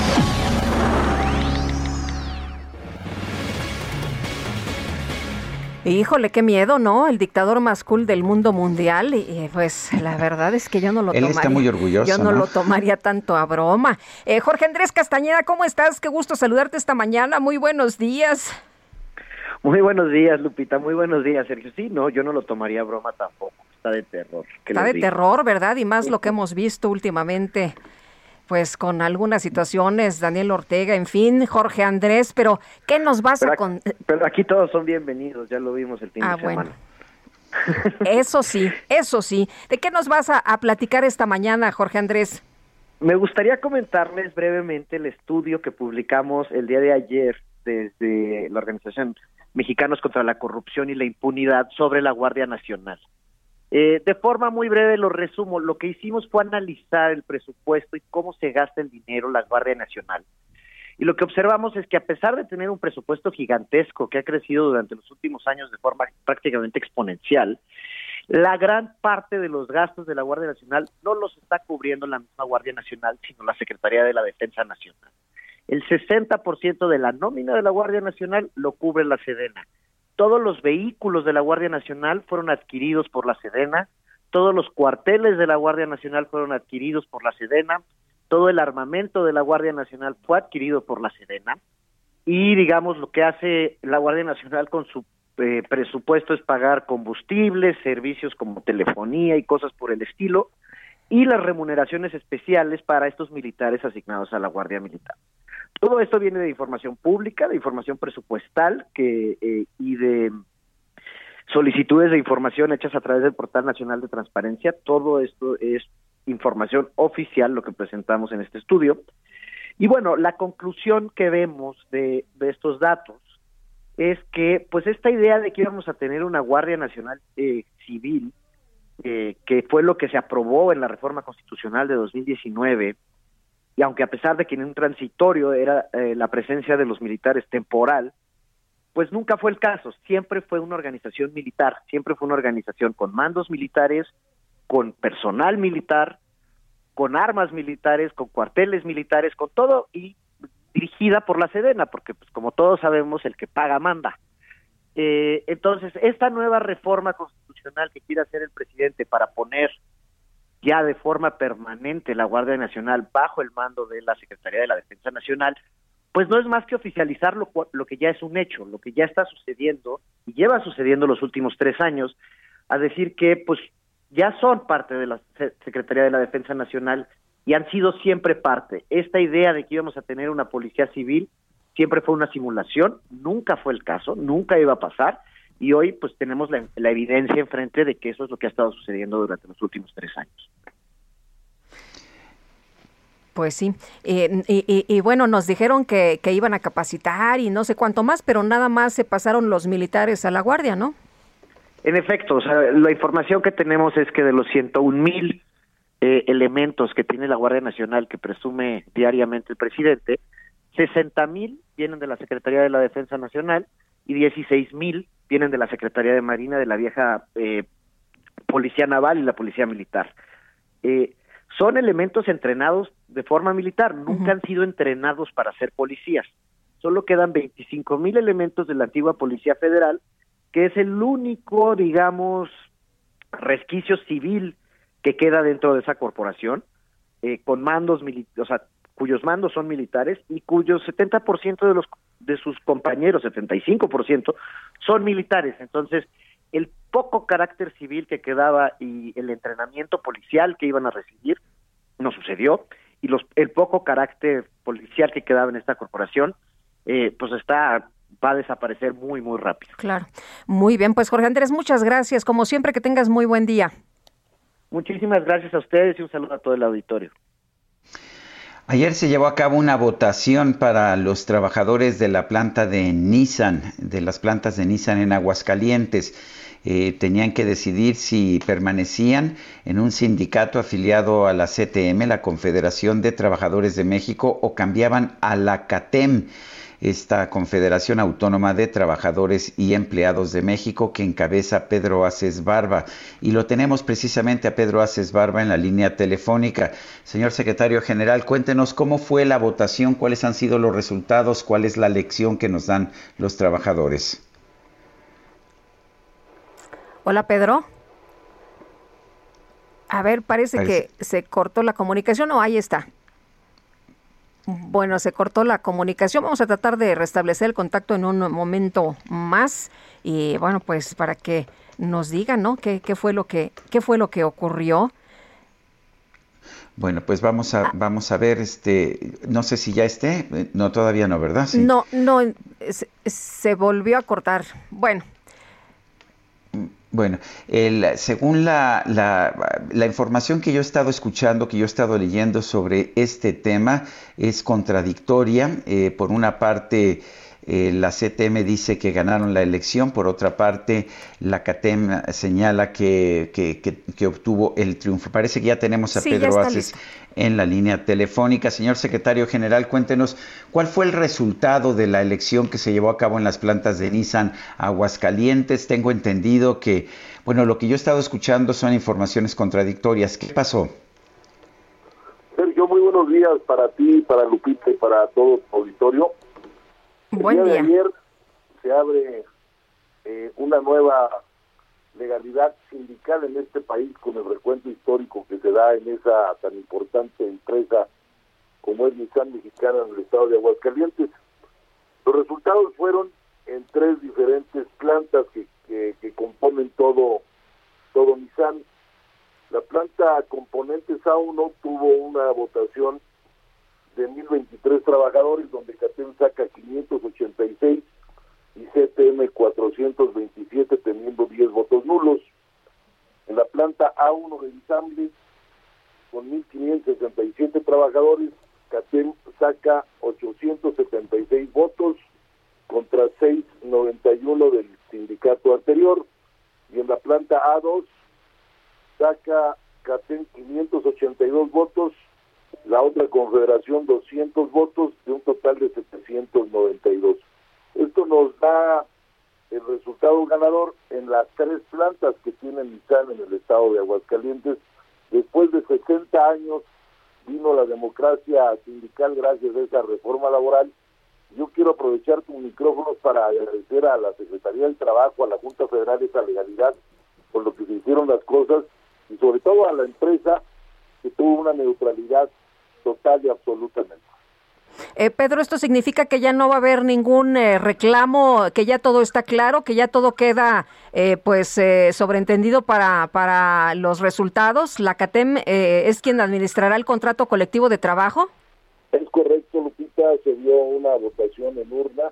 Híjole, qué miedo, ¿no? El dictador más cool del mundo mundial. Y pues la verdad es que yo no lo Él está muy orgulloso. Yo no, lo tomaría tanto a broma. Eh, Jorge Andrés Castañeda, ¿cómo estás? Qué gusto saludarte esta mañana. Muy buenos días. Muy buenos días, Lupita. Muy buenos días, Sergio. Sí, no, yo no lo tomaría broma tampoco. Está de terror. Está de terror, ¿verdad? Y más lo que hemos visto últimamente, pues con algunas situaciones, Daniel Ortega, en fin, Jorge Andrés, pero ¿qué nos vas a con... Pero aquí todos son bienvenidos, ya lo vimos el fin ah, de semana. Bueno. Eso sí, eso sí. ¿De qué nos vas a, a platicar esta mañana, Jorge Andrés? Me gustaría comentarles brevemente el estudio que publicamos el día de ayer desde la organización Mexicanos contra la Corrupción y la Impunidad sobre la Guardia Nacional. Eh, de forma muy breve lo resumo, lo que hicimos fue analizar el presupuesto y cómo se gasta el dinero la Guardia Nacional. Y lo que observamos es que a pesar de tener un presupuesto gigantesco que ha crecido durante los últimos años de forma prácticamente exponencial, la gran parte de los gastos de la Guardia Nacional no los está cubriendo la misma Guardia Nacional, sino la Secretaría de la Defensa Nacional. El 60% de la nómina de la Guardia Nacional lo cubre la Sedena. Todos los vehículos de la Guardia Nacional fueron adquiridos por la Sedena, todos los cuarteles de la Guardia Nacional fueron adquiridos por la Sedena, todo el armamento de la Guardia Nacional fue adquirido por la Sedena y digamos lo que hace la Guardia Nacional con su eh, presupuesto es pagar combustibles, servicios como telefonía y cosas por el estilo y las remuneraciones especiales para estos militares asignados a la Guardia Militar. Todo esto viene de información pública, de información presupuestal que, eh, y de solicitudes de información hechas a través del Portal Nacional de Transparencia. Todo esto es información oficial, lo que presentamos en este estudio. Y bueno, la conclusión que vemos de, estos datos es que, pues, esta idea de que íbamos a tener una Guardia Nacional eh, Civil, eh, que fue lo que se aprobó en la reforma constitucional de 2019, y aunque a pesar de que en un transitorio era eh, la presencia de los militares temporal, pues nunca fue el caso, siempre fue una organización militar, siempre fue una organización con mandos militares, con personal militar, con armas militares, con cuarteles militares, con todo y dirigida por la Sedena, porque pues como todos sabemos el que paga manda. Eh, entonces, esta nueva reforma constitucional que quiere hacer el presidente para poner ya de forma permanente la Guardia Nacional bajo el mando de la Secretaría de la Defensa Nacional, pues no es más que oficializar lo, lo que ya es un hecho, lo que ya está sucediendo y lleva sucediendo los últimos tres años, a decir que pues ya son parte de la Secretaría de la Defensa Nacional y han sido siempre parte. Esta idea de que íbamos a tener una policía civil siempre fue una simulación, nunca fue el caso, nunca iba a pasar y hoy pues tenemos la, evidencia enfrente de que eso es lo que ha estado sucediendo durante los últimos tres años. Pues sí, eh, y, bueno, nos dijeron que, iban a capacitar y no sé cuánto más, pero nada más se pasaron los militares a la guardia, ¿no? En efecto, o sea, la información que tenemos es que de los 101 mil eh, elementos que tiene la Guardia Nacional que presume diariamente el presidente, 60 mil vienen de la Secretaría de la Defensa Nacional y 16 mil vienen de la Secretaría de Marina de la vieja eh, Policía Naval y la Policía Militar. Eh, son elementos entrenados de forma militar, nunca han sido entrenados para ser policías. Solo quedan 25 mil elementos de la antigua Policía Federal, que es el único, digamos, resquicio civil que queda dentro de esa corporación, eh, con mandos militares, o sea, cuyos mandos son militares y cuyos 70% de los de sus compañeros, 75%, son militares. Entonces, el poco carácter civil que quedaba y el entrenamiento policial que iban a recibir no sucedió y los el poco carácter policial que quedaba en esta corporación eh, pues está va a desaparecer muy muy rápido. Claro. Muy bien, pues Jorge Andrés, muchas gracias. Como siempre que tengas muy buen día. Muchísimas gracias a ustedes y un saludo a todo el auditorio. Ayer se llevó a cabo una votación para los trabajadores de la planta de Nissan, de las plantas de Nissan en Aguascalientes. Eh, tenían que decidir si permanecían en un sindicato afiliado a la CTM, la Confederación de Trabajadores de México, o cambiaban a la CATEM esta Confederación Autónoma de Trabajadores y Empleados de México que encabeza Pedro Aces Barba. Y lo tenemos precisamente a Pedro Aces Barba en la línea telefónica. Señor secretario general, cuéntenos cómo fue la votación, cuáles han sido los resultados, cuál es la lección que nos dan los trabajadores. Hola, Pedro. A ver, parece, que se cortó la comunicación o ahí está. Bueno, se cortó la comunicación. Vamos a tratar de restablecer el contacto en un momento más y bueno, pues para que nos digan, ¿no? ¿Qué, qué fue lo que qué fue lo que ocurrió? Bueno, pues vamos a vamos a ver este no sé si ya esté, no todavía no, ¿verdad? No, no se volvió a cortar. Bueno, bueno, el, según la, la, información que yo he estado escuchando, que yo he estado leyendo sobre este tema, es contradictoria. Eh, por una parte, eh, la CTM dice que ganaron la elección, por otra parte, la CATEM señala que, que, obtuvo el triunfo. Parece que ya tenemos a Pedro Aces en la línea telefónica. Señor secretario general, cuéntenos cuál fue el resultado de la elección que se llevó a cabo en las plantas de Nissan Aguascalientes. Tengo entendido que, bueno, lo que yo he estado escuchando son informaciones contradictorias. ¿Qué pasó? Sergio, muy buenos días para ti, para Lupita y para todo tu auditorio. Buen día. ayer se abre eh, una nueva legalidad sindical en este país con el recuento histórico que se da en esa tan importante empresa como es Nissan Mexicana en el estado de Aguascalientes. Los resultados fueron en tres diferentes plantas que, que, componen todo, todo Nissan. La planta componentes A1 tuvo una votación de 1023 trabajadores, donde CATEM saca 586 y CTM 427 teniendo 10 votos nulos. En la planta A1 de ensamble, con 1.567 trabajadores, CATEM saca 876 votos contra 691 del sindicato anterior. Y en la planta A2 saca CATEM 582 votos, la otra confederación 200 votos de un total de 792. Esto nos da el resultado ganador en las tres plantas que tiene Nissan en el estado de Aguascalientes. Después de 60 años vino la democracia sindical gracias a esa reforma laboral. Yo quiero aprovechar tu micrófono para agradecer a la Secretaría del Trabajo, a la Junta Federal esa legalidad, por lo que se hicieron las cosas y sobre todo a la empresa que tuvo una neutralidad total y absolutamente. Eh, Pedro, ¿esto significa que ya no va a haber ningún eh, reclamo, que ya todo está claro, que ya todo queda eh, pues eh, sobreentendido para, para los resultados? ¿La CATEM es quien administrará el contrato colectivo de trabajo? Es correcto, Lupita, se dio una votación en urna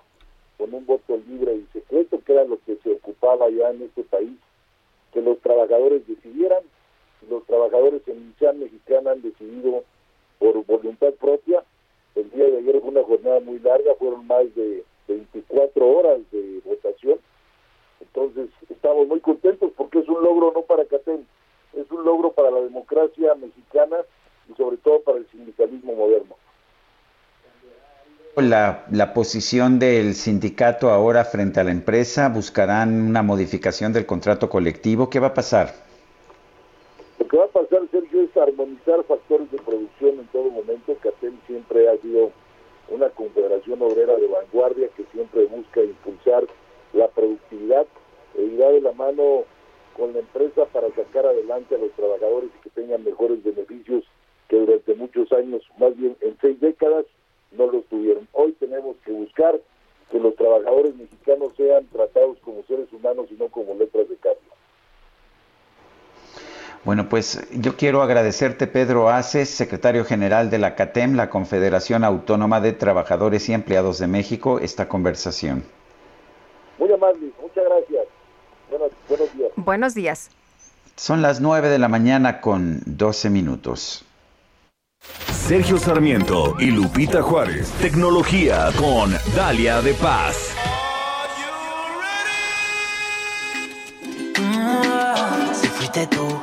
con un voto libre y secreto, que era lo que se ocupaba ya en este país, que los trabajadores decidieran. Los trabajadores en Mexicana han decidido por voluntad propia el día de ayer fue una jornada muy larga, fueron más de 24 horas de votación. Entonces, estamos muy contentos porque es un logro no para CATEM, es un logro para la democracia mexicana y sobre todo para el sindicalismo moderno. La, la, posición del sindicato ahora frente a la empresa? ¿Buscarán una modificación del contrato colectivo? ¿Qué va a pasar? Lo que va a pasar, Sergio, es armonizar factores de producción en todo momento. CATEM siempre ha sido una confederación obrera de vanguardia que siempre busca impulsar la productividad e irá de la mano con la empresa para sacar adelante a los trabajadores y que tengan mejores beneficios que durante muchos años, más bien en seis décadas, no los tuvieron. Hoy tenemos que buscar que los trabajadores mexicanos sean tratados como seres humanos y no como letras de cambio. Bueno, pues yo quiero agradecerte, Pedro Aces, secretario general de la CATEM, la Confederación Autónoma de Trabajadores y Empleados de México, esta conversación. Muy amable, muchas gracias. buenos días. Buenos días. Son las 9 de la mañana con 12 minutos. Sergio Sarmiento y Lupita Juárez. Tecnología con Dalia de Paz. Si fuiste tú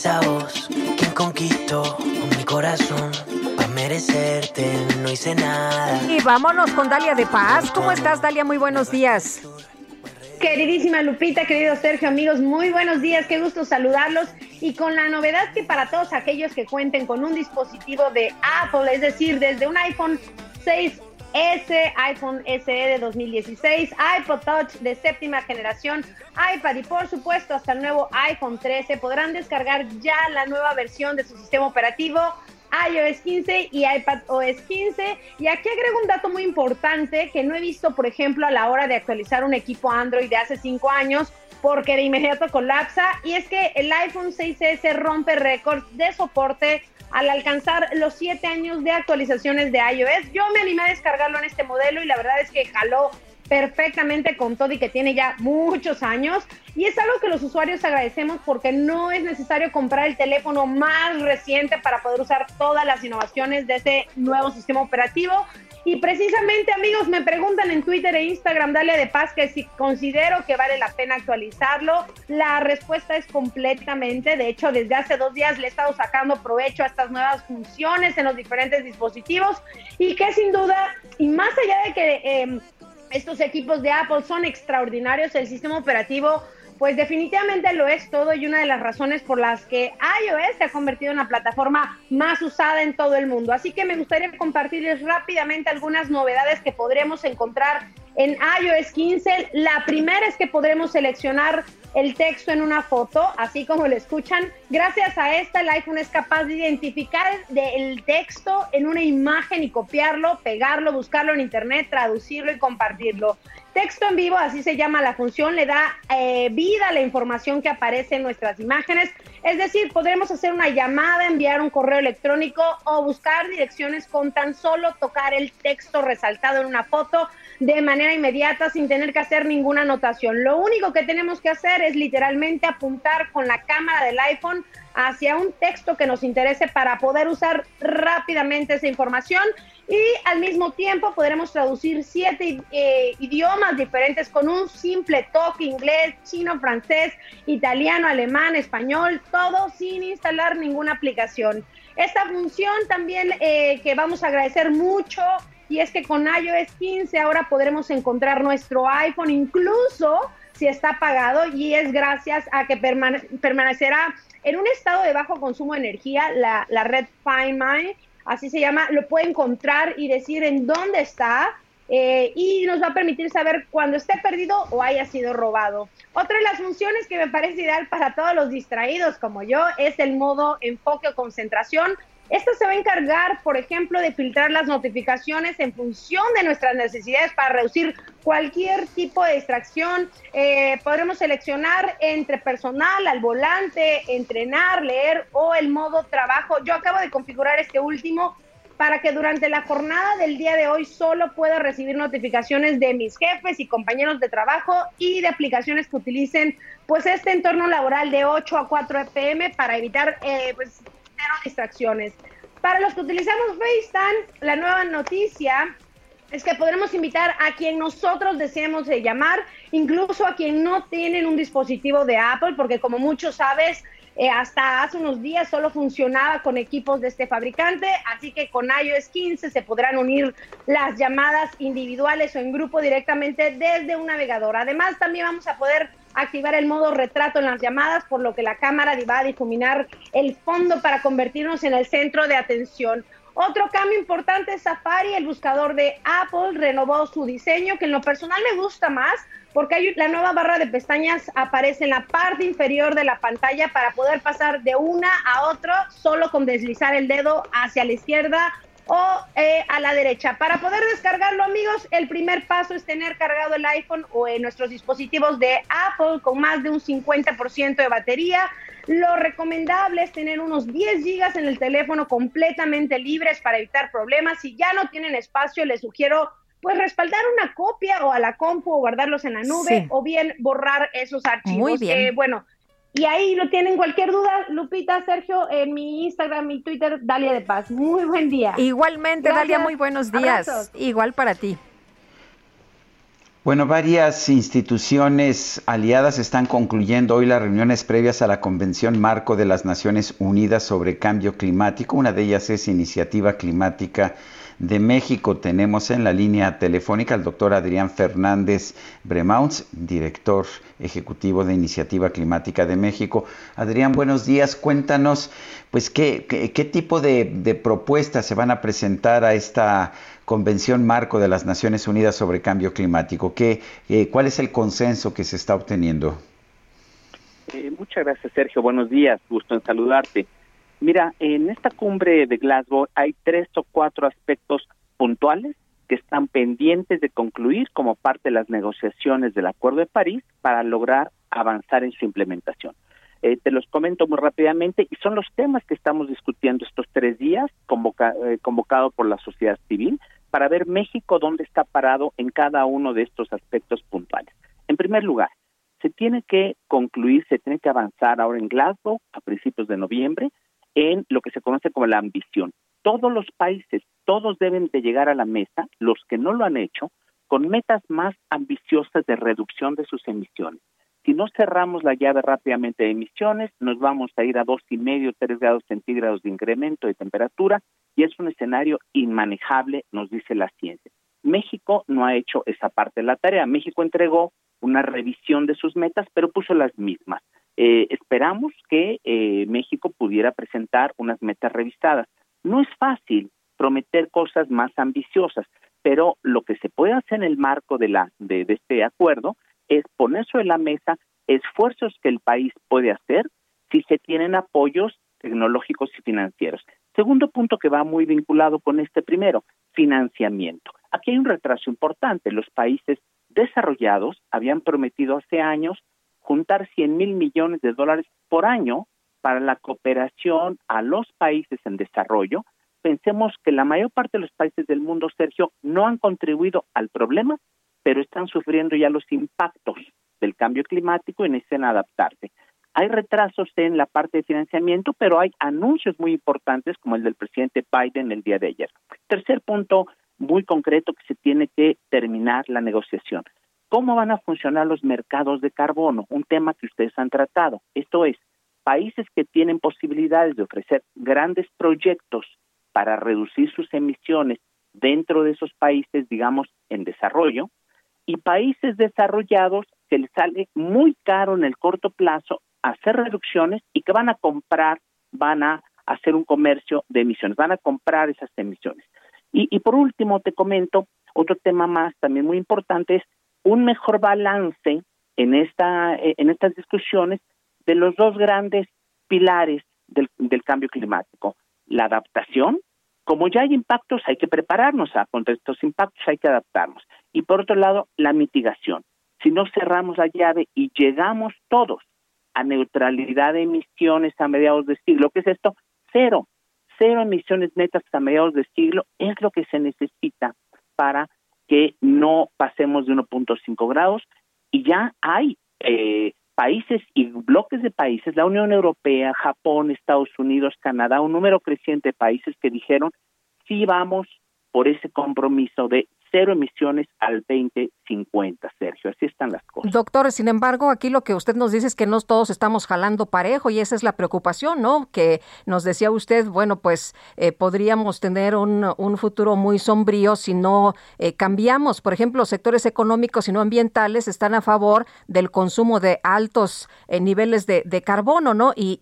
esa voz quien conquistó mi corazón. Para merecerte no hice nada. Y vámonos con Dalia de Paz. ¿Cómo estás, Dalia? Muy buenos días. Queridísima Lupita, querido Sergio, amigos, muy buenos días, qué gusto saludarlos y con la novedad que para todos aquellos que cuenten con un dispositivo de Apple, es decir, desde un iPhone 6S, iPhone SE de 2016, iPod Touch de séptima generación, iPad y por supuesto hasta el nuevo iPhone 13 podrán descargar ya la nueva versión de su sistema operativo iOS 15 y iPad OS 15. Y aquí agrego un dato muy importante que no he visto, por ejemplo, a la hora de actualizar un equipo Android de hace 5 años, porque de inmediato colapsa. Y es que el iPhone 6S rompe récords de soporte al alcanzar los 7 años de actualizaciones de iOS. Yo me animé a descargarlo en este modelo y la verdad es que jaló perfectamente con todo y que tiene ya muchos años. Y es algo que los usuarios agradecemos porque no es necesario comprar el teléfono más reciente para poder usar todas las innovaciones de este nuevo sistema operativo. Y precisamente, amigos, me preguntan en Twitter e Instagram, dale de paz, que si considero que vale la pena actualizarlo. La respuesta es completamente. De hecho, desde hace dos días le he estado sacando provecho a estas nuevas funciones en los diferentes dispositivos y que sin duda, y más allá de que... Eh, estos equipos de Apple son extraordinarios, el sistema operativo pues definitivamente lo es todo y una de las razones por las que iOS se ha convertido en la plataforma más usada en todo el mundo. Así que me gustaría compartirles rápidamente algunas novedades que podremos encontrar en iOS 15. La primera es que podremos seleccionar el texto en una foto, así como lo escuchan. Gracias a esta, el iPhone es capaz de identificar el texto en una imagen y copiarlo, pegarlo, buscarlo en Internet, traducirlo y compartirlo. Texto en vivo, así se llama la función, le da eh, vida a la información que aparece en nuestras imágenes. Es decir, podremos hacer una llamada, enviar un correo electrónico o buscar direcciones con tan solo tocar el texto resaltado en una foto de manera inmediata sin tener que hacer ninguna anotación. Lo único que tenemos que hacer es literalmente apuntar con la cámara del iPhone hacia un texto que nos interese para poder usar rápidamente esa información y al mismo tiempo podremos traducir siete eh, idiomas diferentes con un simple toque inglés, chino, francés, italiano, alemán, español, todo sin instalar ninguna aplicación. Esta función también eh, que vamos a agradecer mucho y es que con iOS 15 ahora podremos encontrar nuestro iPhone incluso si está apagado y es gracias a que permanecerá en un estado de bajo consumo de energía, la, la red Find My, así se llama, lo puede encontrar y decir en dónde está eh, y nos va a permitir saber cuando esté perdido o haya sido robado. Otra de las funciones que me parece ideal para todos los distraídos como yo es el modo enfoque o concentración. Esto se va a encargar, por ejemplo, de filtrar las notificaciones en función de nuestras necesidades para reducir cualquier tipo de distracción. Eh, podremos seleccionar entre personal, al volante, entrenar, leer o el modo trabajo. Yo acabo de configurar este último para que durante la jornada del día de hoy solo pueda recibir notificaciones de mis jefes y compañeros de trabajo y de aplicaciones que utilicen pues este entorno laboral de 8 a 4 pm para evitar eh, pues distracciones. Para los que utilizamos FaceTime, la nueva noticia es que podremos invitar a quien nosotros deseemos llamar, incluso a quien no tienen un dispositivo de Apple, porque como muchos sabes, eh, hasta hace unos días solo funcionaba con equipos de este fabricante, así que con iOS 15 se podrán unir las llamadas individuales o en grupo directamente desde un navegador. Además, también vamos a poder activar el modo retrato en las llamadas, por lo que la cámara va a difuminar el fondo para convertirnos en el centro de atención. Otro cambio importante es Safari, el buscador de Apple, renovó su diseño, que en lo personal me gusta más, porque la nueva barra de pestañas aparece en la parte inferior de la pantalla para poder pasar de una a otra solo con deslizar el dedo hacia la izquierda o eh, a la derecha. Para poder descargarlo, amigos, el primer paso es tener cargado el iPhone o en nuestros dispositivos de Apple con más de un 50% de batería. Lo recomendable es tener unos 10 gigas en el teléfono completamente libres para evitar problemas. Si ya no tienen espacio, les sugiero pues respaldar una copia o a la compu o guardarlos en la nube o bien borrar esos archivos. Muy bien. Eh, bueno, y ahí lo tienen cualquier duda, Lupita, Sergio, en mi Instagram, mi Twitter, Dalia de Paz. Muy buen día. Igualmente, Dalia, muy buenos días. Igual para ti. Bueno, varias instituciones aliadas están concluyendo hoy las reuniones previas a la Convención Marco de las Naciones Unidas sobre Cambio Climático. Una de ellas es Iniciativa Climática de México. Tenemos en la línea telefónica al doctor Adrián Fernández Bremauns, director ejecutivo de Iniciativa Climática de México. Adrián, buenos días. Cuéntanos, pues, qué, qué, tipo de, propuestas se van a presentar a esta Convención Marco de las Naciones Unidas sobre Cambio Climático. ¿Qué, eh, ¿Cuál es el consenso que se está obteniendo? Eh, muchas gracias, Sergio. Buenos días. Gusto en saludarte. Mira, en esta cumbre de Glasgow hay tres o cuatro aspectos puntuales que están pendientes de concluir como parte de las negociaciones del Acuerdo de París para lograr avanzar en su implementación. Eh, te los comento muy rápidamente y son los temas que estamos discutiendo estos tres días, convoca, eh, convocado por la sociedad civil, para ver México dónde está parado en cada uno de estos aspectos puntuales. En primer lugar, se tiene que concluir, se tiene que avanzar ahora en Glasgow a principios de noviembre en lo que se conoce como la ambición. Todos los países, todos deben de llegar a la mesa, los que no lo han hecho, con metas más ambiciosas de reducción de sus emisiones. Si no cerramos la llave rápidamente de emisiones, nos vamos a ir a dos y medio, tres grados centígrados de incremento de temperatura y es un escenario inmanejable, nos dice la ciencia. México no ha hecho esa parte de la tarea. México entregó una revisión de sus metas, pero puso las mismas. Eh, esperamos que eh, México pudiera presentar unas metas revisadas. No es fácil prometer cosas más ambiciosas, pero lo que se puede hacer en el marco de, la, de, de este acuerdo es poner sobre la mesa esfuerzos que el país puede hacer si se tienen apoyos tecnológicos y financieros. Segundo punto que va muy vinculado con este primero, financiamiento. Aquí hay un retraso importante. Los países desarrollados habían prometido hace años juntar 100 mil millones de dólares por año para la cooperación a los países en desarrollo, pensemos que la mayor parte de los países del mundo, Sergio, no han contribuido al problema, pero están sufriendo ya los impactos del cambio climático y necesitan adaptarse. Hay retrasos en la parte de financiamiento, pero hay anuncios muy importantes como el del presidente Biden el día de ayer. Tercer punto muy concreto que se tiene que terminar la negociación. ¿Cómo van a funcionar los mercados de carbono? Un tema que ustedes han tratado. Esto es, países que tienen posibilidades de ofrecer grandes proyectos para reducir sus emisiones dentro de esos países, digamos, en desarrollo, y países desarrollados que les sale muy caro en el corto plazo hacer reducciones y que van a comprar, van a hacer un comercio de emisiones, van a comprar esas emisiones. Y, por último, te comento, otro tema más también muy importante es un mejor balance en, esta, en estas discusiones de los dos grandes pilares del, del cambio climático, la adaptación, como ya hay impactos, hay que prepararnos a contra estos impactos, hay que adaptarnos. Y por otro lado, la mitigación. Si no cerramos la llave y llegamos todos a neutralidad de emisiones a mediados de siglo, ¿qué es esto? Cero, cero emisiones netas a mediados de siglo es lo que se necesita para que no pasemos de 1.5 grados. Y ya hay eh, países y bloques de países, la Unión Europea, Japón, Estados Unidos, Canadá, un número creciente de países que dijeron sí vamos por ese compromiso de cero emisiones al 2050, Sergio. Así están las cosas. Doctor, sin embargo, aquí lo que usted nos dice es que no todos estamos jalando parejo y esa es la preocupación, ¿no? Que nos decía usted, bueno, pues eh, podríamos tener un, un, futuro muy sombrío si no eh, cambiamos. Por ejemplo, los sectores económicos y no ambientales están a favor del consumo de altos eh, niveles de, de, carbono, ¿no? Y,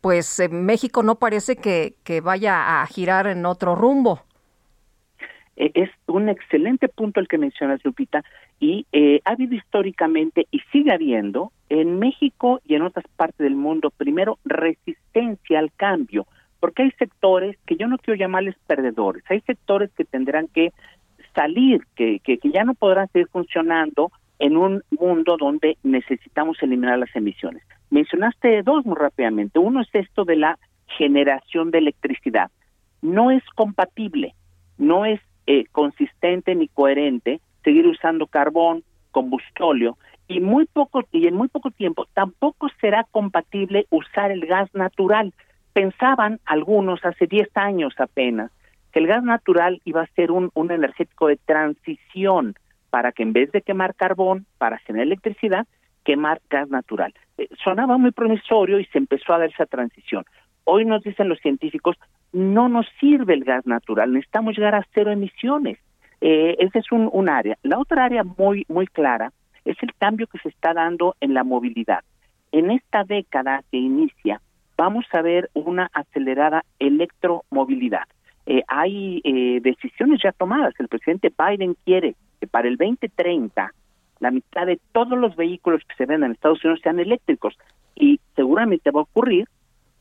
pues México no parece que, que vaya a girar en otro rumbo. E, es un excelente punto el que mencionas, Lupita, y eh, ha habido históricamente y sigue habiendo en México y en otras partes del mundo, primero, resistencia al cambio, porque hay sectores que yo no quiero llamarles perdedores, hay sectores que tendrán que salir, que, que, que ya no podrán seguir funcionando en un mundo donde necesitamos eliminar las emisiones. Mencionaste dos muy rápidamente. Uno es esto de la generación de electricidad. No es compatible, no es eh, consistente ni coherente seguir usando carbón, combustóleo y muy poco y en muy poco tiempo tampoco será compatible usar el gas natural. Pensaban algunos hace 10 años apenas que el gas natural iba a ser un, un energético de transición para que en vez de quemar carbón para generar electricidad, quemar gas natural. Eh, sonaba muy promisorio y se empezó a dar esa transición. Hoy nos dicen los científicos, no nos sirve el gas natural, necesitamos llegar a cero emisiones. Eh, ese es un, área. La otra área muy, muy clara es el cambio que se está dando en la movilidad. En esta década que inicia, vamos a ver una acelerada electromovilidad. Eh, hay eh, decisiones ya tomadas. El presidente Biden quiere que para el 2030 la mitad de todos los vehículos que se venden en Estados Unidos sean eléctricos y seguramente va a ocurrir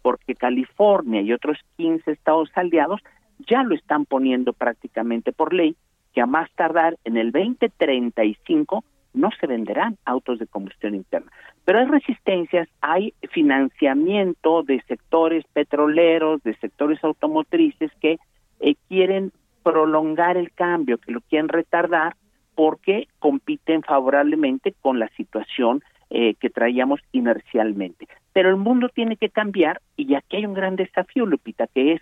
porque California y otros 15 estados aliados ya lo están poniendo prácticamente por ley, que a más tardar en el 2035 no se venderán autos de combustión interna. Pero hay resistencias, hay financiamiento de sectores petroleros, de sectores automotrices que eh, quieren prolongar el cambio, que lo quieren retardar porque compiten favorablemente con la situación eh, que traíamos inercialmente. Pero el mundo tiene que cambiar y aquí hay un gran desafío, Lupita, que es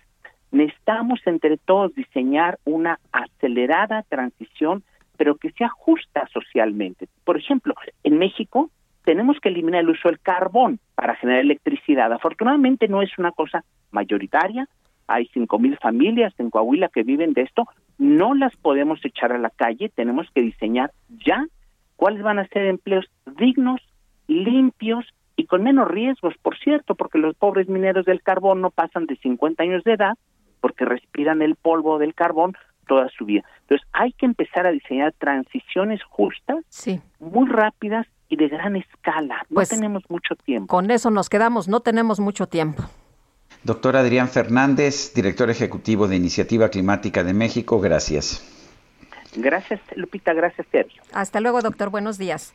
necesitamos entre todos diseñar una acelerada transición, pero que sea justa socialmente. Por ejemplo, en México tenemos que eliminar el uso del carbón para generar electricidad. Afortunadamente no es una cosa mayoritaria. Hay cinco mil familias en Coahuila que viven de esto. No las podemos echar a la calle. Tenemos que diseñar ya cuáles van a ser empleos dignos limpios y con menos riesgos, por cierto, porque los pobres mineros del carbón no pasan de 50 años de edad porque respiran el polvo del carbón toda su vida. Entonces hay que empezar a diseñar transiciones justas, muy rápidas y de gran escala. No pues, tenemos mucho tiempo. Con eso nos quedamos, no tenemos mucho tiempo. Doctor Adrián Fernández, director ejecutivo de Iniciativa Climática de México, gracias. Gracias, Lupita, gracias, Sergio. Hasta luego, doctor, buenos días.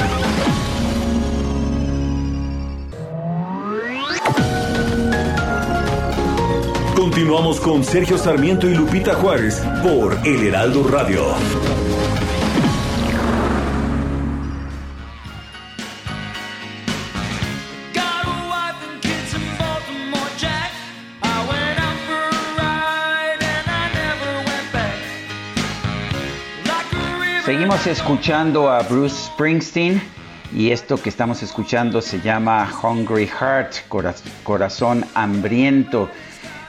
Continuamos con Sergio Sarmiento y Lupita Juárez por El Heraldo Radio. Seguimos escuchando a Bruce Springsteen y esto que estamos escuchando se llama Hungry Heart, corazón hambriento.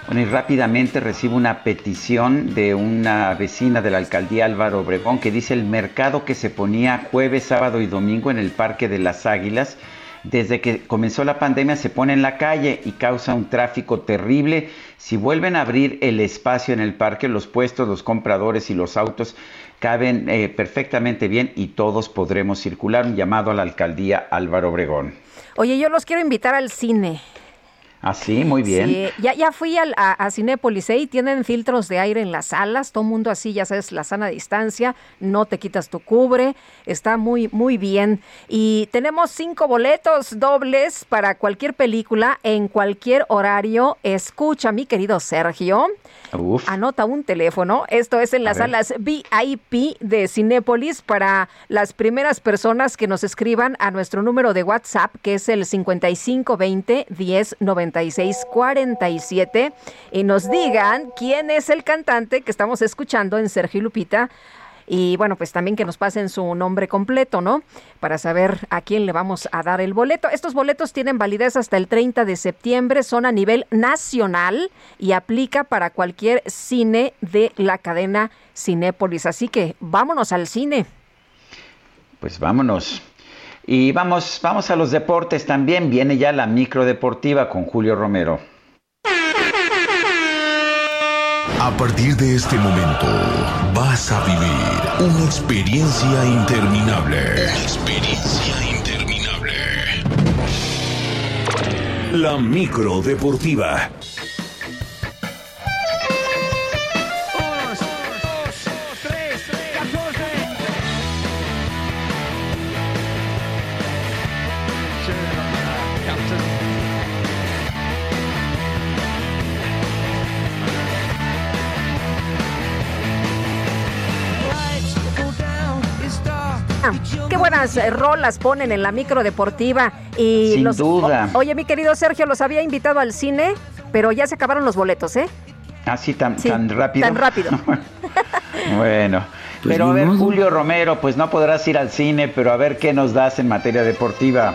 Bueno, y rápidamente recibo una petición de una vecina de la alcaldía Álvaro Obregón que dice el mercado que se ponía jueves, sábado y domingo en el Parque de las Águilas, desde que comenzó la pandemia se pone en la calle y causa un tráfico terrible. Si vuelven a abrir el espacio en el parque, los puestos, los compradores y los autos caben eh, perfectamente bien y todos podremos circular. Un llamado a la alcaldía Álvaro Obregón. Oye, yo los quiero invitar al cine. Ah, sí, muy bien. Sí, ya, ya fui a, a, Cinépolis ¿eh? y tienen filtros de aire en las salas, todo mundo así, ya sabes, la sana distancia, no te quitas tu cubre, está muy, muy bien. Y tenemos cinco boletos dobles para cualquier película en cualquier horario. Escucha, mi querido Sergio, anota un teléfono, esto es en las salas VIP de Cinépolis para las primeras personas que nos escriban a nuestro número de WhatsApp, que es el 5520 1090 47 y nos digan quién es el cantante que estamos escuchando en Sergio Lupita. Y bueno, pues también que nos pasen su nombre completo, ¿no? Para saber a quién le vamos a dar el boleto. Estos boletos tienen validez hasta el 30 de septiembre, son a nivel nacional y aplica para cualquier cine de la cadena Cinépolis. Así que vámonos al cine. Pues vámonos. Y vamos, vamos a los deportes también. Viene ya la micro deportiva con Julio Romero. A partir de este momento vas a vivir una experiencia interminable. Experiencia interminable. La micro Qué buenas eh, rolas ponen en la micro deportiva. Y Sin duda. oye, mi querido Sergio, los había invitado al cine, pero ya se acabaron los boletos, ¿eh? Así tan, tan rápido. Tan rápido. <laughs> bueno. Pues pero a ver, Julio Romero, pues no podrás ir al cine, pero a ver qué nos das en materia deportiva.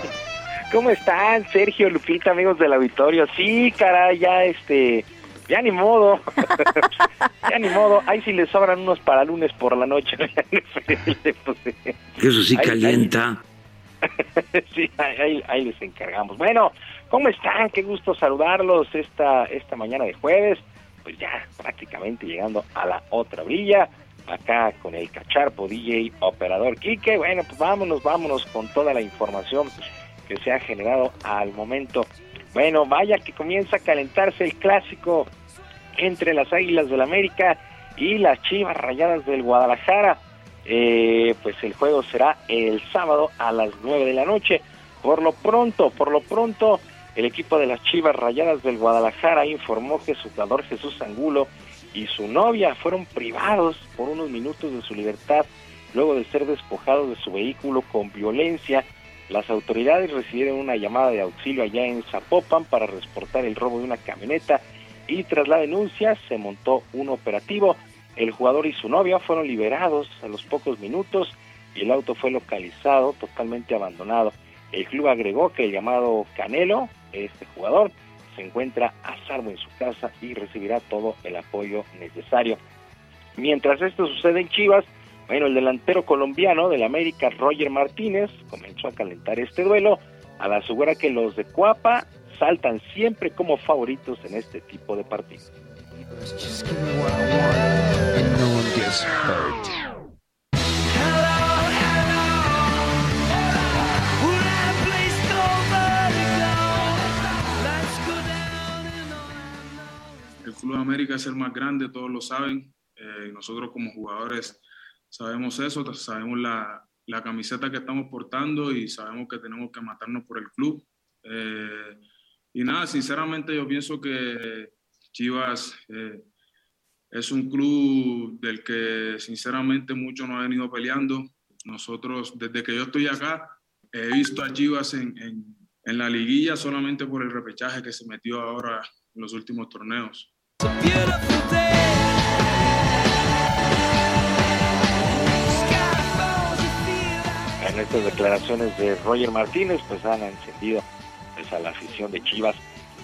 ¿Cómo están, Sergio, Lupita, amigos del auditorio? Sí, caray, ya este, ya ni modo, <laughs> ya ni modo, ahí sí les sobran unos para lunes por la noche. <laughs> Eso sí calienta. <laughs> sí, ahí, ahí, les encargamos. Bueno, ¿cómo están? Qué gusto saludarlos esta, esta mañana de jueves. Pues ya prácticamente llegando a la otra brilla. Acá con el cacharpo DJ operador Quique. Bueno, pues vámonos, vámonos con toda la información que se ha generado al momento. Bueno, vaya que comienza a calentarse el clásico entre las Águilas del América y las Chivas Rayadas del Guadalajara. Eh, pues el juego será el sábado a las 9 de la noche. Por lo pronto, por lo pronto, el equipo de las Chivas Rayadas del Guadalajara informó que su jugador Jesús Angulo y su novia fueron privados por unos minutos de su libertad luego de ser despojados de su vehículo con violencia. Las autoridades recibieron una llamada de auxilio allá en Zapopan para reportar el robo de una camioneta y tras la denuncia se montó un operativo. El jugador y su novia fueron liberados a los pocos minutos y el auto fue localizado totalmente abandonado. El club agregó que el llamado Canelo, este jugador, se encuentra a salvo en su casa y recibirá todo el apoyo necesario. Mientras esto sucede en Chivas, bueno, el delantero colombiano del América, Roger Martínez, comenzó a calentar este duelo al asegurar que los de Cuapa saltan siempre como favoritos en este tipo de partidos. El Club América es el más grande, todos lo saben. Eh, nosotros como jugadores sabemos eso, sabemos la, la, camiseta que estamos portando y sabemos que tenemos que matarnos por el club. Eh, y nada, sinceramente yo pienso que Chivas eh, es un club del que sinceramente muchos no han venido peleando. Nosotros, desde que yo estoy acá, he visto a Chivas en, en, la liguilla solamente por el repechaje que se metió ahora en los últimos torneos. En estas declaraciones de Roger Martínez, pues han encendido a la afición de Chivas.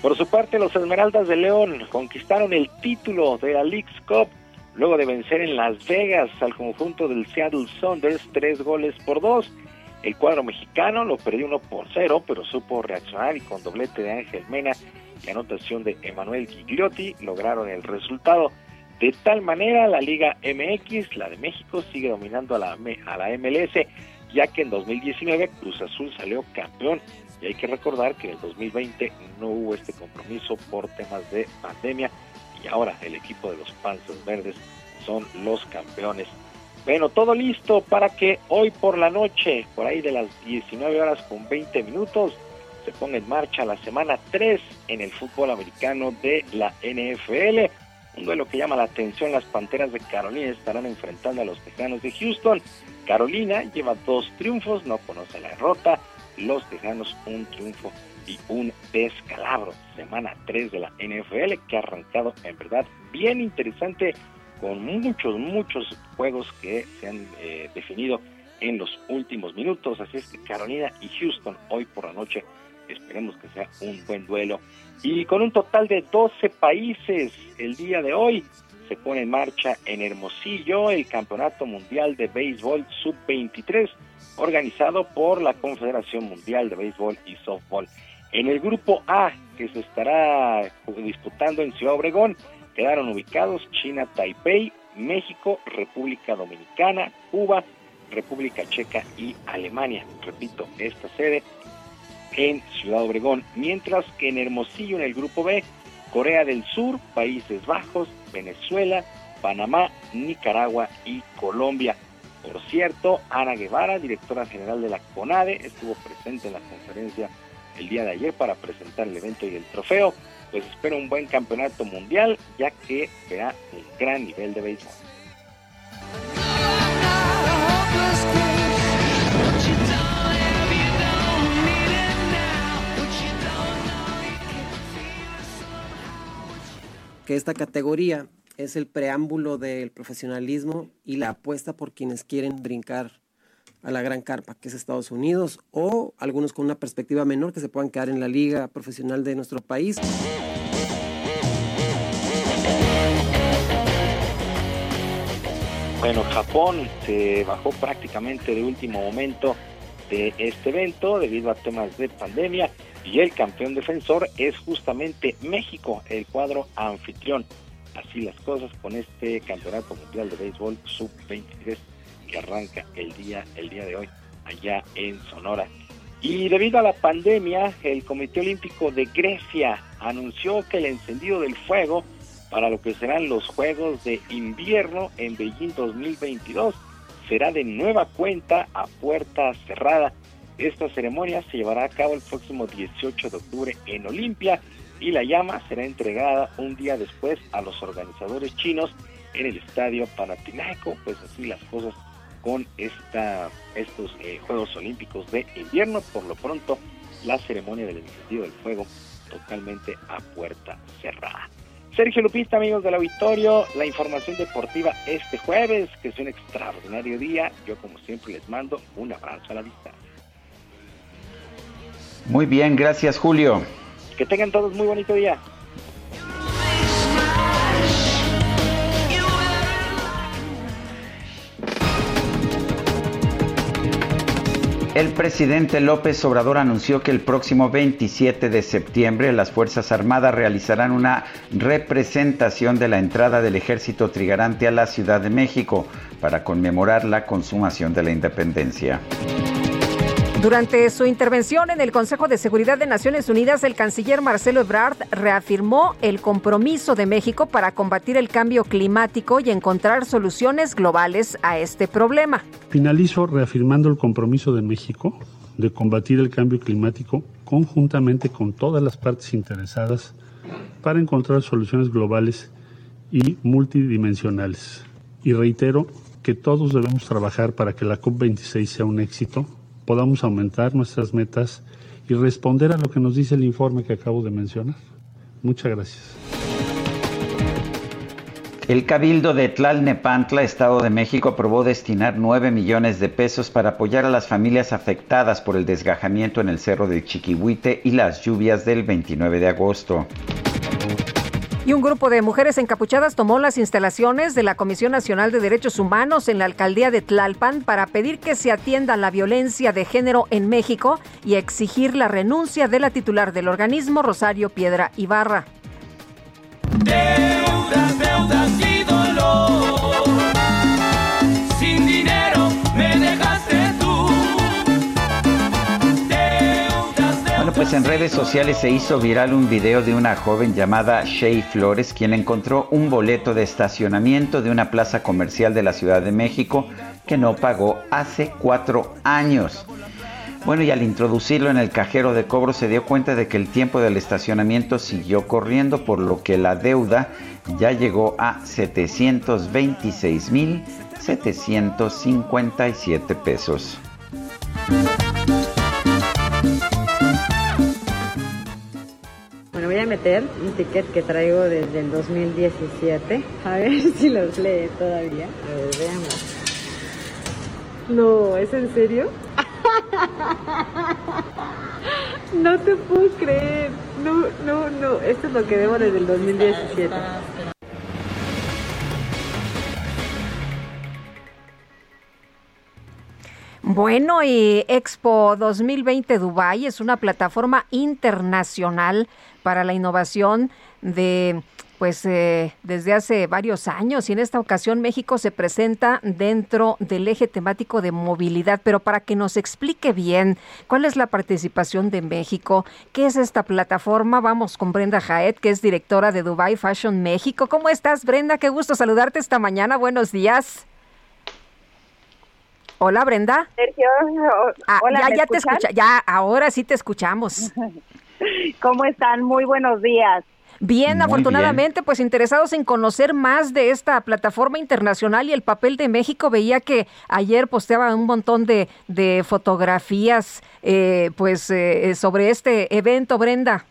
Por su parte, los Esmeraldas de León conquistaron el título de la League's Cup luego de vencer en Las Vegas al conjunto del Seattle Saunders tres goles por dos. El cuadro mexicano lo perdió uno por cero, pero supo reaccionar y con doblete de Ángel Mena y anotación de Emanuel Gigliotti lograron el resultado. De tal manera, la Liga MX, la de México, sigue dominando a la, a la MLS, ya que en 2019 Cruz Azul salió campeón Y hay que recordar que en el 2020 no hubo este compromiso por temas de pandemia y ahora el equipo de los Panzers Verdes son los campeones. Bueno, todo listo para que hoy por la noche, por ahí de las 19 horas con 20 minutos, se ponga en marcha la semana 3 en el fútbol americano de la NFL. Un duelo que llama la atención, las Panteras de Carolina estarán enfrentando a los Tejanos de Houston. Carolina lleva dos triunfos, no conoce la derrota. Los Tejanos un triunfo y un descalabro. Semana 3 de la NFL que ha arrancado en verdad bien interesante con muchos, muchos juegos que se han eh, definido en los últimos minutos. Así es que Carolina y Houston hoy por la noche esperemos que sea un buen duelo. Y con un total de 12 países el día de hoy se pone en marcha en Hermosillo el Campeonato Mundial de Béisbol Sub-23 organizado por la Confederación Mundial de Béisbol y Softball. En el grupo A, que se estará disputando en Ciudad Obregón, quedaron ubicados China, Taipei, México, República Dominicana, Cuba, República Checa y Alemania. Repito, esta sede en Ciudad Obregón, mientras que en Hermosillo, en el grupo B, Corea del Sur, Países Bajos, Venezuela, Panamá, Nicaragua y Colombia. Por cierto, Ana Guevara, directora general de la CONADE, estuvo presente en la conferencia el día de ayer para presentar el evento y el trofeo. Pues espera un buen campeonato mundial, ya que verá un gran nivel de béisbol. Que esta categoría es el preámbulo del profesionalismo y la apuesta por quienes quieren brincar a la gran carpa, que es Estados Unidos, o algunos con una perspectiva menor que se puedan quedar en la liga profesional de nuestro país. Bueno, Japón se bajó prácticamente de último momento de este evento debido a temas de pandemia y el campeón defensor es justamente México, el cuadro anfitrión. Así las cosas con este Campeonato Mundial de Béisbol Sub-23 que arranca el día, el día de hoy allá en Sonora. Y debido a la pandemia, el Comité Olímpico de Grecia anunció que el encendido del fuego para lo que serán los Juegos de Invierno en Beijing 2022 será de nueva cuenta a puerta cerrada esta ceremonia se llevará a cabo el próximo 18 de octubre en Olimpia y la llama será entregada un día después a los organizadores chinos en el estadio Panathinaiko, pues así las cosas con esta, estos eh, Juegos Olímpicos de invierno. Por lo pronto, la ceremonia del encendido del fuego totalmente a puerta cerrada. Sergio Lupista, amigos del auditorio, la información deportiva este jueves, que es un extraordinario día. Yo, como siempre, les mando un abrazo a la distancia. Muy bien, gracias Julio. Que tengan todos muy bonito día. El presidente López Obrador anunció que el próximo 27 de septiembre las Fuerzas Armadas realizarán una representación de la entrada del ejército trigarante a la Ciudad de México para conmemorar la consumación de la independencia. Durante su intervención en el Consejo de Seguridad de Naciones Unidas, el canciller Marcelo Ebrard reafirmó el compromiso de México para combatir el cambio climático y encontrar soluciones globales a este problema. Finalizo reafirmando el compromiso de México de combatir el cambio climático conjuntamente con todas las partes interesadas para encontrar soluciones globales y multidimensionales. Y reitero que todos debemos trabajar para que la COP26 sea un éxito podamos aumentar nuestras metas y responder a lo que nos dice el informe que acabo de mencionar. Muchas gracias. El Cabildo de Tlalnepantla, Estado de México, aprobó destinar 9 millones de pesos para apoyar a las familias afectadas por el desgajamiento en el Cerro del Chiquihuite y las lluvias del 29 de agosto. Y un grupo de mujeres encapuchadas tomó las instalaciones de la Comisión Nacional de Derechos Humanos en la alcaldía de Tlalpan para pedir que se atienda la violencia de género en México y exigir la renuncia de la titular del organismo, Rosario Piedra Ibarra. Pues en redes sociales se hizo viral un video de una joven llamada Shay Flores, quien encontró un boleto de estacionamiento de una plaza comercial de la Ciudad de México que no pagó hace cuatro años. Bueno, y al introducirlo en el cajero de cobro se dio cuenta de que el tiempo del estacionamiento siguió corriendo, por lo que la deuda ya llegó a 726.757 pesos. Meter un ticket que traigo desde el 2017. A ver <laughs> si los lee todavía. A ver, veamos. No, ¿es en serio? No te puedo creer. No, no, no. Esto es lo que debo desde el 2017. Bueno, y Expo 2020 Dubai es una plataforma internacional para la innovación de pues eh, desde hace varios años y en esta ocasión México se presenta dentro del eje temático de movilidad, pero para que nos explique bien cuál es la participación de México, qué es esta plataforma, vamos con Brenda Jaet, que es directora de Dubai Fashion México. ¿Cómo estás, Brenda? Qué gusto saludarte esta mañana. Buenos días. Hola, Brenda. Sergio, ah, ya, ya te escucha, ya, ahora sí te escuchamos. <laughs> ¿Cómo están? Muy buenos días. Bien, afortunadamente, pues interesados en conocer más de esta plataforma internacional y el papel de México. Veía que ayer posteaba un montón de, de fotografías eh, pues eh, sobre este evento, Brenda.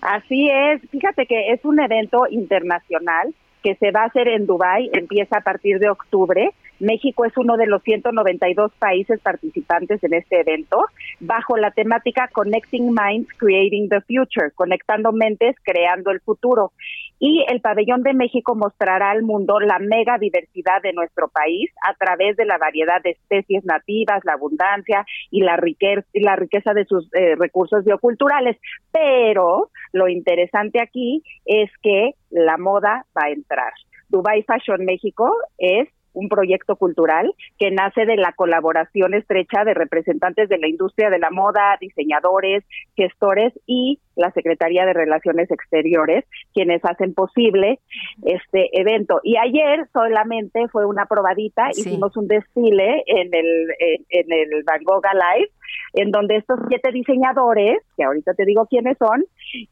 Así es, fíjate que es un evento internacional que se va a hacer en Dubái, empieza a partir de octubre. México es uno de los 192 países participantes en este evento, bajo la temática Connecting Minds, Creating the Future, conectando mentes, creando el futuro. Y el pabellón de México mostrará al mundo la mega diversidad de nuestro país a través de la variedad de especies nativas, la abundancia y la riqueza, la riqueza de sus eh, recursos bioculturales. Pero lo interesante aquí es que la moda va a entrar. Dubai Fashion México es un proyecto cultural que nace de la colaboración estrecha de representantes de la industria de la moda, diseñadores, gestores y la Secretaría de Relaciones Exteriores, quienes hacen posible este evento. Y ayer solamente fue una probadita, hicimos un desfile en el, en, el Van Gogh Live, en donde estos siete diseñadores, que ahorita te digo quiénes son,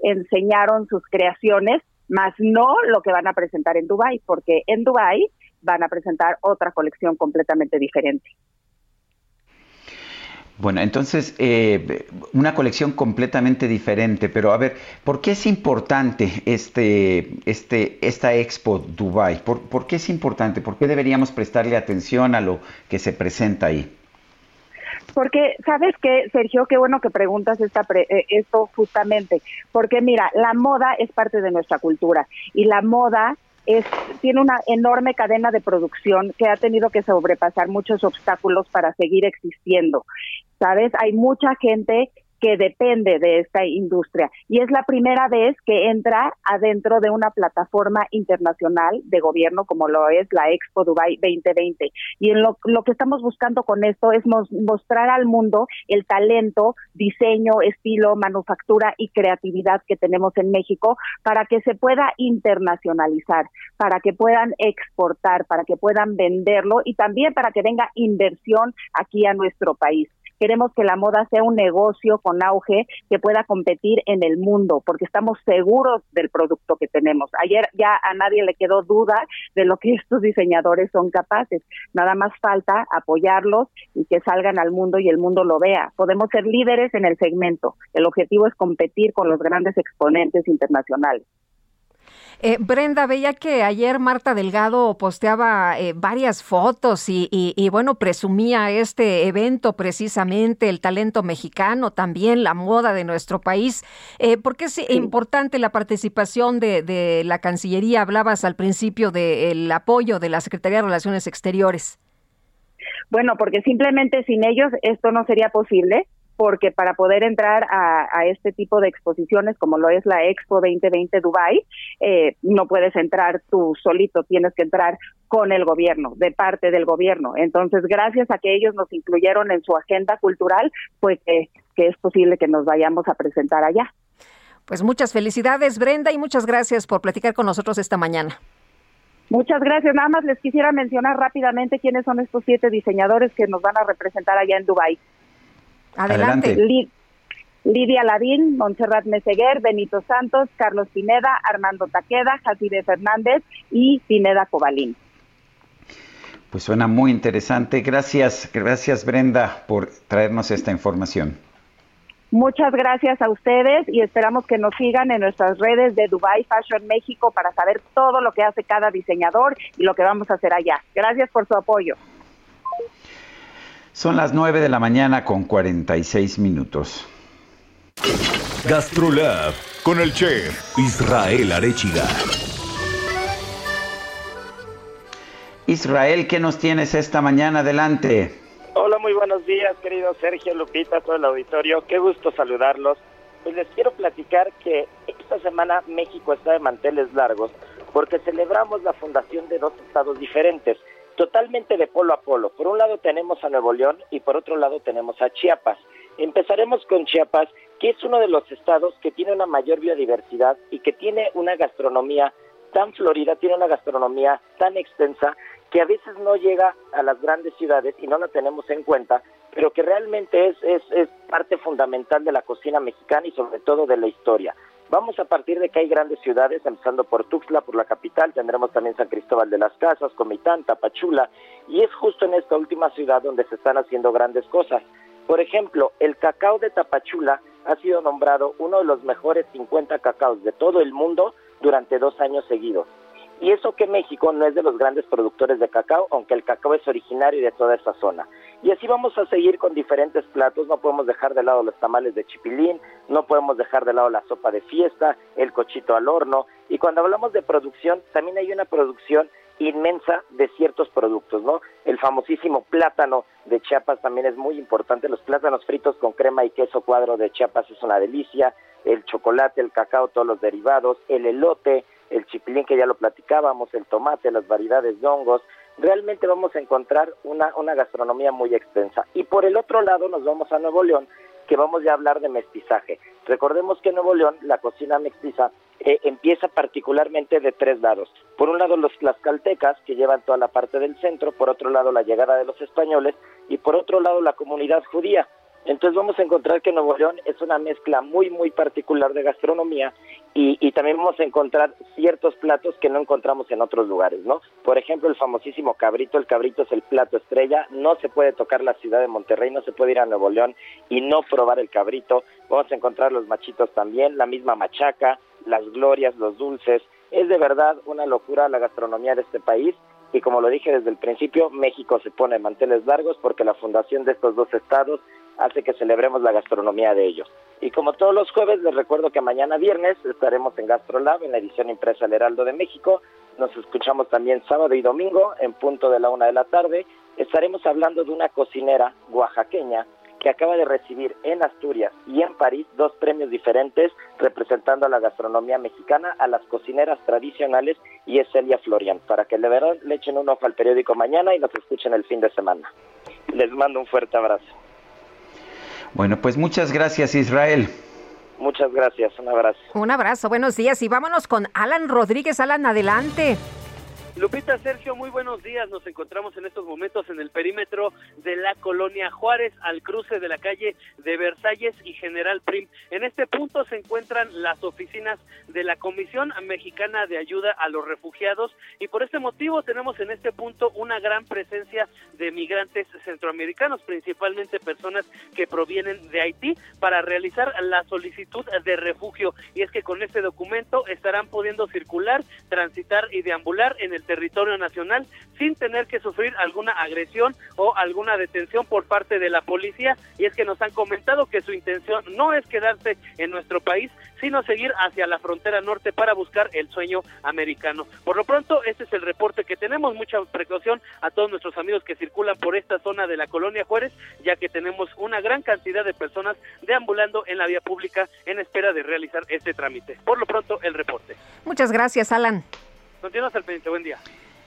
enseñaron sus creaciones más no lo que van a presentar en Dubai, porque en Dubai van a presentar otra colección completamente diferente. Bueno, entonces, eh, una colección completamente diferente, pero a ver, ¿por qué es importante este, este, esta Expo Dubai? ¿Por, ¿Por, qué es importante? ¿Por qué deberíamos prestarle atención a lo que se presenta ahí? Porque, ¿sabes qué, Sergio? Qué bueno que preguntas esta eh, esto justamente. Porque, mira, la moda es parte de nuestra cultura y la moda es, tiene una enorme cadena de producción que ha tenido que sobrepasar muchos obstáculos para seguir existiendo. ¿Sabes? Hay mucha gente que depende de esta industria. Y es la primera vez que entra adentro de una plataforma internacional de gobierno como lo es la Expo Dubai 2020. Y en lo, lo que estamos buscando con esto es mostrar al mundo el talento, diseño, estilo, manufactura y creatividad que tenemos en México para que se pueda internacionalizar, para que puedan exportar, para que puedan venderlo y también para que venga inversión aquí a nuestro país. Queremos que la moda sea un negocio con auge que pueda competir en el mundo, porque estamos seguros del producto que tenemos. Ayer ya a nadie le quedó duda de lo que <laughs> estos diseñadores son capaces. Nada más falta apoyarlos y que salgan al mundo y el mundo lo vea. Podemos ser líderes en el segmento. El objetivo es competir con los grandes exponentes internacionales. Eh, Brenda, veía que ayer Marta Delgado posteaba eh, varias fotos y, bueno, presumía este evento precisamente, el talento mexicano, también la moda de nuestro país. Eh, ¿Por qué es importante la participación de, la Cancillería? Hablabas al principio del apoyo de la Secretaría de Relaciones Exteriores. Bueno, porque simplemente sin ellos esto no sería posible porque para poder entrar a, este tipo de exposiciones, como lo es la Expo 2020 Dubai, eh, no puedes entrar tú solito, tienes que entrar con el gobierno, de parte del gobierno. Entonces, gracias a que ellos nos incluyeron en su agenda cultural, pues que que es posible que nos vayamos a presentar allá. Pues muchas felicidades, Brenda, y muchas gracias por platicar con nosotros esta mañana. Muchas gracias. Nada más les quisiera mencionar rápidamente quiénes son estos siete diseñadores que nos van a representar allá en Dubái. Adelante. Lidia Ladín, Montserrat Meseguer, Benito Santos, Carlos Pineda, Armando Taqueda, Jacide Fernández y Pineda Cobalín. Pues suena muy interesante. Gracias, gracias Brenda por traernos esta información. Muchas gracias a ustedes y esperamos que nos sigan en nuestras redes de Dubai Fashion México para saber todo lo que hace cada diseñador y lo que vamos a hacer allá. Gracias por su apoyo. Son las 9 de la mañana con 46 minutos. Gastrolab con el chef Israel Arechiga. Israel, ¿qué nos tienes esta mañana? Adelante. Hola, muy buenos días, querido Sergio Lupita, todo el auditorio. Qué gusto saludarlos. Pues les quiero platicar que esta semana México está de manteles largos porque celebramos la fundación de dos estados diferentes, totalmente de polo a polo. Por un lado tenemos a Nuevo León y por otro lado tenemos a Chiapas. Empezaremos con Chiapas, que es uno de los estados que tiene una mayor biodiversidad y que tiene una gastronomía tan florida, tiene una gastronomía tan extensa que a veces no llega a las grandes ciudades y no la tenemos en cuenta, pero que realmente es, es, es parte fundamental de la cocina mexicana y sobre todo de la historia. Vamos a partir de que hay grandes ciudades, empezando por Tuxtla, por la capital, tendremos también San Cristóbal de las Casas, Comitán, Tapachula, y es justo en esta última ciudad donde se están haciendo grandes cosas. Por ejemplo, el cacao de Tapachula ha sido nombrado uno de los mejores 50 cacaos de todo el mundo durante dos años seguidos. Y eso que México no es de los grandes productores de cacao, aunque el cacao es originario de toda esa zona. Y así vamos a seguir con diferentes platos, no podemos dejar de lado los tamales de chipilín, no podemos dejar de lado la sopa de fiesta, el cochito al horno. Y cuando hablamos de producción, también hay una producción inmensa de ciertos productos, ¿no? El famosísimo plátano de Chiapas también es muy importante, los plátanos fritos con crema y queso cuadro de Chiapas es una delicia, el chocolate, el cacao, todos los derivados, el elote, el chipilín que ya lo platicábamos, el tomate, las variedades de hongos, realmente vamos a encontrar una, una gastronomía muy extensa. Y por el otro lado nos vamos a Nuevo León, que vamos ya a hablar de mestizaje. Recordemos que en Nuevo León la cocina mestiza eh, empieza particularmente de tres lados. Por un lado los caltecas que llevan toda la parte del centro, por otro lado la llegada de los españoles y por otro lado la comunidad judía. Entonces vamos a encontrar que Nuevo León es una mezcla muy, muy particular de gastronomía y, también vamos a encontrar ciertos platos que no encontramos en otros lugares, ¿no? Por ejemplo, el famosísimo cabrito, el cabrito es el plato estrella, no se puede tocar la ciudad de Monterrey, no se puede ir a Nuevo León y no probar el cabrito. Vamos a encontrar los machitos también, la misma machaca, las glorias, los dulces. Es de verdad una locura la gastronomía de este país y como lo dije desde el principio, México se pone manteles largos porque la fundación de estos dos estados hace que celebremos la gastronomía de ellos. Y como todos los jueves, les recuerdo que mañana viernes estaremos en GastroLab, en la edición impresa del Heraldo de México. Nos escuchamos también sábado y domingo, en punto de la una de la tarde. Estaremos hablando de una cocinera oaxaqueña que acaba de recibir en Asturias y en París dos premios diferentes representando a la gastronomía mexicana, a las cocineras tradicionales y es Celia Florian. Para que le, verán, le echen un ojo al periódico mañana y nos escuchen el fin de semana. Les mando un fuerte abrazo. Bueno, pues muchas gracias Israel. Muchas gracias, un abrazo. Un abrazo, buenos días y vámonos con Alan Rodríguez. Alan, adelante. Lupita Sergio, muy buenos días. Nos encontramos en estos momentos en el perímetro de la colonia Juárez, al cruce de la calle de Versalles y General Prim. En este punto se encuentran las oficinas de la Comisión Mexicana de Ayuda a los Refugiados y por este motivo tenemos en este punto una gran presencia de migrantes centroamericanos, principalmente personas que provienen de Haití, para realizar la solicitud de refugio. Y es que con este documento estarán pudiendo circular, transitar y deambular en el territorio nacional sin tener que sufrir alguna agresión o alguna detención por parte de la policía. Y es que nos han comentado que su intención no es quedarse en nuestro país, sino seguir hacia la frontera norte para buscar el sueño americano. Por lo pronto, este es el reporte que tenemos. Mucha precaución a todos nuestros amigos que circulan por esta zona de la colonia Juárez, ya que tenemos una gran cantidad de personas deambulando en la vía pública en espera de realizar este trámite. Por lo pronto, el reporte. Muchas gracias, Alan. Continuamos al pendiente. Buen día.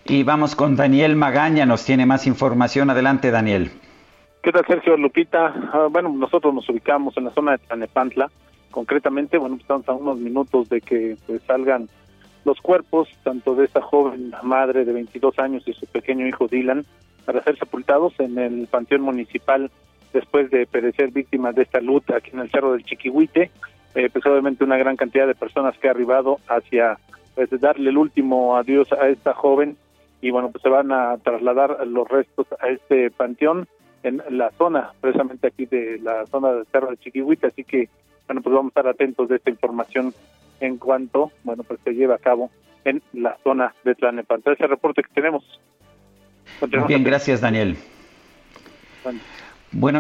Y vamos con Daniel Magaña, nos tiene más información. Adelante, Daniel. ¿Qué tal, Sergio Lupita? Ah, bueno, nosotros nos ubicamos en la zona de Tlanepantla. Concretamente, bueno, estamos a unos minutos de que pues, salgan los cuerpos, tanto de esta joven madre de 22 años y su pequeño hijo Dylan, para ser sepultados en el Panteón Municipal después de perecer víctimas de esta luta aquí en el Cerro del Chiquihuite. Eh, pues obviamente una gran cantidad de personas que ha arribado hacia pues, darle el último adiós a esta joven y bueno, pues se van a trasladar los restos a este panteón en la zona, precisamente aquí de la zona del Cerro del Chiquihuite, así que bueno, pues vamos a estar atentos de esta información en cuanto, bueno, pues se lleve a cabo en la zona de Tlanepantla. Ese reporte que tenemos. Muy bien, gracias Daniel. Bueno,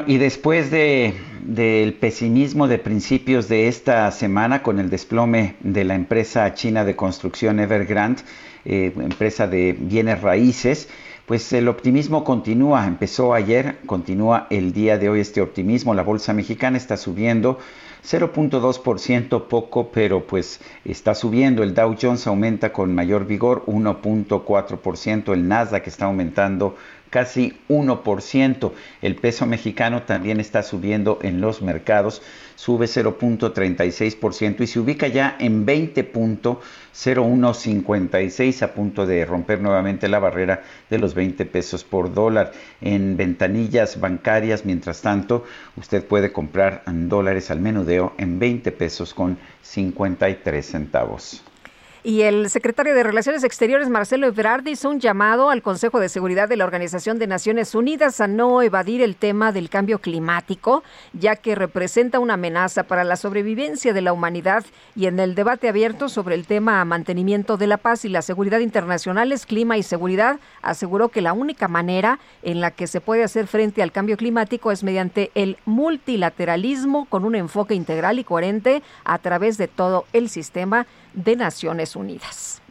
y después de, del pesimismo de principios de esta semana con el desplome de la empresa china de construcción Evergrande, eh, empresa de bienes raíces, pues el optimismo continúa, empezó ayer, continúa el día de hoy este optimismo, la bolsa mexicana está subiendo 0.2%, poco, pero pues está subiendo. El Dow Jones aumenta con mayor vigor 1.4%, el Nasdaq está aumentando casi 1%. El peso mexicano también está subiendo en los mercados, sube 0.36% y se ubica ya en 20.0156 a punto de romper nuevamente la barrera de los 20 pesos por dólar. En ventanillas bancarias, mientras tanto, usted puede comprar dólares al menudeo en 20 pesos con 53 centavos. Y el secretario de Relaciones Exteriores, Marcelo Ebrard, hizo un llamado al Consejo de Seguridad de la Organización de Naciones Unidas a no evadir el tema del cambio climático, ya que representa una amenaza para la sobrevivencia de la humanidad. Y en el debate abierto sobre el tema mantenimiento de la paz y la seguridad internacionales, clima y seguridad, aseguró que la única manera en la que se puede hacer frente al cambio climático es mediante el multilateralismo con un enfoque integral y coherente a través de todo el sistema de Naciones Unidas.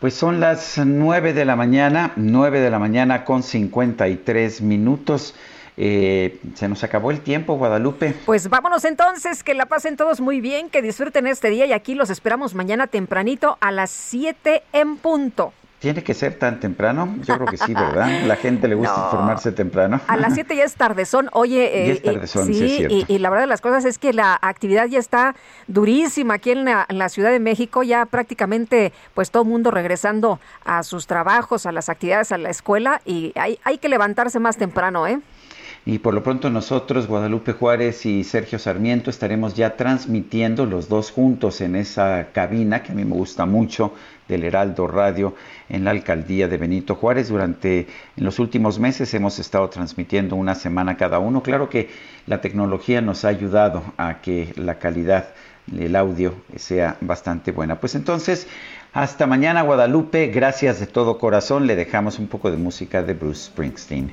Pues son las 9 de la mañana, 9 de la mañana con 53 minutos. Eh, se nos acabó el tiempo, Guadalupe. Pues vámonos entonces, que la pasen todos muy bien, que disfruten este día y aquí los esperamos mañana tempranito a las 7 en punto. ¿Tiene que ser tan temprano? Yo creo que sí, ¿verdad? La gente le gusta <laughs> informarse temprano. A las 7 ya es tardezón. Oye, <laughs> eh, eh sí, y, la verdad de las cosas es que la actividad ya está durísima aquí en la, Ciudad de México. Ya prácticamente, pues todo el mundo regresando a sus trabajos, a las actividades, a la escuela. Y hay, hay que levantarse más temprano, ¿eh? Y por lo pronto nosotros, Guadalupe Juárez y Sergio Sarmiento, estaremos ya transmitiendo los dos juntos en esa cabina que a mí me gusta mucho del Heraldo Radio en la alcaldía de Benito Juárez. Durante en los últimos meses hemos estado transmitiendo una semana cada uno. Claro que la tecnología nos ha ayudado a que la calidad del audio sea bastante buena. Pues entonces, hasta mañana Guadalupe, gracias de todo corazón. Le dejamos un poco de música de Bruce Springsteen.